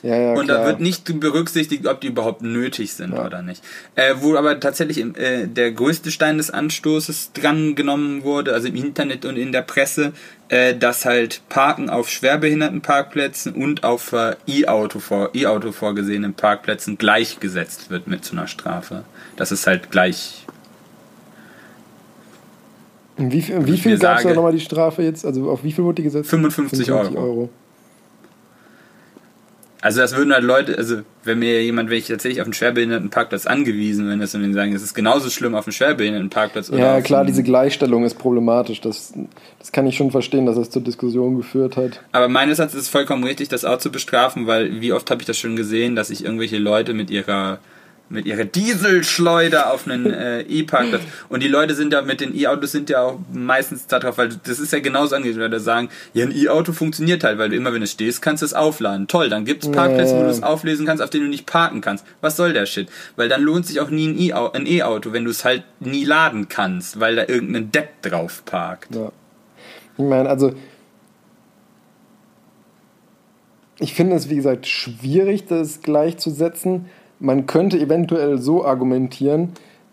Ja, ja, Und klar. da wird nicht berücksichtigt, ob die überhaupt nötig sind oder nicht. Äh, wo aber tatsächlich äh, der größte Stein des Anstoßes dran genommen wurde, also im Internet und in der Presse, äh, dass halt Parken auf Schwerbehindertenparkplätzen und auf äh, E-Auto vor, E-Auto vorgesehenen Parkplätzen gleichgesetzt wird mit so einer Strafe. Das ist halt gleich. wie viel, wie viel gab es da nochmal die Strafe jetzt? Also auf wie viel wurde die gesetzt? 55 Euro. Euro. Also das würden halt Leute, also wenn mir jemand, wenn ich tatsächlich auf einen Schwerbehindertenparkplatz angewiesen bin, das und denen sagen, es ist genauso schlimm auf einem Schwerbehindertenparkplatz oder Ja, klar, diese Gleichstellung ist problematisch. Das, das kann ich schon verstehen, dass das zur Diskussion geführt hat. Aber meines Erachtens ist es vollkommen richtig, das auch zu bestrafen, weil wie oft habe ich das schon gesehen, dass sich irgendwelche Leute mit ihrer mit ihrer Dieselschleuder auf einen äh, E-Parkplatz und die Leute sind ja mit den E-Autos sind ja auch meistens darauf, weil das ist ja genauso angeht, weil da sagen, ja ein E-Auto funktioniert halt, weil du immer wenn du stehst, kannst du es aufladen. Toll, dann gibt's Parkplätze, wo du es auflesen kannst, auf denen du nicht parken kannst. Was soll der Shit? Weil dann lohnt sich auch nie ein E-Au- ein E-Auto, wenn du es halt nie laden kannst, weil da irgendein Depp drauf parkt. Ja. Ich meine, also ich finde es, wie gesagt, schwierig, das gleichzusetzen. Man könnte eventuell so argumentieren,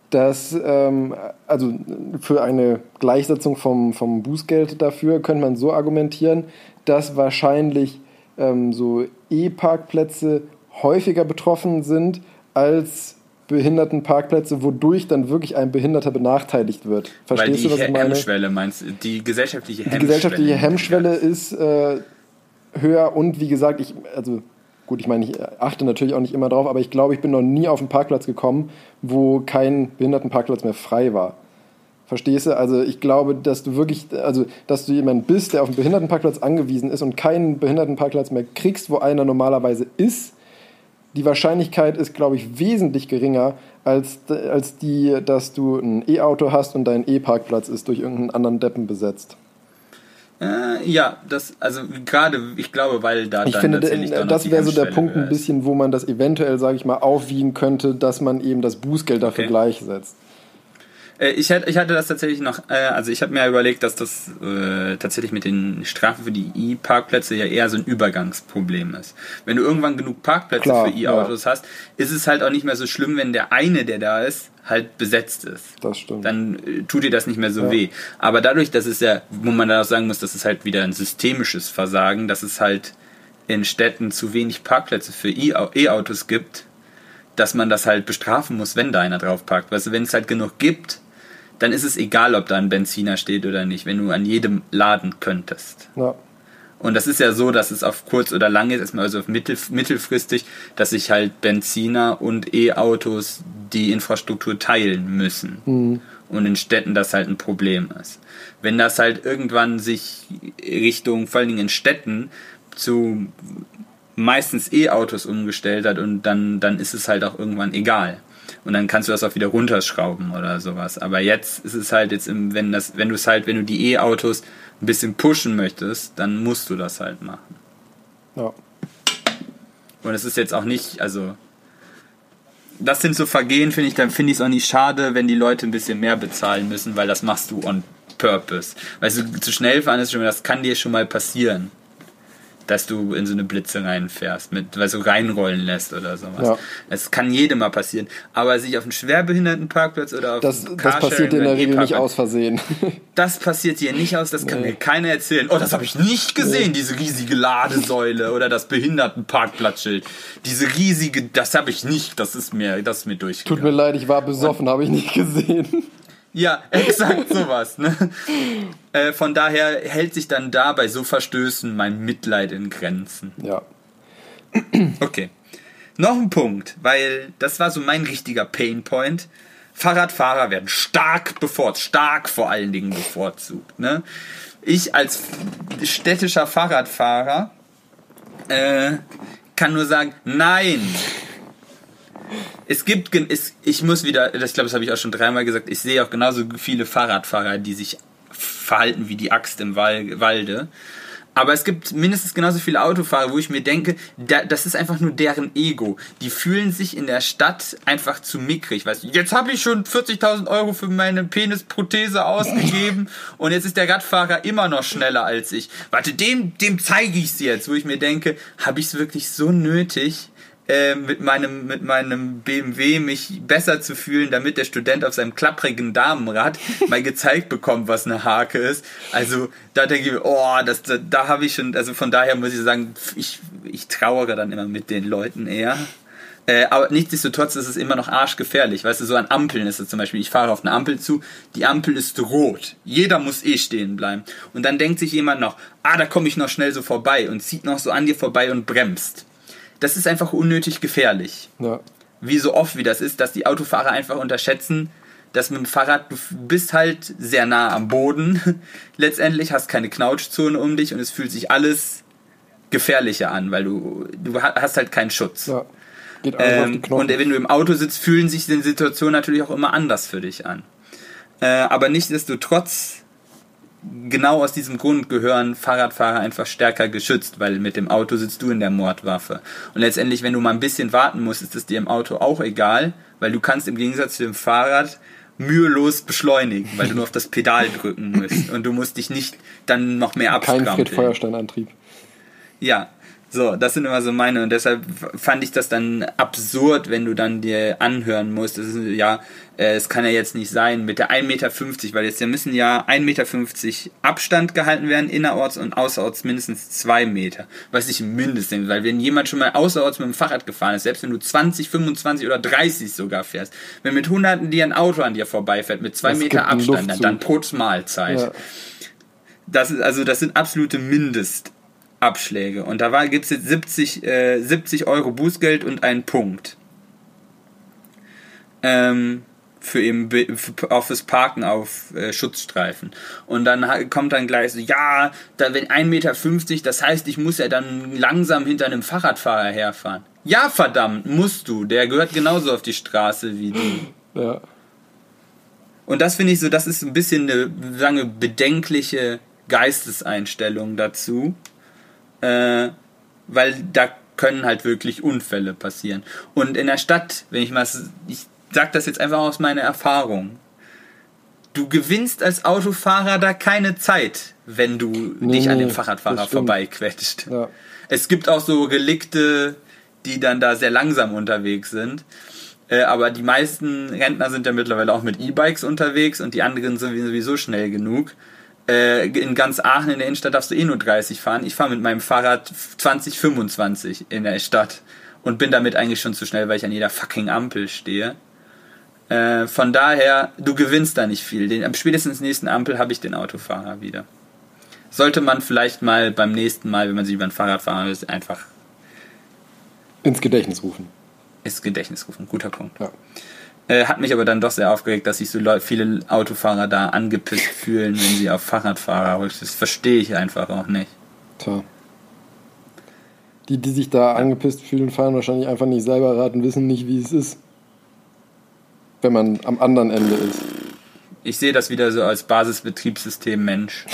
dass, ähm, also für eine Gleichsetzung vom, vom Bußgeld dafür könnte man so argumentieren, dass wahrscheinlich ähm, so E-Parkplätze häufiger betroffen sind als Behindertenparkplätze, wodurch dann wirklich ein Behinderter benachteiligt wird. Weil Verstehst die du, was ich meine? Hemmschwelle meinst du? Die gesellschaftliche Die Hemmschwelle. gesellschaftliche Hemmschwelle ist äh, höher und wie gesagt, ich, also gut, ich meine, ich achte natürlich auch nicht immer drauf, aber ich glaube, ich bin noch nie auf einen Parkplatz gekommen, wo kein Behindertenparkplatz mehr frei war. Verstehst du? Also ich glaube, dass du wirklich, also dass du jemand bist, der auf einen Behindertenparkplatz angewiesen ist und keinen Behindertenparkplatz mehr kriegst, wo einer normalerweise ist, die Wahrscheinlichkeit ist, glaube ich, wesentlich geringer als, als die, dass du ein E-Auto hast und dein E-Parkplatz ist durch irgendeinen anderen Deppen besetzt. Äh, ja, das, also gerade, ich glaube, weil da Ich dann finde, noch das wäre so der Punkt ein bisschen, wo man das eventuell, sage ich mal, aufwiegen könnte, dass man eben das Bußgeld dafür Okay. gleichsetzt. Äh, Ich hatte, ich hatte das tatsächlich noch, äh, also ich habe mir überlegt, dass das äh, tatsächlich mit den Strafen für die E-Parkplätze ja eher so ein Übergangsproblem ist. Wenn du irgendwann genug Parkplätze Klar, für E-Autos hast, ist es halt auch nicht mehr so schlimm, wenn der eine, der da ist, halt besetzt ist. Das stimmt. Dann äh, tut dir das nicht mehr so Ja. weh. Aber dadurch, dass es ja, wo man dann auch sagen muss, das ist halt wieder ein systemisches Versagen, dass es halt in Städten zu wenig Parkplätze für E-Au- E-Autos gibt, dass man das halt bestrafen muss, wenn da einer drauf parkt. Weißt du, wenn es halt genug gibt, dann ist es egal, ob da ein Benziner steht oder nicht, wenn du an jedem laden könntest. Ja. Und das ist ja so, dass es auf kurz oder lang ist, erstmal also auf mittel, mittelfristig, dass sich halt Benziner und E-Autos die Infrastruktur teilen müssen. Und in Städten das halt ein Problem ist. Wenn das halt irgendwann sich Richtung, vor allen Dingen in Städten, zu meistens E-Autos umgestellt hat und dann, dann ist es halt auch irgendwann egal. Und dann kannst du das auch wieder runterschrauben oder sowas. Aber jetzt ist es halt jetzt, im, wenn das, wenn du es halt, wenn du die E-Autos ein bisschen pushen möchtest, dann musst du das halt machen. ja. Und es ist jetzt auch nicht, also das sind so Vergehen, finde ich, dann finde ich es auch nicht schade, wenn die Leute ein bisschen mehr bezahlen müssen, weil das machst du on purpose. Weißt du, zu schnell fahren ist schon, das kann dir schon mal passieren, dass du in so eine Blitze reinfährst, mit, weil so reinrollen lässt oder sowas. Ja. Das kann jedem mal passieren. Aber sich auf einen Schwerbehindertenparkplatz oder auf Das, einen das passiert dir in der Regel nicht aus Versehen. das passiert hier nicht aus, das kann mir keiner erzählen. Oh, das habe ich nicht gesehen, diese riesige Ladesäule oder das Behindertenparkplatzschild. Diese riesige, das habe ich nicht, das ist mir, das ist mir Tut durchgegangen. mir leid, ich war besoffen, habe ich nicht gesehen. Ja, exakt sowas. Ne? Äh, von daher hält sich dann da bei so Verstößen mein Mitleid in Grenzen. Ja. Okay. Noch ein Punkt, weil das war so mein richtiger Painpoint. Fahrradfahrer werden stark bevorzugt, stark vor allen Dingen bevorzugt. Ne? Ich als städtischer Fahrradfahrer äh, kann nur sagen, nein. Es gibt, es, ich muss wieder, das glaube, das habe ich auch schon dreimal gesagt, ich sehe auch genauso viele Fahrradfahrer, die sich verhalten wie die Axt im Wal Walde. Aber es gibt mindestens genauso viele Autofahrer, wo ich mir denke, da, das ist einfach nur deren Ego. Die fühlen sich in der Stadt einfach zu mickrig. Weißt du, jetzt habe ich schon 40.000 Euro für meine Penisprothese ausgegeben und jetzt ist der Radfahrer immer noch schneller als ich. Warte, dem, dem zeige ich es jetzt, wo ich mir denke, habe ich es wirklich so nötig? Äh, mit meinem mit meinem BMW mich besser zu fühlen, damit der Student auf seinem klapprigen Damenrad mal gezeigt bekommt, was eine Hake ist. Also da denke ich, mir, oh, das da, da habe ich schon, also von daher muss ich sagen, ich ich trauere dann immer mit den Leuten eher. Äh, aber nichtsdestotrotz ist es immer noch arschgefährlich. Weißt du, so an Ampeln ist es zum Beispiel, ich fahre auf eine Ampel zu, die Ampel ist rot. Jeder muss eh stehen bleiben. Und dann denkt sich jemand noch, ah, da komme ich noch schnell so vorbei und zieht noch so an dir vorbei und bremst das ist einfach unnötig gefährlich. Ja. Wie so oft wie das ist, dass die Autofahrer einfach unterschätzen, dass mit dem Fahrrad, du bist halt sehr nah am Boden. Letztendlich hast keine Knautschzone um dich und es fühlt sich alles gefährlicher an, weil du, du hast halt keinen Schutz. ja. Geht Ähm, und wenn du im Auto sitzt, fühlen sich die Situationen natürlich auch immer anders für dich an. Äh, aber nichtsdestotrotz, genau aus diesem Grund gehören Fahrradfahrer einfach stärker geschützt, weil mit dem Auto sitzt du in der Mordwaffe. Und letztendlich, wenn du mal ein bisschen warten musst, ist es dir im Auto auch egal, weil du kannst im Gegensatz zu dem Fahrrad mühelos beschleunigen, weil du nur auf das Pedal drücken musst und du musst dich nicht dann noch mehr Kein abstrampeln. Fred Feuerstein-Antrieb. Ja, so, das sind immer so meine und deshalb fand ich das dann absurd, wenn du dann dir anhören musst, das ist, ja, äh, es kann ja jetzt nicht sein mit der 1,50 Meter, weil jetzt ja müssen ja 1,50 Meter Abstand gehalten werden, innerorts und außerorts mindestens 2 Meter, was ich mindestens, weil wenn jemand schon mal außerorts mit dem Fahrrad gefahren ist, selbst wenn du 20, 25 oder 30 sogar fährst, wenn mit Hunderten dir ein Auto an dir vorbeifährt mit 2 Es Meter Abstand, dann, dann Putz Mahlzeit Ja. das ist also das sind absolute Mindestabschläge und da gibt es jetzt 70, äh, 70 Euro Bußgeld und einen Punkt. Ähm, für eben auch fürs Parken auf äh, Schutzstreifen. Und dann kommt dann gleich so ja da wenn 1,50 Meter das heißt ich muss ja dann langsam hinter einem Fahrradfahrer herfahren. Ja verdammt musst du. Der gehört genauso auf die Straße wie du. Ja. und das finde ich so, das ist ein bisschen eine, sagen wir, bedenkliche Geisteseinstellung dazu, äh, weil da können halt wirklich Unfälle passieren. Und in der Stadt, wenn ich mal, ich sag das jetzt einfach aus meiner Erfahrung, du gewinnst als Autofahrer da keine Zeit, wenn du dich an nee, dem Fahrradfahrer vorbeiquetscht. Ja. Es gibt auch so Relikte, die dann da sehr langsam unterwegs sind. Äh, aber die meisten Rentner sind ja mittlerweile auch mit E-Bikes unterwegs und die anderen sind sowieso schnell genug. Äh, in ganz Aachen in der Innenstadt darfst du eh nur 30 fahren. Ich fahre mit meinem Fahrrad 20, 25 in der Stadt und bin damit eigentlich schon zu schnell, weil ich an jeder fucking Ampel stehe. Äh, von daher, du gewinnst da nicht viel. Den, am spätestens nächsten Ampel habe ich den Autofahrer wieder. Sollte man vielleicht mal beim nächsten Mal, wenn man sich über ein Fahrrad fahren will, einfach Ins Gedächtnis rufen. ins Gedächtnis rufen. Guter Punkt. Ja. Äh, hat mich aber dann doch sehr aufgeregt, dass sich so Leu viele Autofahrer da angepisst fühlen, wenn sie auf Fahrradfahrer rücken. Das verstehe ich einfach auch nicht. Tja. Die, die sich da angepisst fühlen, fahren wahrscheinlich einfach nicht selber Rad und wissen nicht, wie es ist. Wenn man am anderen Ende ist. Ich sehe das wieder so als Basisbetriebssystem Mensch.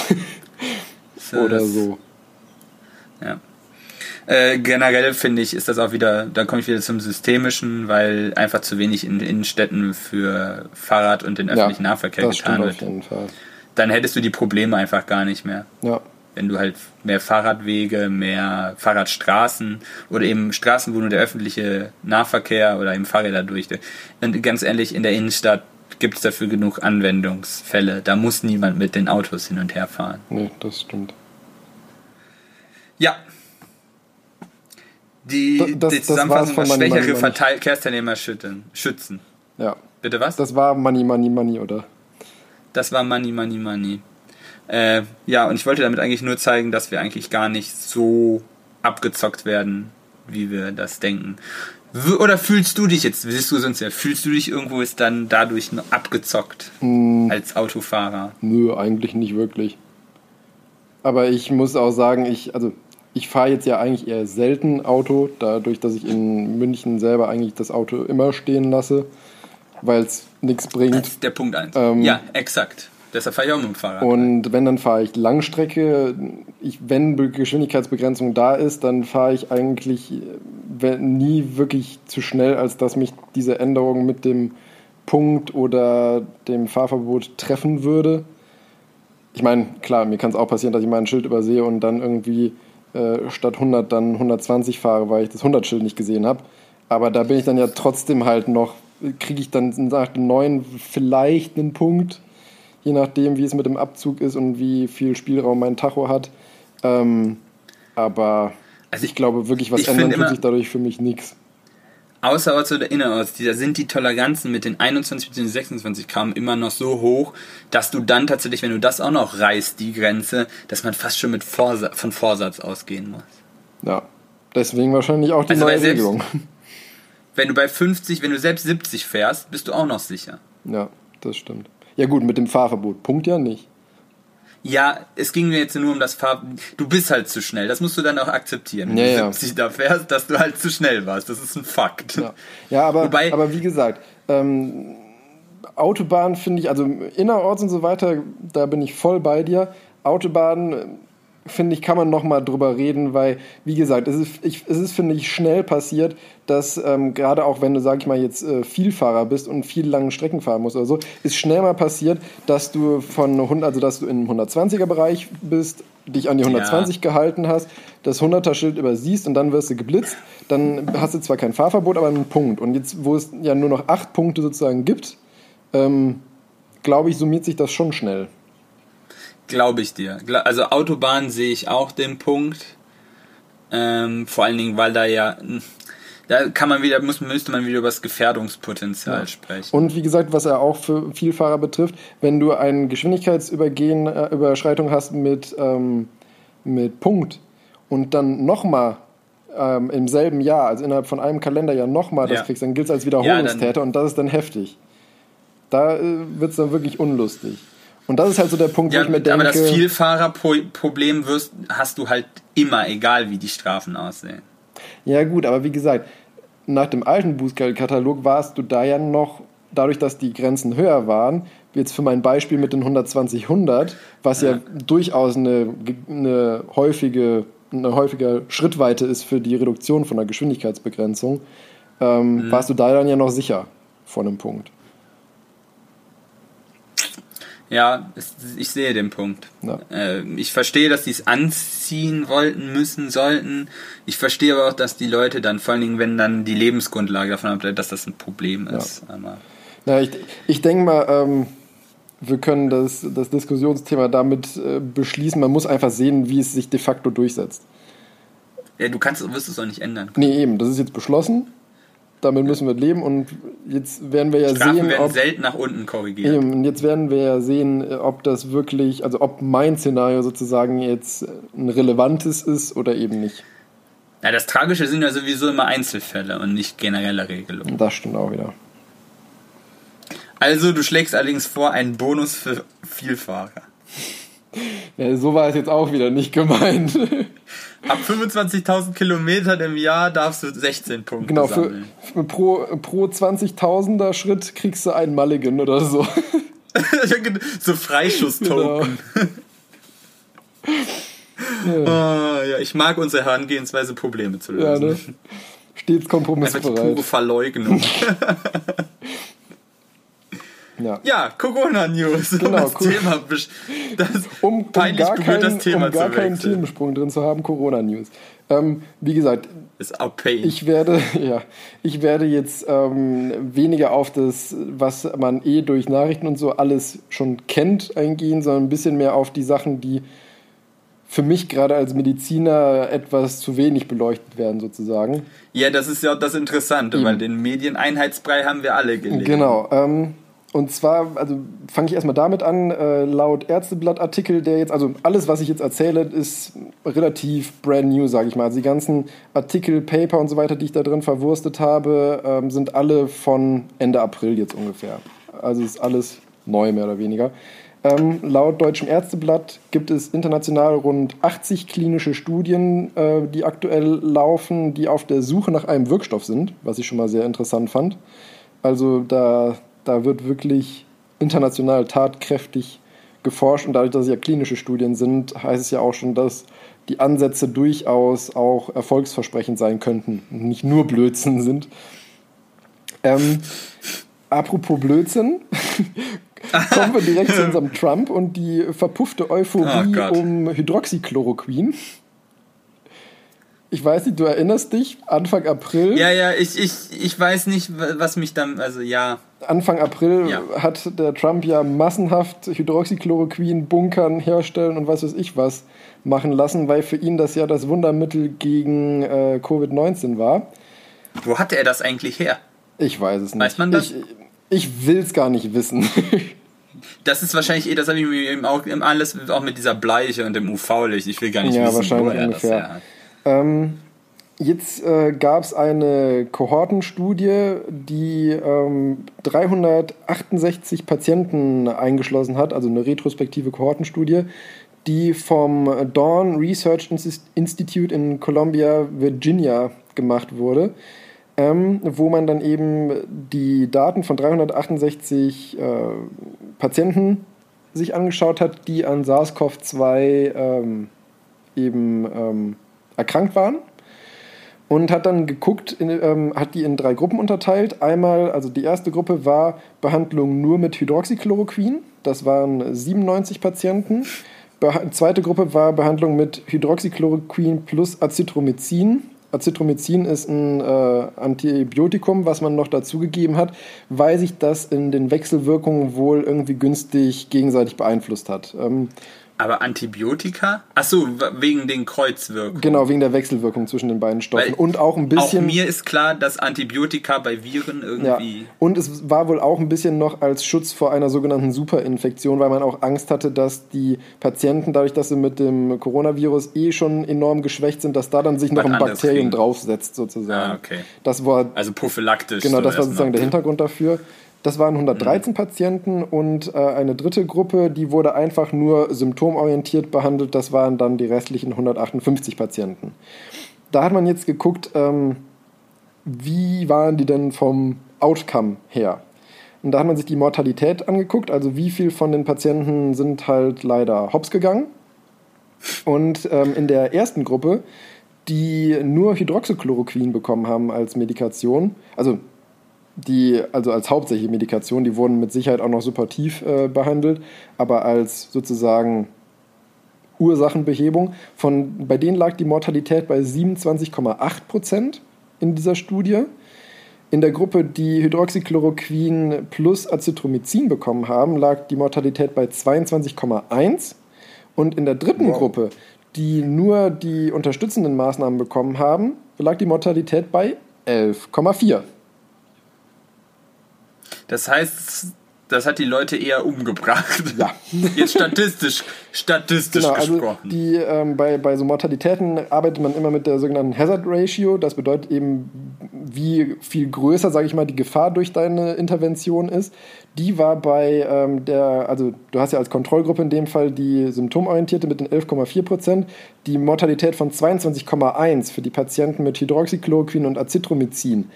Oder das- so. Ja. Äh, generell finde ich, ist das auch wieder, da komme ich wieder zum Systemischen, weil einfach zu wenig in Innenstädten für Fahrrad und den öffentlichen Nahverkehr das getan wird. Dann hättest du die Probleme einfach gar nicht mehr. Ja. wenn du halt mehr Fahrradwege, mehr Fahrradstraßen oder eben Straßen, wo nur der öffentliche Nahverkehr oder eben Fahrräder durch. Und ganz ehrlich, in der Innenstadt gibt es dafür genug Anwendungsfälle. Da muss niemand mit den Autos hin und her fahren. Nee, das stimmt. Ja. Die, Da- das- die Zusammenfassung von war schwächere Money. Verkehrsteilnehmer schütten, schützen. Ja. Bitte was? Das war Money, Money, Money, oder? Das war Money, Money, Money. Äh, ja, und ich wollte damit eigentlich nur zeigen, dass wir eigentlich gar nicht so abgezockt werden, wie wir das denken. Oder fühlst du dich jetzt, siehst du sonst ja, fühlst du dich irgendwo ist dann dadurch noch abgezockt Hm, als Autofahrer? nö, eigentlich nicht wirklich. Aber ich muss auch sagen, ich, also ich fahre jetzt ja eigentlich eher selten Auto, dadurch, dass ich in München selber eigentlich das Auto immer stehen lasse, weil es nichts Das bringt. ist der Punkt eins. Ähm, ja, exakt. Deshalb fahre ich auch mit dem Fahrrad. Und wenn, dann fahre ich Langstrecke. Ich, wenn Be- Geschwindigkeitsbegrenzung da ist, dann fahre ich eigentlich äh, nie wirklich zu schnell, als dass mich diese Änderung mit dem Punkt oder dem Fahrverbot treffen würde. Ich meine, klar, mir kann es auch passieren, dass ich mal ein Schild übersehe und dann irgendwie äh, statt 100 dann 120 fahre, weil ich das 100-Schild nicht gesehen habe. Aber da bin ich dann ja trotzdem halt noch, kriege ich dann nach dem neuen vielleicht einen Punkt je nachdem, wie es mit dem Abzug ist und wie viel Spielraum mein Tacho hat. Ähm, aber Also ich glaube wirklich, was ich tut immer- sich dadurch für mich nichts. Außerorts oder innerorts, da sind die Toleranzen mit den 21 bzw. 26 km immer noch so hoch, dass du dann tatsächlich, wenn du das auch noch reißt, die Grenze, dass man fast schon mit Vorsa von Vorsatz ausgehen muss. Ja. Deswegen wahrscheinlich auch die Also neue selbst- Regelung. Wenn du bei 50, wenn du selbst 70 fährst, bist du auch noch sicher. Ja, das stimmt. Ja gut, mit dem Fahrverbot. Punkt ja nicht. Ja, es ging mir jetzt nur um das Fahr... Du bist halt zu schnell. Das musst du dann auch akzeptieren. Wenn Ja, du ja. 70 da fährst, dass du halt zu schnell warst. Das ist ein Fakt. Ja, ja aber, Wobei- aber wie gesagt, ähm, Autobahn finde ich, also innerorts und so weiter, da bin ich voll bei dir. Autobahn, äh, finde ich, kann man noch mal drüber reden, weil, wie gesagt, es ist, ich, es ist finde ich, schnell passiert, dass ähm, gerade auch wenn du, sag ich mal, jetzt äh, Vielfahrer bist und viel lange Strecken fahren musst oder so, ist schnell mal passiert, dass du von 100, also dass du im 120er-Bereich bist, dich an die 120 gehalten hast, das 100er-Schild übersiehst und dann wirst du geblitzt, dann hast du zwar kein Fahrverbot, aber einen Punkt. Und jetzt, wo es ja nur noch acht Punkte sozusagen gibt, ähm, glaube ich, summiert sich das schon schnell. Glaube ich dir. Also Autobahn sehe ich auch den Punkt. Ähm, vor allen Dingen, weil da ja... Da kann man wieder, muss, müsste man wieder über das Gefährdungspotenzial sprechen. Und wie gesagt, was er auch für Vielfahrer betrifft, wenn du ein Geschwindigkeitsübergehen, äh, Überschreitung hast mit, ähm, mit Punkt und dann nochmal ähm, im selben Jahr, also innerhalb von einem Kalenderjahr nochmal das Ja. kriegst, dann gilt es als Wiederholungstäter und das ist dann heftig. Da äh, wird es dann wirklich unlustig. Und das ist halt so der Punkt, Ja, wo ich mir denke, aber das Vielfahrerproblem wirst, hast du halt immer, egal wie die Strafen aussehen. Ja, gut, aber wie gesagt, nach dem alten Bußgeldkatalog warst du da ja noch, dadurch, dass die Grenzen höher waren, jetzt für mein Beispiel mit den 120-100, was ja, durchaus eine, eine, häufige, eine häufige Schrittweite ist für die Reduktion von der Geschwindigkeitsbegrenzung, ähm, warst du da dann ja noch sicher vor einem Punkt. Ja, ich sehe den Punkt. Ja. Äh, ich verstehe, dass die es anziehen wollten, müssen, sollten. Ich verstehe aber auch, dass die Leute dann, vor allen Dingen, wenn dann die Lebensgrundlage davon ableitet, dass das ein Problem ist. Aber Na, ich ich denke mal, ähm, wir können das, das Diskussionsthema damit äh, beschließen. Man muss einfach sehen, wie es sich de facto durchsetzt. ja, du kannst, wirst es auch nicht ändern. Nee, eben, das ist jetzt beschlossen. Damit müssen wir leben und jetzt werden wir ja Strafen sehen, werden ob, selten nach unten korrigiert. eben, und jetzt werden wir ja sehen, ob das wirklich, also ob mein Szenario sozusagen jetzt ein relevantes ist oder eben nicht. Ja, das Tragische sind ja sowieso immer Einzelfälle und nicht generelle Regelungen. Das stimmt auch wieder. Also, du schlägst allerdings vor, einen Bonus für Vielfahrer. Ja, so war es jetzt auch wieder nicht gemeint. Ab 25.000 Kilometern im Jahr darfst du 16 Punkte genau, sammeln. für pro, pro 20.000er Schritt kriegst du einen Mulligan oder so. so Freischuss-Token. Ah, ja, ich mag unsere Herangehensweise, Probleme zu Ja, lösen. ne? Stets Einfach die kompromissbereit. pure Verleugnung. Ja. ja, Corona-News. Genau, um. Thema, das um, um peinlich gar, berührt, keinen, das Thema um gar zu keinen. Themensprung drin zu haben, Corona-News. Ähm, wie gesagt, ich werde, ja, ich werde jetzt ähm, weniger auf das, was man eh durch Nachrichten und so alles schon kennt, eingehen, sondern ein bisschen mehr auf die Sachen, die für mich gerade als Mediziner etwas zu wenig beleuchtet werden, sozusagen. ja, das ist ja auch das Interessante, weil den Medieneinheitsbrei haben wir alle gelesen. Genau. Ähm, und zwar, also fange ich erstmal damit an, äh, laut Ärzteblatt-Artikel, der jetzt, also alles, was ich jetzt erzähle, ist relativ brand new, sage ich mal. Also die ganzen Artikel, Paper und so weiter, die ich da drin verwurstet habe, ähm, sind alle von Ende April jetzt ungefähr. Also ist alles neu, mehr oder weniger. Ähm, laut Deutschem Ärzteblatt gibt es international rund 80 klinische Studien, äh, die aktuell laufen, die auf der Suche nach einem Wirkstoff sind, was ich schon mal sehr interessant fand. Also da, da wird wirklich international tatkräftig geforscht und dadurch, dass es ja klinische Studien sind, heißt es ja auch schon, dass die Ansätze durchaus auch erfolgsversprechend sein könnten und nicht nur Blödsinn sind. Ähm, apropos Blödsinn, kommen wir direkt zu unserem Trump und die verpuffte Oh Euphorie Gott. um Hydroxychloroquin. Ich weiß nicht, du erinnerst dich, Anfang April. Ja, ja, ich, ich, ich weiß nicht, was mich dann, also ja. Anfang April Ja. hat der Trump ja massenhaft Hydroxychloroquin bunkern, herstellen und was weiß ich was machen lassen, weil für ihn das ja das Wundermittel gegen äh, Covid-19 war. Wo hatte er das eigentlich her? Ich weiß es nicht. Weiß man das? Ich, ich will es gar nicht wissen. Das ist wahrscheinlich eh, das habe ich mir eben auch alles auch mit dieser Bleiche und dem UV-Licht. Ich will gar nicht Ja, wissen, wahrscheinlich woher ungefähr. das her hat. Ähm, Jetzt äh, gab es eine Kohortenstudie, die ähm, 368 Patienten eingeschlossen hat, also eine retrospektive Kohortenstudie, die vom Dawn Research Institute in Columbia, Virginia gemacht wurde, ähm, wo man dann eben die Daten von 368 äh, Patienten sich angeschaut hat, die an SARS-CoV-2 ähm, eben ähm, erkrankt waren und hat dann geguckt, in, ähm, hat die in drei Gruppen unterteilt. Einmal, also die erste Gruppe war Behandlung nur mit Hydroxychloroquin, das waren 97 Patienten. Be zweite Gruppe war Behandlung mit Hydroxychloroquin plus Azithromycin. Azithromycin ist ein äh, Antibiotikum, was man noch dazugegeben hat, weil sich das in den Wechselwirkungen wohl irgendwie günstig gegenseitig beeinflusst hat. Ähm, aber Antibiotika? Achso, wegen den Kreuzwirkungen. Genau, wegen der Wechselwirkung zwischen den beiden Stoffen. Weil und auch ein bisschen. Auch mir ist klar, dass Antibiotika bei Viren irgendwie. Ja. Und es war wohl auch ein bisschen noch als Schutz vor einer sogenannten Superinfektion, weil man auch Angst hatte, dass die Patienten, dadurch, dass sie mit dem Coronavirus eh schon enorm geschwächt sind, dass da dann sich noch ein Bakterium kriegen. draufsetzt, sozusagen. Ah, okay. Das war. Also prophylaktisch. Genau, das war sozusagen der Hintergrund dafür. Das waren 113 mhm. Patienten und äh, eine dritte Gruppe, die wurde einfach nur symptomorientiert behandelt. Das waren dann die restlichen 158 Patienten. Da hat man jetzt geguckt, ähm, wie waren die denn vom Outcome her? Und da hat man sich die Mortalität angeguckt, also wie viel von den Patienten sind halt leider hops gegangen. Und ähm, in der ersten Gruppe, die nur Hydroxychloroquin bekommen haben als Medikation, also die, also als hauptsächliche Medikation, die wurden mit Sicherheit auch noch supportiv äh, behandelt, aber als sozusagen Ursachenbehebung. Von, bei denen lag die Mortalität bei 27,8 Prozent in dieser Studie. In der Gruppe, die Hydroxychloroquin plus Azithromycin bekommen haben, lag die Mortalität bei 22,1. Und in der dritten wow. Gruppe, die nur die unterstützenden Maßnahmen bekommen haben, lag die Mortalität bei 11,4. Das heißt, das hat die Leute eher umgebracht. Ja. Jetzt statistisch, statistisch genau, also gesprochen. Also die, ähm, bei, bei so Mortalitäten arbeitet man immer mit der sogenannten Hazard Ratio. Das bedeutet eben, wie viel größer, sage ich mal, die Gefahr durch deine Intervention ist. Die war bei ähm, der, also du hast ja als Kontrollgruppe in dem Fall die symptomorientierte mit den 11,4 Prozent, die Mortalität von 22,1 für die Patienten mit Hydroxychloroquin und Azithromycin.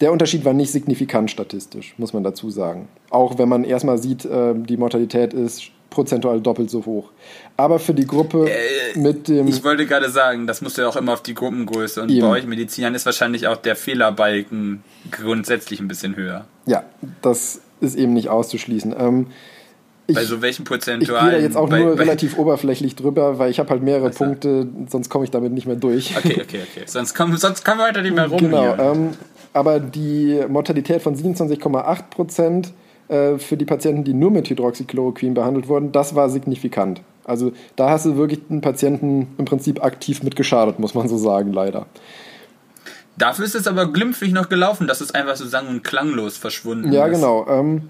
Der Unterschied war nicht signifikant statistisch, muss man dazu sagen. Auch wenn man erstmal sieht, äh, die Mortalität ist prozentual doppelt so hoch. Aber für die Gruppe äh, mit dem. Ich wollte gerade sagen, das musst du ja auch immer auf die Gruppengröße. Und eben. bei euch Medizinern ist wahrscheinlich auch der Fehlerbalken grundsätzlich ein bisschen höher. Ja, das ist eben nicht auszuschließen. Ähm, ich, bei so welchen Prozentualen? Ich gehe da jetzt auch bei, nur bei, relativ oberflächlich drüber, weil ich habe halt mehrere also. Punkte, sonst komme ich damit nicht mehr durch. Okay, okay, okay. Sonst kommen, sonst kommen wir weiter nicht mehr rum. Genau. Ähm, aber die Mortalität von 27,8 Prozent äh, für die Patienten, die nur mit Hydroxychloroquin behandelt wurden, das war signifikant. Also da hast du wirklich den Patienten im Prinzip aktiv mitgeschadet, muss man so sagen, leider. Dafür ist es aber glimpflich noch gelaufen, dass es einfach so sang- und klanglos verschwunden ja, ist. Ja, genau. Ähm,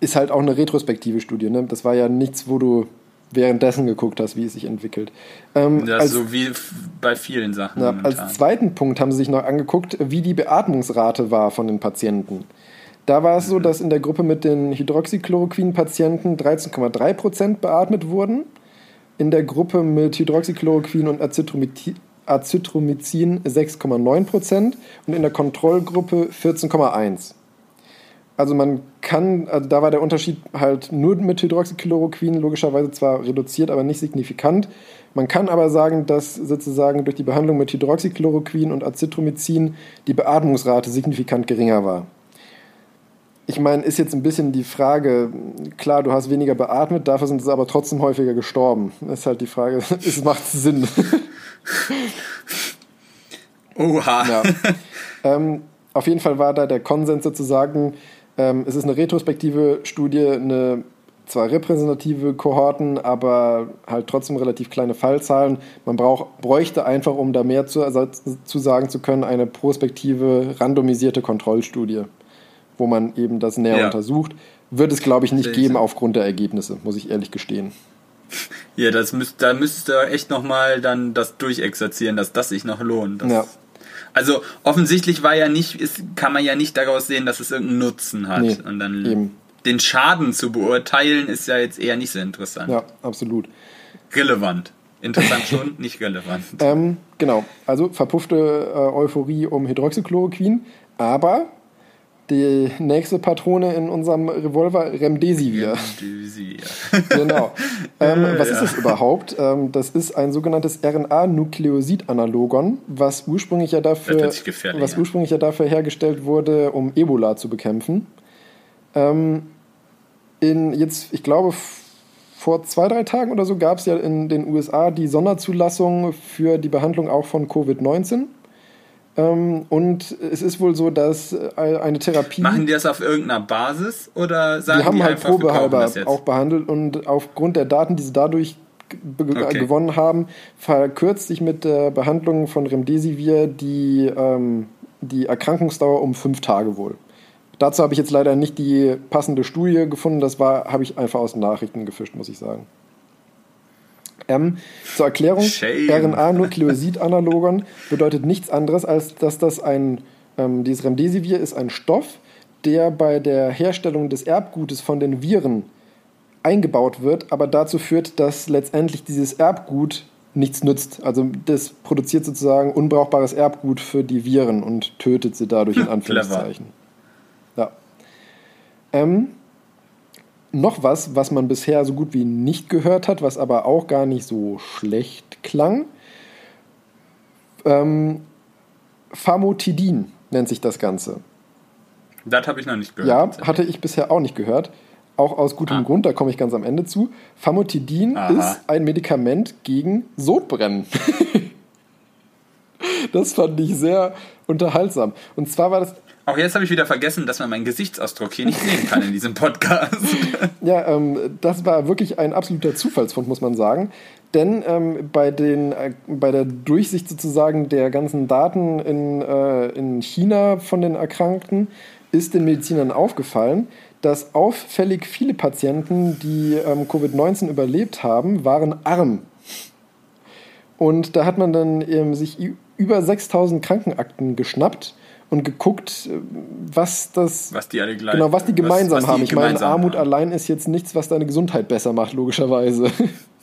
ist halt auch eine retrospektive Studie. Ne? Das war ja nichts, wo du währenddessen geguckt hast, wie es sich entwickelt. Ähm, das als, so wie bei vielen Sachen. Na, als zweiten Punkt haben sie sich noch angeguckt, wie die Beatmungsrate war von den Patienten. Da war es so, mhm. dass in der Gruppe mit den Hydroxychloroquin-Patienten 13,3% beatmet wurden. In der Gruppe mit Hydroxychloroquin und Azithromycin 6,9% und in der Kontrollgruppe 14,1. Also man kann, also da war der Unterschied halt nur mit Hydroxychloroquin logischerweise zwar reduziert, aber nicht signifikant. Man kann aber sagen, dass sozusagen durch die Behandlung mit Hydroxychloroquin und Azithromycin die Beatmungsrate signifikant geringer war. Ich meine, ist jetzt ein bisschen die Frage, klar, du hast weniger beatmet, dafür sind sie aber trotzdem häufiger gestorben. Ist halt die Frage, es macht Sinn. Oha. Ja. Ähm, auf jeden Fall war da der Konsens sozusagen, ähm, es ist eine retrospektive Studie, eine zwar repräsentative Kohorten, aber halt trotzdem relativ kleine Fallzahlen. Man braucht, bräuchte einfach, um da mehr zu, also zu sagen zu können, eine prospektive, randomisierte Kontrollstudie, wo man eben das näher ja. untersucht. Wird es, glaube ich, nicht geben aufgrund der Ergebnisse, muss ich ehrlich gestehen. Ja, das müsst, da müsstest du echt nochmal dann das durchexerzieren, dass das sich noch lohnt. Das, Ja. Also offensichtlich war ja nicht, ist, kann man ja nicht daraus sehen, dass es irgendeinen Nutzen hat. Nee, Und dann eben. den Schaden zu beurteilen, ist ja jetzt eher nicht so interessant. Ja, absolut. Relevant. Interessant schon, nicht relevant. Ähm, genau, also verpuffte äh, Euphorie um Hydroxychloroquin, aber die nächste Patrone in unserem Revolver Remdesivir. Genau. Ähm, was ist es überhaupt? Ähm, das ist ein sogenanntes RNA-Nukleosid-Analogon, was ursprünglich ja Das dafür, was ursprünglich ja dafür hergestellt wurde, um Ebola zu bekämpfen. Ähm, in jetzt, ich glaube, vor zwei, drei Tagen oder so gab es ja in den USA die Sonderzulassung für die Behandlung auch von Covid-19. Ähm, und es ist wohl so, dass äh, eine Therapie. Machen die das auf irgendeiner Basis oder sagen Die haben die halt einfach, probehalber auch behandelt und aufgrund der Daten, die sie dadurch Okay. gewonnen haben, verkürzt sich mit der Behandlung von Remdesivir die, ähm, die Erkrankungsdauer um fünf Tage wohl. Dazu habe ich jetzt leider nicht die passende Studie gefunden, das war, habe ich einfach aus den Nachrichten gefischt, muss ich sagen. Ähm, zur Erklärung. RNA-Nukleosid-Analogon bedeutet nichts anderes, als dass das ein, ähm, dieses Remdesivir ist ein Stoff, der bei der Herstellung des Erbgutes von den Viren eingebaut wird, aber dazu führt, dass letztendlich dieses Erbgut nichts nützt. Also das produziert sozusagen unbrauchbares Erbgut für die Viren und tötet sie dadurch in Anführungszeichen. Ja. Ähm, noch was, was man bisher so gut wie nicht gehört hat, was aber auch gar nicht so schlecht klang. Ähm, Famotidin nennt sich das Ganze. Das habe ich noch nicht gehört. Ja, hatte ich bisher auch nicht gehört. Auch aus gutem Ah. Grund, da komme ich ganz am Ende zu. Famotidin Aha. ist ein Medikament gegen Sodbrennen. das fand ich sehr unterhaltsam. Und zwar war das, Auch jetzt habe ich wieder vergessen, dass man meinen Gesichtsausdruck hier nicht sehen kann in diesem Podcast. ja, ähm, das war wirklich ein absoluter Zufallsfund, muss man sagen. Denn ähm, bei, den, äh, bei der Durchsicht sozusagen der ganzen Daten in, äh, in China von den Erkrankten ist den Medizinern aufgefallen, dass auffällig viele Patienten, die ähm, Covid-19 überlebt haben, waren arm. Und da hat man dann ähm, sich über 6000 Krankenakten geschnappt und geguckt, was das Was die alle gleich Genau, was die gemeinsam was die haben. Ich meine, gemeinsam Armut haben. allein ist jetzt nichts, was deine Gesundheit besser macht, logischerweise.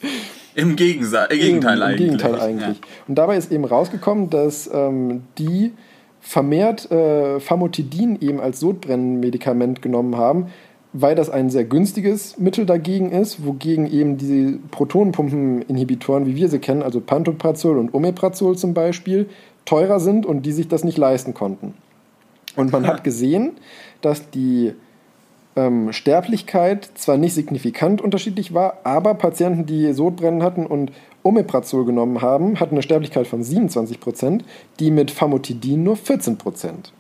Im Gegensa- äh, Gegenteil Im eigentlich. Gegenteil eigentlich. Und dabei ist eben rausgekommen, dass ähm, die vermehrt äh, Famotidin eben als Sodbrennmedikament genommen haben, weil das ein sehr günstiges Mittel dagegen ist, wogegen eben diese Protonenpumpeninhibitoren, wie wir sie kennen, also Pantoprazol und Omeprazol zum Beispiel, teurer sind und die sich das nicht leisten konnten. Und man hat gesehen, dass die ähm, Sterblichkeit zwar nicht signifikant unterschiedlich war, aber Patienten, die Sodbrennen hatten und Omeprazol genommen haben, hatten eine Sterblichkeit von 27 Prozent, die mit Famotidin nur 14 Prozent.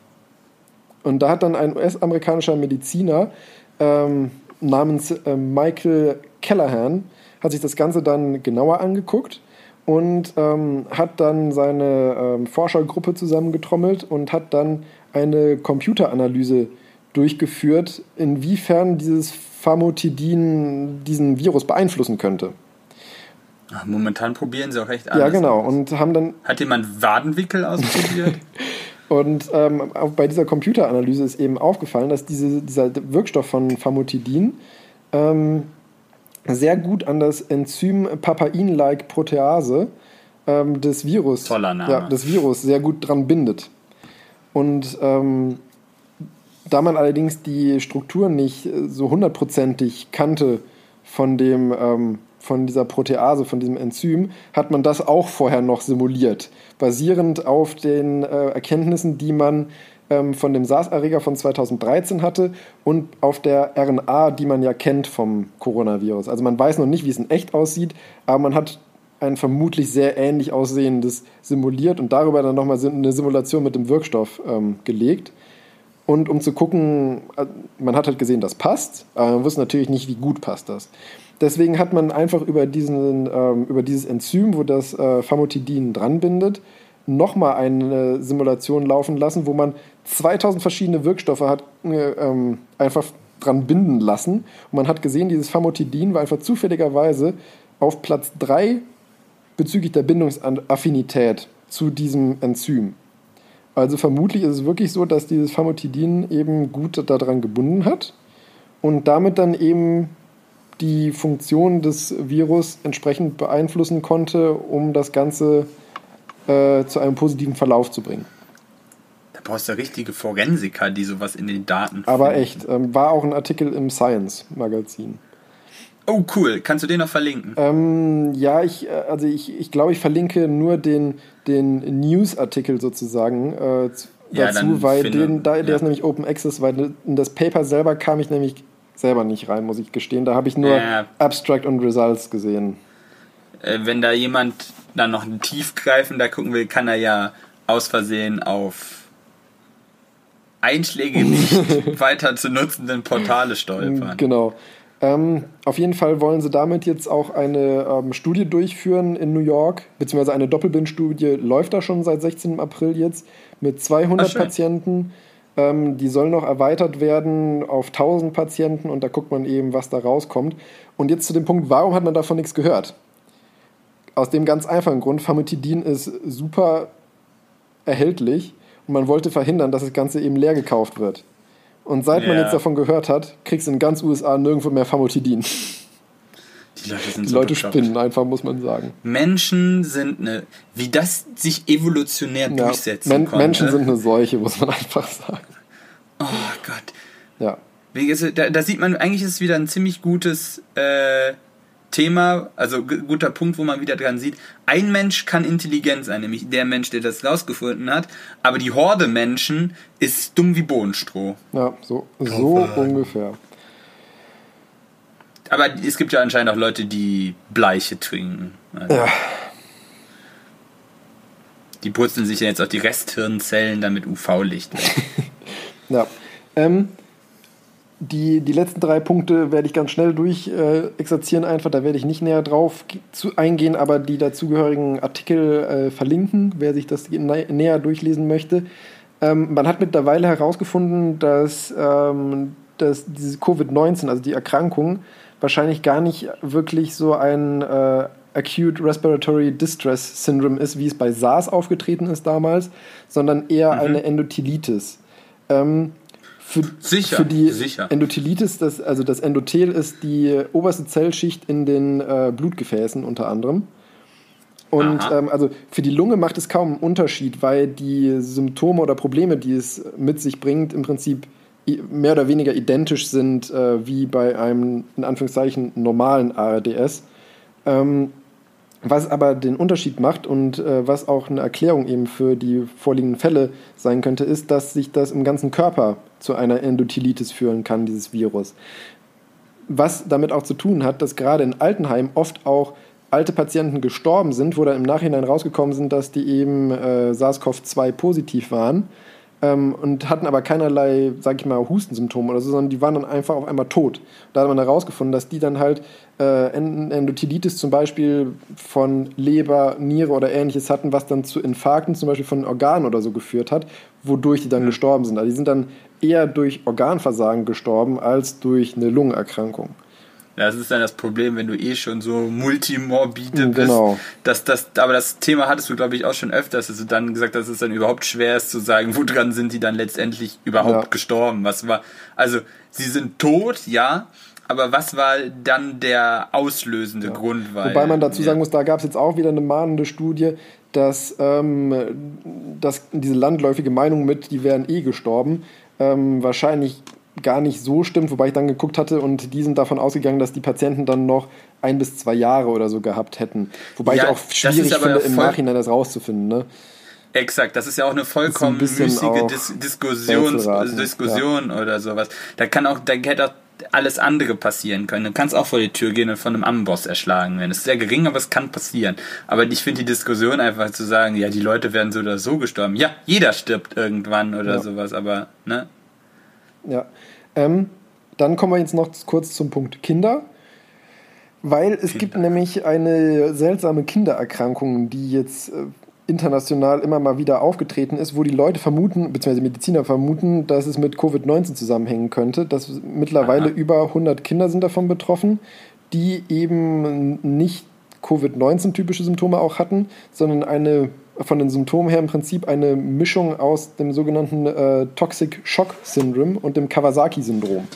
Und da hat dann ein US-amerikanischer Mediziner ähm, namens äh, Michael Callahan hat sich das Ganze dann genauer angeguckt und ähm, hat dann seine ähm, Forschergruppe zusammengetrommelt und hat dann eine Computeranalyse durchgeführt, inwiefern dieses Famotidin diesen Virus beeinflussen könnte. Ach, Momentan probieren sie auch echt alles. Ja, genau. Und haben dann Hat jemand Wadenwickel ausprobiert? Und ähm, auch bei dieser Computeranalyse ist eben aufgefallen, dass diese, dieser Wirkstoff von Famotidin ähm, sehr gut an das Enzym Papain-like Protease ähm, des Virus, Toller Name. Ja, des Virus sehr gut dran bindet. Und ähm, da man allerdings die Struktur nicht äh, so hundertprozentig kannte von dem ähm, von dieser Protease, von diesem Enzym, hat man das auch vorher noch simuliert, basierend auf den äh, Erkenntnissen, die man ähm, von dem SARS-Erreger von 2013 hatte und auf der RNA, die man ja kennt vom Coronavirus. Also man weiß noch nicht, wie es in echt aussieht, aber man hat ein vermutlich sehr ähnlich aussehendes simuliert und darüber dann nochmal eine Simulation mit dem Wirkstoff ähm, gelegt. Und um zu gucken, äh, man hat halt gesehen, das passt, aber man wusste natürlich nicht, wie gut passt das. Deswegen hat man einfach über, diesen, ähm, über dieses Enzym, wo das äh, Famotidin dran bindet, nochmal eine Simulation laufen lassen, wo man 2000 verschiedene Wirkstoffe hat äh, ähm, einfach dran binden lassen. Und man hat gesehen, dieses Famotidin war einfach zufälligerweise auf Platz 3 bezüglich der Bindungsaffinität zu diesem Enzym. Also vermutlich ist es wirklich so, dass dieses Famotidin eben gut daran gebunden hat und damit dann eben die Funktion des Virus entsprechend beeinflussen konnte, um das Ganze äh, zu einem positiven Verlauf zu bringen. Da brauchst du richtige Forensiker, die sowas in den Daten. Aber finden. echt, ähm, war auch ein Artikel im Science-Magazin. Oh, cool. Kannst du den noch verlinken? Ähm, ja, ich, äh, also ich, ich glaube, ich verlinke nur den, den News-Artikel sozusagen äh, dazu, ja, weil finde, den, da, der ja. ist nämlich Open Access, weil in das Paper selber kam ich nämlich selber nicht rein, muss ich gestehen. Da habe ich nur ja. Abstract und Results gesehen. Äh, wenn da jemand dann noch tiefgreifender gucken will, kann er ja aus Versehen auf Einschläge nicht weiter zu nutzenden Portale stolpern. Genau. Ähm, auf jeden Fall wollen sie damit jetzt auch eine ähm, Studie durchführen in New York, beziehungsweise eine Doppelbindstudie läuft da schon seit 16. April jetzt mit 200 Ach, Patienten. Ähm, die soll noch erweitert werden auf 1000 Patienten und da guckt man eben, was da rauskommt. Und jetzt zu dem Punkt, warum hat man davon nichts gehört? Aus dem ganz einfachen Grund, Famotidin ist super erhältlich und man wollte verhindern, dass das Ganze eben leer gekauft wird. Und seit ja. man jetzt davon gehört hat, kriegst du in ganz USA nirgendwo mehr Famotidin. Die Leute, sind Die Leute so spinnen einfach, muss man sagen. Menschen sind eine, wie das sich evolutionär ja, durchsetzen Men konnte. Menschen sind eine Seuche, muss man einfach sagen. Oh Gott. Ja. Da, da sieht man, eigentlich ist es wieder ein ziemlich gutes äh, Thema, also guter Punkt, wo man wieder dran sieht, ein Mensch kann intelligent sein, nämlich der Mensch, der das rausgefunden hat, aber die Horde Menschen ist dumm wie Bohnstroh. Ja, so, so ungefähr. Aber es gibt ja anscheinend auch Leute, die Bleiche trinken. Also ja. Die purzeln sich ja jetzt auch die Resthirnzellen damit UV-Licht ja. Ähm, die, die letzten drei Punkte werde ich ganz schnell durch äh, exerzieren, einfach. Da werde ich nicht näher drauf zu, eingehen, aber die dazugehörigen Artikel äh, verlinken, wer sich das näher durchlesen möchte. Ähm, man hat mittlerweile herausgefunden, dass, ähm, dass diese Covid-19, also die Erkrankung, wahrscheinlich gar nicht wirklich so ein äh, Acute Respiratory Distress Syndrome ist, wie es bei SARS aufgetreten ist damals, sondern eher mhm. eine Endothelitis. Ähm, für, sicher, für die sicher. Endothelitis, das, also das Endothel ist die oberste Zellschicht in den äh, Blutgefäßen unter anderem. Und ähm, also für die Lunge macht es kaum einen Unterschied, weil die Symptome oder Probleme, die es mit sich bringt, im Prinzip mehr oder weniger identisch sind äh, wie bei einem in Anführungszeichen normalen ARDS. Ähm, was aber den Unterschied macht und äh, was auch eine Erklärung eben für die vorliegenden Fälle sein könnte, ist, dass sich das im ganzen Körper zu einer Endothelitis führen kann, dieses Virus. Was damit auch zu tun hat, dass gerade in Altenheimen oft auch alte Patienten gestorben sind, wo dann im Nachhinein rausgekommen sind, dass die eben äh, SARS-CoV-2 positiv waren ähm, und hatten aber keinerlei, sag ich mal, Hustensymptome oder so, sondern die waren dann einfach auf einmal tot. Da hat man herausgefunden, dass die dann halt äh, Endothelitis zum Beispiel von Leber, Niere oder ähnliches hatten, was dann zu Infarkten zum Beispiel von Organen oder so geführt hat, wodurch die dann gestorben sind. Also die sind dann eher durch Organversagen gestorben als durch eine Lungenerkrankung. Das ist dann das Problem, wenn du eh schon so multimorbide bist. Genau. Dass das, aber das Thema hattest du, glaube ich, auch schon öfters, dass du dann gesagt hast, dass es dann überhaupt schwer ist zu sagen, woran sind die dann letztendlich überhaupt ja. gestorben. Was war, also sie sind tot, ja, aber was war dann der auslösende ja. Grund? Weil, Wobei man dazu sagen muss, da gab es jetzt auch wieder eine mahnende Studie, dass, ähm, dass diese landläufige Meinung mit, die wären eh gestorben, ähm, wahrscheinlich gar nicht so stimmt, wobei ich dann geguckt hatte und die sind davon ausgegangen, dass die Patienten dann noch ein bis zwei Jahre oder so gehabt hätten. Wobei ja, ich auch schwierig finde, im Nachhinein das rauszufinden. Ne? Exakt, das ist ja auch eine vollkommen ein müßige Dis Diskussion, Diskussion ja. oder sowas. Da kann auch, da hätte auch alles andere passieren können. Du kannst auch vor die Tür gehen und von einem Amboss erschlagen werden. Das ist sehr gering, aber es kann passieren. Aber ich finde die Diskussion einfach zu sagen, ja, die Leute werden so oder so gestorben. Ja, jeder stirbt irgendwann oder ja. sowas, aber, ne? Ja. Ähm, dann kommen wir jetzt noch kurz zum Punkt Kinder. Weil es Kinder. gibt nämlich eine seltsame Kindererkrankung, die jetzt äh, international immer mal wieder aufgetreten ist, wo die Leute vermuten, beziehungsweise Mediziner vermuten, dass es mit Covid-19 zusammenhängen könnte. Dass mittlerweile Aha. über 100 Kinder sind davon betroffen. die eben nicht Covid-19-typische Symptome auch hatten, sondern eine von den Symptomen her im Prinzip eine Mischung aus dem sogenannten äh, Toxic Shock Syndrome und dem Kawasaki-Syndrom.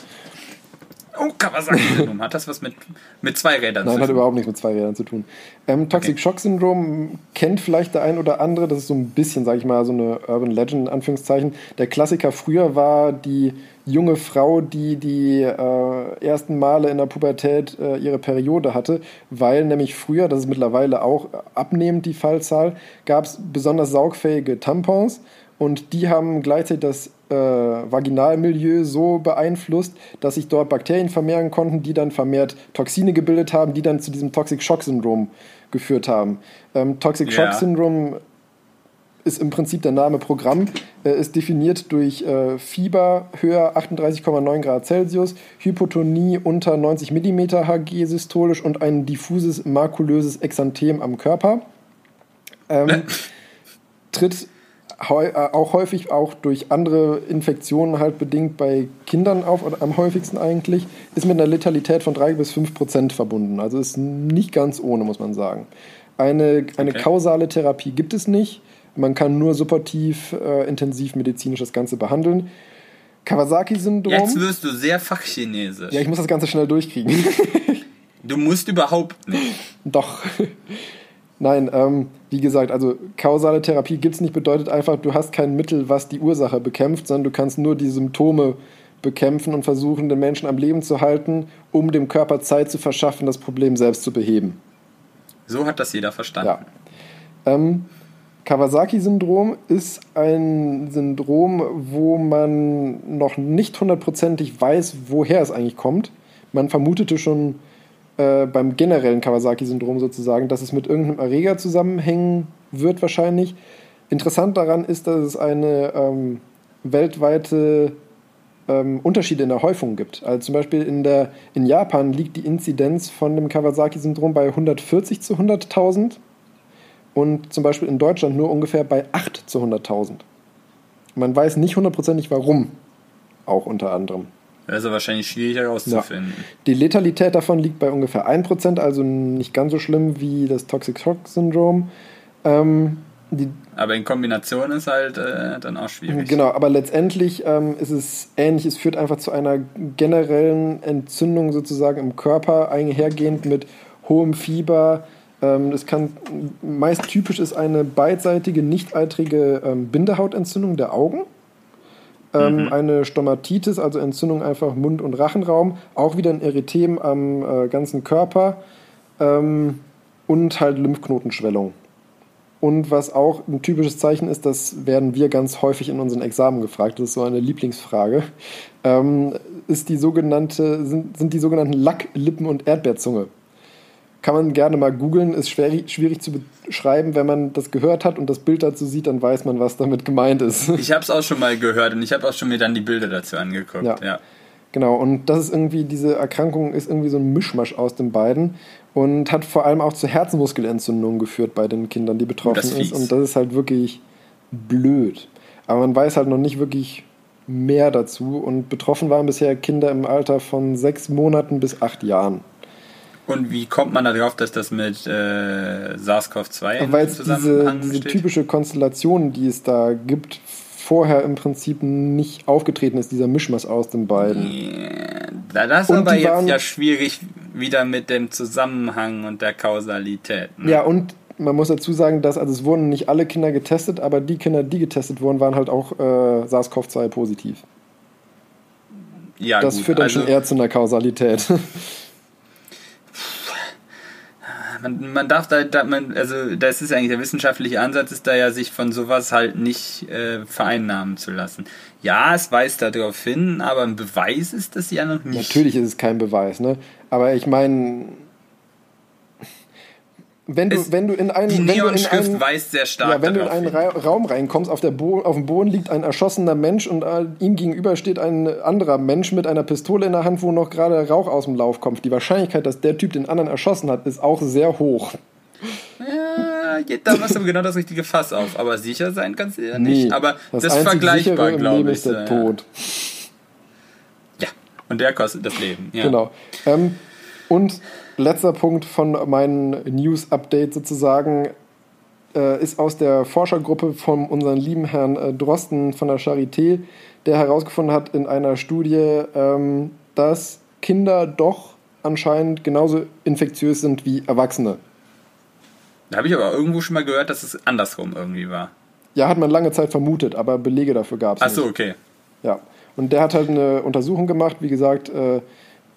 Oh, Kawasaki-Syndrom. hat das was mit, mit zwei Rädern Nein, zu hat tun? überhaupt nichts mit zwei Rädern zu tun. Ähm, Toxic Okay. Shock Syndrom kennt vielleicht der ein oder andere. Das ist so ein bisschen, sage ich mal, so eine Urban Legend in Anführungszeichen. Der Klassiker früher war die junge Frau, die die äh, ersten Male in der Pubertät äh, ihre Periode hatte, weil nämlich früher, das ist mittlerweile auch abnehmend die Fallzahl, gab es besonders saugfähige Tampons und die haben gleichzeitig das äh, Vaginalmilieu so beeinflusst, dass sich dort Bakterien vermehren konnten, die dann vermehrt Toxine gebildet haben, die dann zu diesem Toxic Shock Syndrom geführt haben. Ähm, Toxic. Shock Syndrom ist im Prinzip der Name Programm, äh, ist definiert durch äh, Fieber höher 38,9 Grad Celsius, Hypotonie unter 90 mm Hg systolisch und ein diffuses makulöses Exanthem am Körper. Ähm, tritt auch häufig auch durch andere Infektionen halt bedingt bei Kindern auf, oder am häufigsten eigentlich, ist mit einer Letalität von 3 bis 5 Prozent verbunden. Also ist nicht ganz ohne, muss man sagen. Eine, eine Okay. kausale Therapie gibt es nicht. Man kann nur supportiv, äh, intensiv medizinisch das Ganze behandeln. Kawasaki-Syndrom. Jetzt wirst du sehr fachchinesisch. Ja, ich muss das Ganze schnell durchkriegen. du musst überhaupt nicht. Doch. Nein, ähm, wie gesagt, also kausale Therapie gibt es nicht, bedeutet einfach, du hast kein Mittel, was die Ursache bekämpft, sondern du kannst nur die Symptome bekämpfen und versuchen, den Menschen am Leben zu halten, um dem Körper Zeit zu verschaffen, das Problem selbst zu beheben. So hat das jeder verstanden. Ja. Ähm, Kawasaki-Syndrom ist ein Syndrom, wo man noch nicht hundertprozentig weiß, woher es eigentlich kommt. Man vermutete schon äh, beim generellen Kawasaki-Syndrom sozusagen, dass es mit irgendeinem Erreger zusammenhängen wird wahrscheinlich. Interessant daran ist, dass es eine ähm, weltweite ähm, Unterschiede in der Häufung gibt. Also zum Beispiel in, der, in Japan liegt die Inzidenz von dem Kawasaki-Syndrom bei 140 zu 100.000 und zum Beispiel in Deutschland nur ungefähr bei 8 zu 100.000. Man weiß nicht hundertprozentig warum, auch unter anderem. Das ist ja wahrscheinlich schwierig herauszufinden. Die Letalität davon liegt bei ungefähr 1%, also nicht ganz so schlimm wie das Toxic Shock Syndrom. Ähm, Aber in Kombination ist halt äh, dann auch schwierig. genau, aber letztendlich ähm, ist es ähnlich. Es führt einfach zu einer generellen Entzündung sozusagen im Körper, einhergehend mit hohem Fieber. Ähm, es kann meist typisch ist eine beidseitige, nicht-eitrige ähm, Bindehautentzündung der Augen. Ähm, Eine Stomatitis, also Entzündung einfach Mund- und Rachenraum, auch wieder ein Erythem am äh, ganzen Körper ähm, und halt Lymphknotenschwellung. Und was auch ein typisches Zeichen ist, das werden wir ganz häufig in unseren Examen gefragt, das ist so eine Lieblingsfrage, ähm, ist die sogenannte, sind, sind die sogenannten Lack-, Lippen- und Erdbeerzunge. Kann man gerne mal googeln, ist schwer, schwierig zu beschreiben. Wenn man das gehört hat und das Bild dazu sieht, dann weiß man, was damit gemeint ist. Ich habe es auch schon mal gehört und ich habe auch schon mir dann die Bilder dazu angeguckt. Ja. Ja. Genau, und das ist irgendwie, diese Erkrankung ist irgendwie so ein Mischmasch aus den beiden und hat vor allem auch zu Herzmuskelentzündungen geführt bei den Kindern, die betroffen das ist ist. fies. Und das ist halt wirklich blöd. Aber man weiß halt noch nicht wirklich mehr dazu. Und betroffen waren bisher Kinder im Alter von sechs Monaten bis acht Jahren. Und wie kommt man darauf, dass das mit äh, SARS-CoV-2 im Weil es diese, diese typische Konstellation, die es da gibt, vorher im Prinzip nicht aufgetreten ist, dieser Mischmasch aus den beiden. Yeah. Da- Das ist Und aber jetzt waren- ja schwierig wieder mit dem Zusammenhang und der Kausalität. Ne? Ja, und man muss dazu sagen, dass also es wurden nicht alle Kinder getestet, aber die Kinder, die getestet wurden, waren halt auch äh, SARS-CoV-2 positiv. ja das gut, führt dann also schon eher zu einer Kausalität. man, man darf da, da man, also das ist eigentlich der wissenschaftliche Ansatz, ist da ja, sich von sowas halt nicht äh, vereinnahmen zu lassen. Ja, es weist darauf hin, aber ein Beweis ist das ja noch nicht. Natürlich ist es kein Beweis, ne? Aber ich meine, wenn du, Es- wenn du in einen, Die wenn du in Neonschrift einen, weist sehr stark ja, wenn du in einen. Ra Raum reinkommst, auf, der Bo auf dem Boden liegt ein erschossener Mensch und äh, ihm gegenüber steht ein anderer Mensch mit einer Pistole in der Hand, wo noch gerade Rauch aus dem Lauf kommt. Die Wahrscheinlichkeit, dass der Typ den anderen erschossen hat, ist auch sehr hoch. Ja, da machst du genau das richtige Fass auf. Aber sicher sein kannst du ja nicht. Aber das, ist einzig vergleichbar, glaube ich. ist der äh, Tod. Ja, und der kostet das Leben. Ja. Genau. Ähm, Und letzter Punkt von meinem News-Update sozusagen äh, ist aus der Forschergruppe von unserem lieben Herrn äh, Drosten von der Charité, der herausgefunden hat in einer Studie, ähm, dass Kinder doch anscheinend genauso infektiös sind wie Erwachsene. Da habe ich aber irgendwo schon mal gehört, dass es andersrum irgendwie war. Ja, hat man lange Zeit vermutet, aber Belege dafür gab es Ach nicht. so, okay. Ja. Und der hat halt eine Untersuchung gemacht, wie gesagt, äh,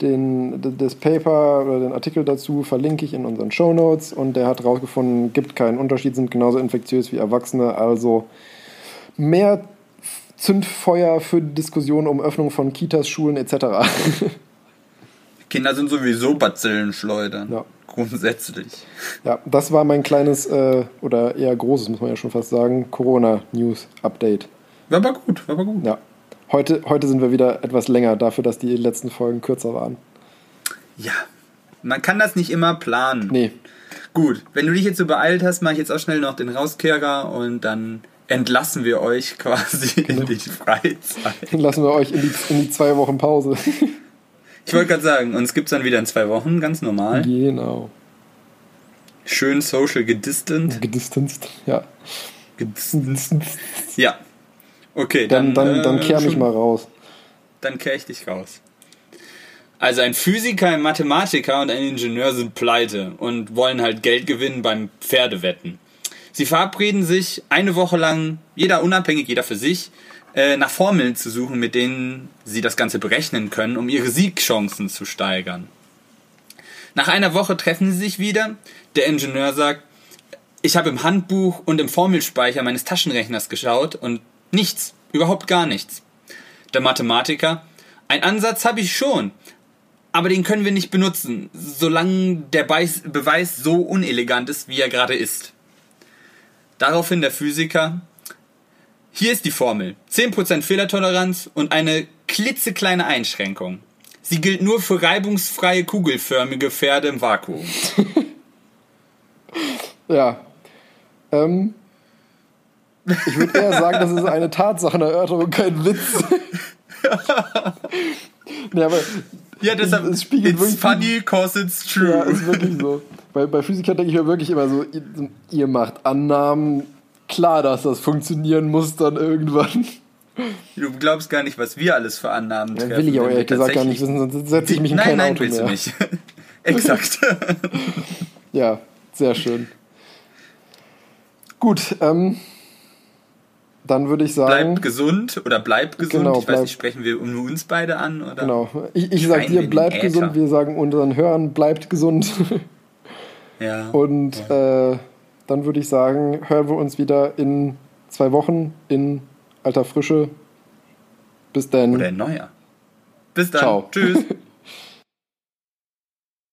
den, das Paper oder den Artikel dazu verlinke ich in unseren Show Notes und der hat herausgefunden, gibt keinen Unterschied, sind genauso infektiös wie Erwachsene, also mehr Zündfeuer für Diskussionen um Öffnung von Kitas, Schulen etc. Kinder sind sowieso Bazillenschleudern. Ja. Grundsätzlich. ja, das war mein kleines äh, oder eher großes, muss man ja schon fast sagen, Corona-News-Update. War aber gut, war aber gut. Ja. Heute, heute sind wir wieder etwas länger dafür, dass die letzten Folgen kürzer waren. Ja. Man kann das nicht immer planen. Nee, Gut, wenn du dich jetzt so beeilt hast, mache ich jetzt auch schnell noch den Rauskehrer und dann entlassen wir euch quasi in die Freizeit. dann lassen wir euch in die, in die zwei Wochen Pause. Ich wollte gerade sagen, uns gibt's dann wieder in zwei Wochen, ganz normal. genau. Schön social gedistant. Gedistanzt, ja. Ja. Okay, Dann, dann, dann, dann äh, kehr mich schon- mal raus. Dann kehr ich dich raus. Also ein Physiker, ein Mathematiker und ein Ingenieur sind pleite und wollen halt Geld gewinnen beim Pferdewetten. Sie verabreden sich eine Woche lang, jeder unabhängig, jeder für sich, äh, nach Formeln zu suchen, mit denen sie das Ganze berechnen können, um ihre Siegchancen zu steigern. Nach einer Woche treffen sie sich wieder. Der Ingenieur sagt, ich habe im Handbuch und im Formelspeicher meines Taschenrechners geschaut und nichts, überhaupt gar nichts. Der Mathematiker, ein Ansatz habe ich schon, aber den können wir nicht benutzen, solange der Beweis so unelegant ist, wie er gerade ist. Daraufhin der Physiker, hier ist die Formel. 10% Fehlertoleranz und eine klitzekleine Einschränkung. Sie gilt nur für reibungsfreie kugelförmige Pferde im Vakuum. Ja. Ähm, ich würde eher sagen, das ist eine Tatsachenerörterung, kein Witz. nee, aber Ja, deshalb, Es spiegelt it's wirklich- funny cause it's true. ja, ist wirklich so. Bei, bei Physikern denke ich mir wirklich immer so, ihr, ihr macht Annahmen. Klar, dass das funktionieren muss dann irgendwann. Du glaubst gar nicht, was wir alles für Annahmen Ja, treffen. will ich auch ehrlich gesagt gar nicht wissen, sonst setze ich mich in nein, kein nein, Auto willst mehr. du nicht. Exakt. Ja, sehr schön. Gut, ähm, dann würde ich sagen. Bleib gesund oder bleib gesund. Genau, ich weiß bleib- nicht, sprechen wir nur uns beide an? Oder? Genau. Ich, ich sage dir, bleibt in gesund. Wir sagen unseren Hörern, bleibt gesund. Ja. Und äh, dann würde ich sagen, hören wir uns wieder in zwei Wochen in alter Frische. Bis dann. Oder ein neuer. Bis dann. Ciao. Tschüss.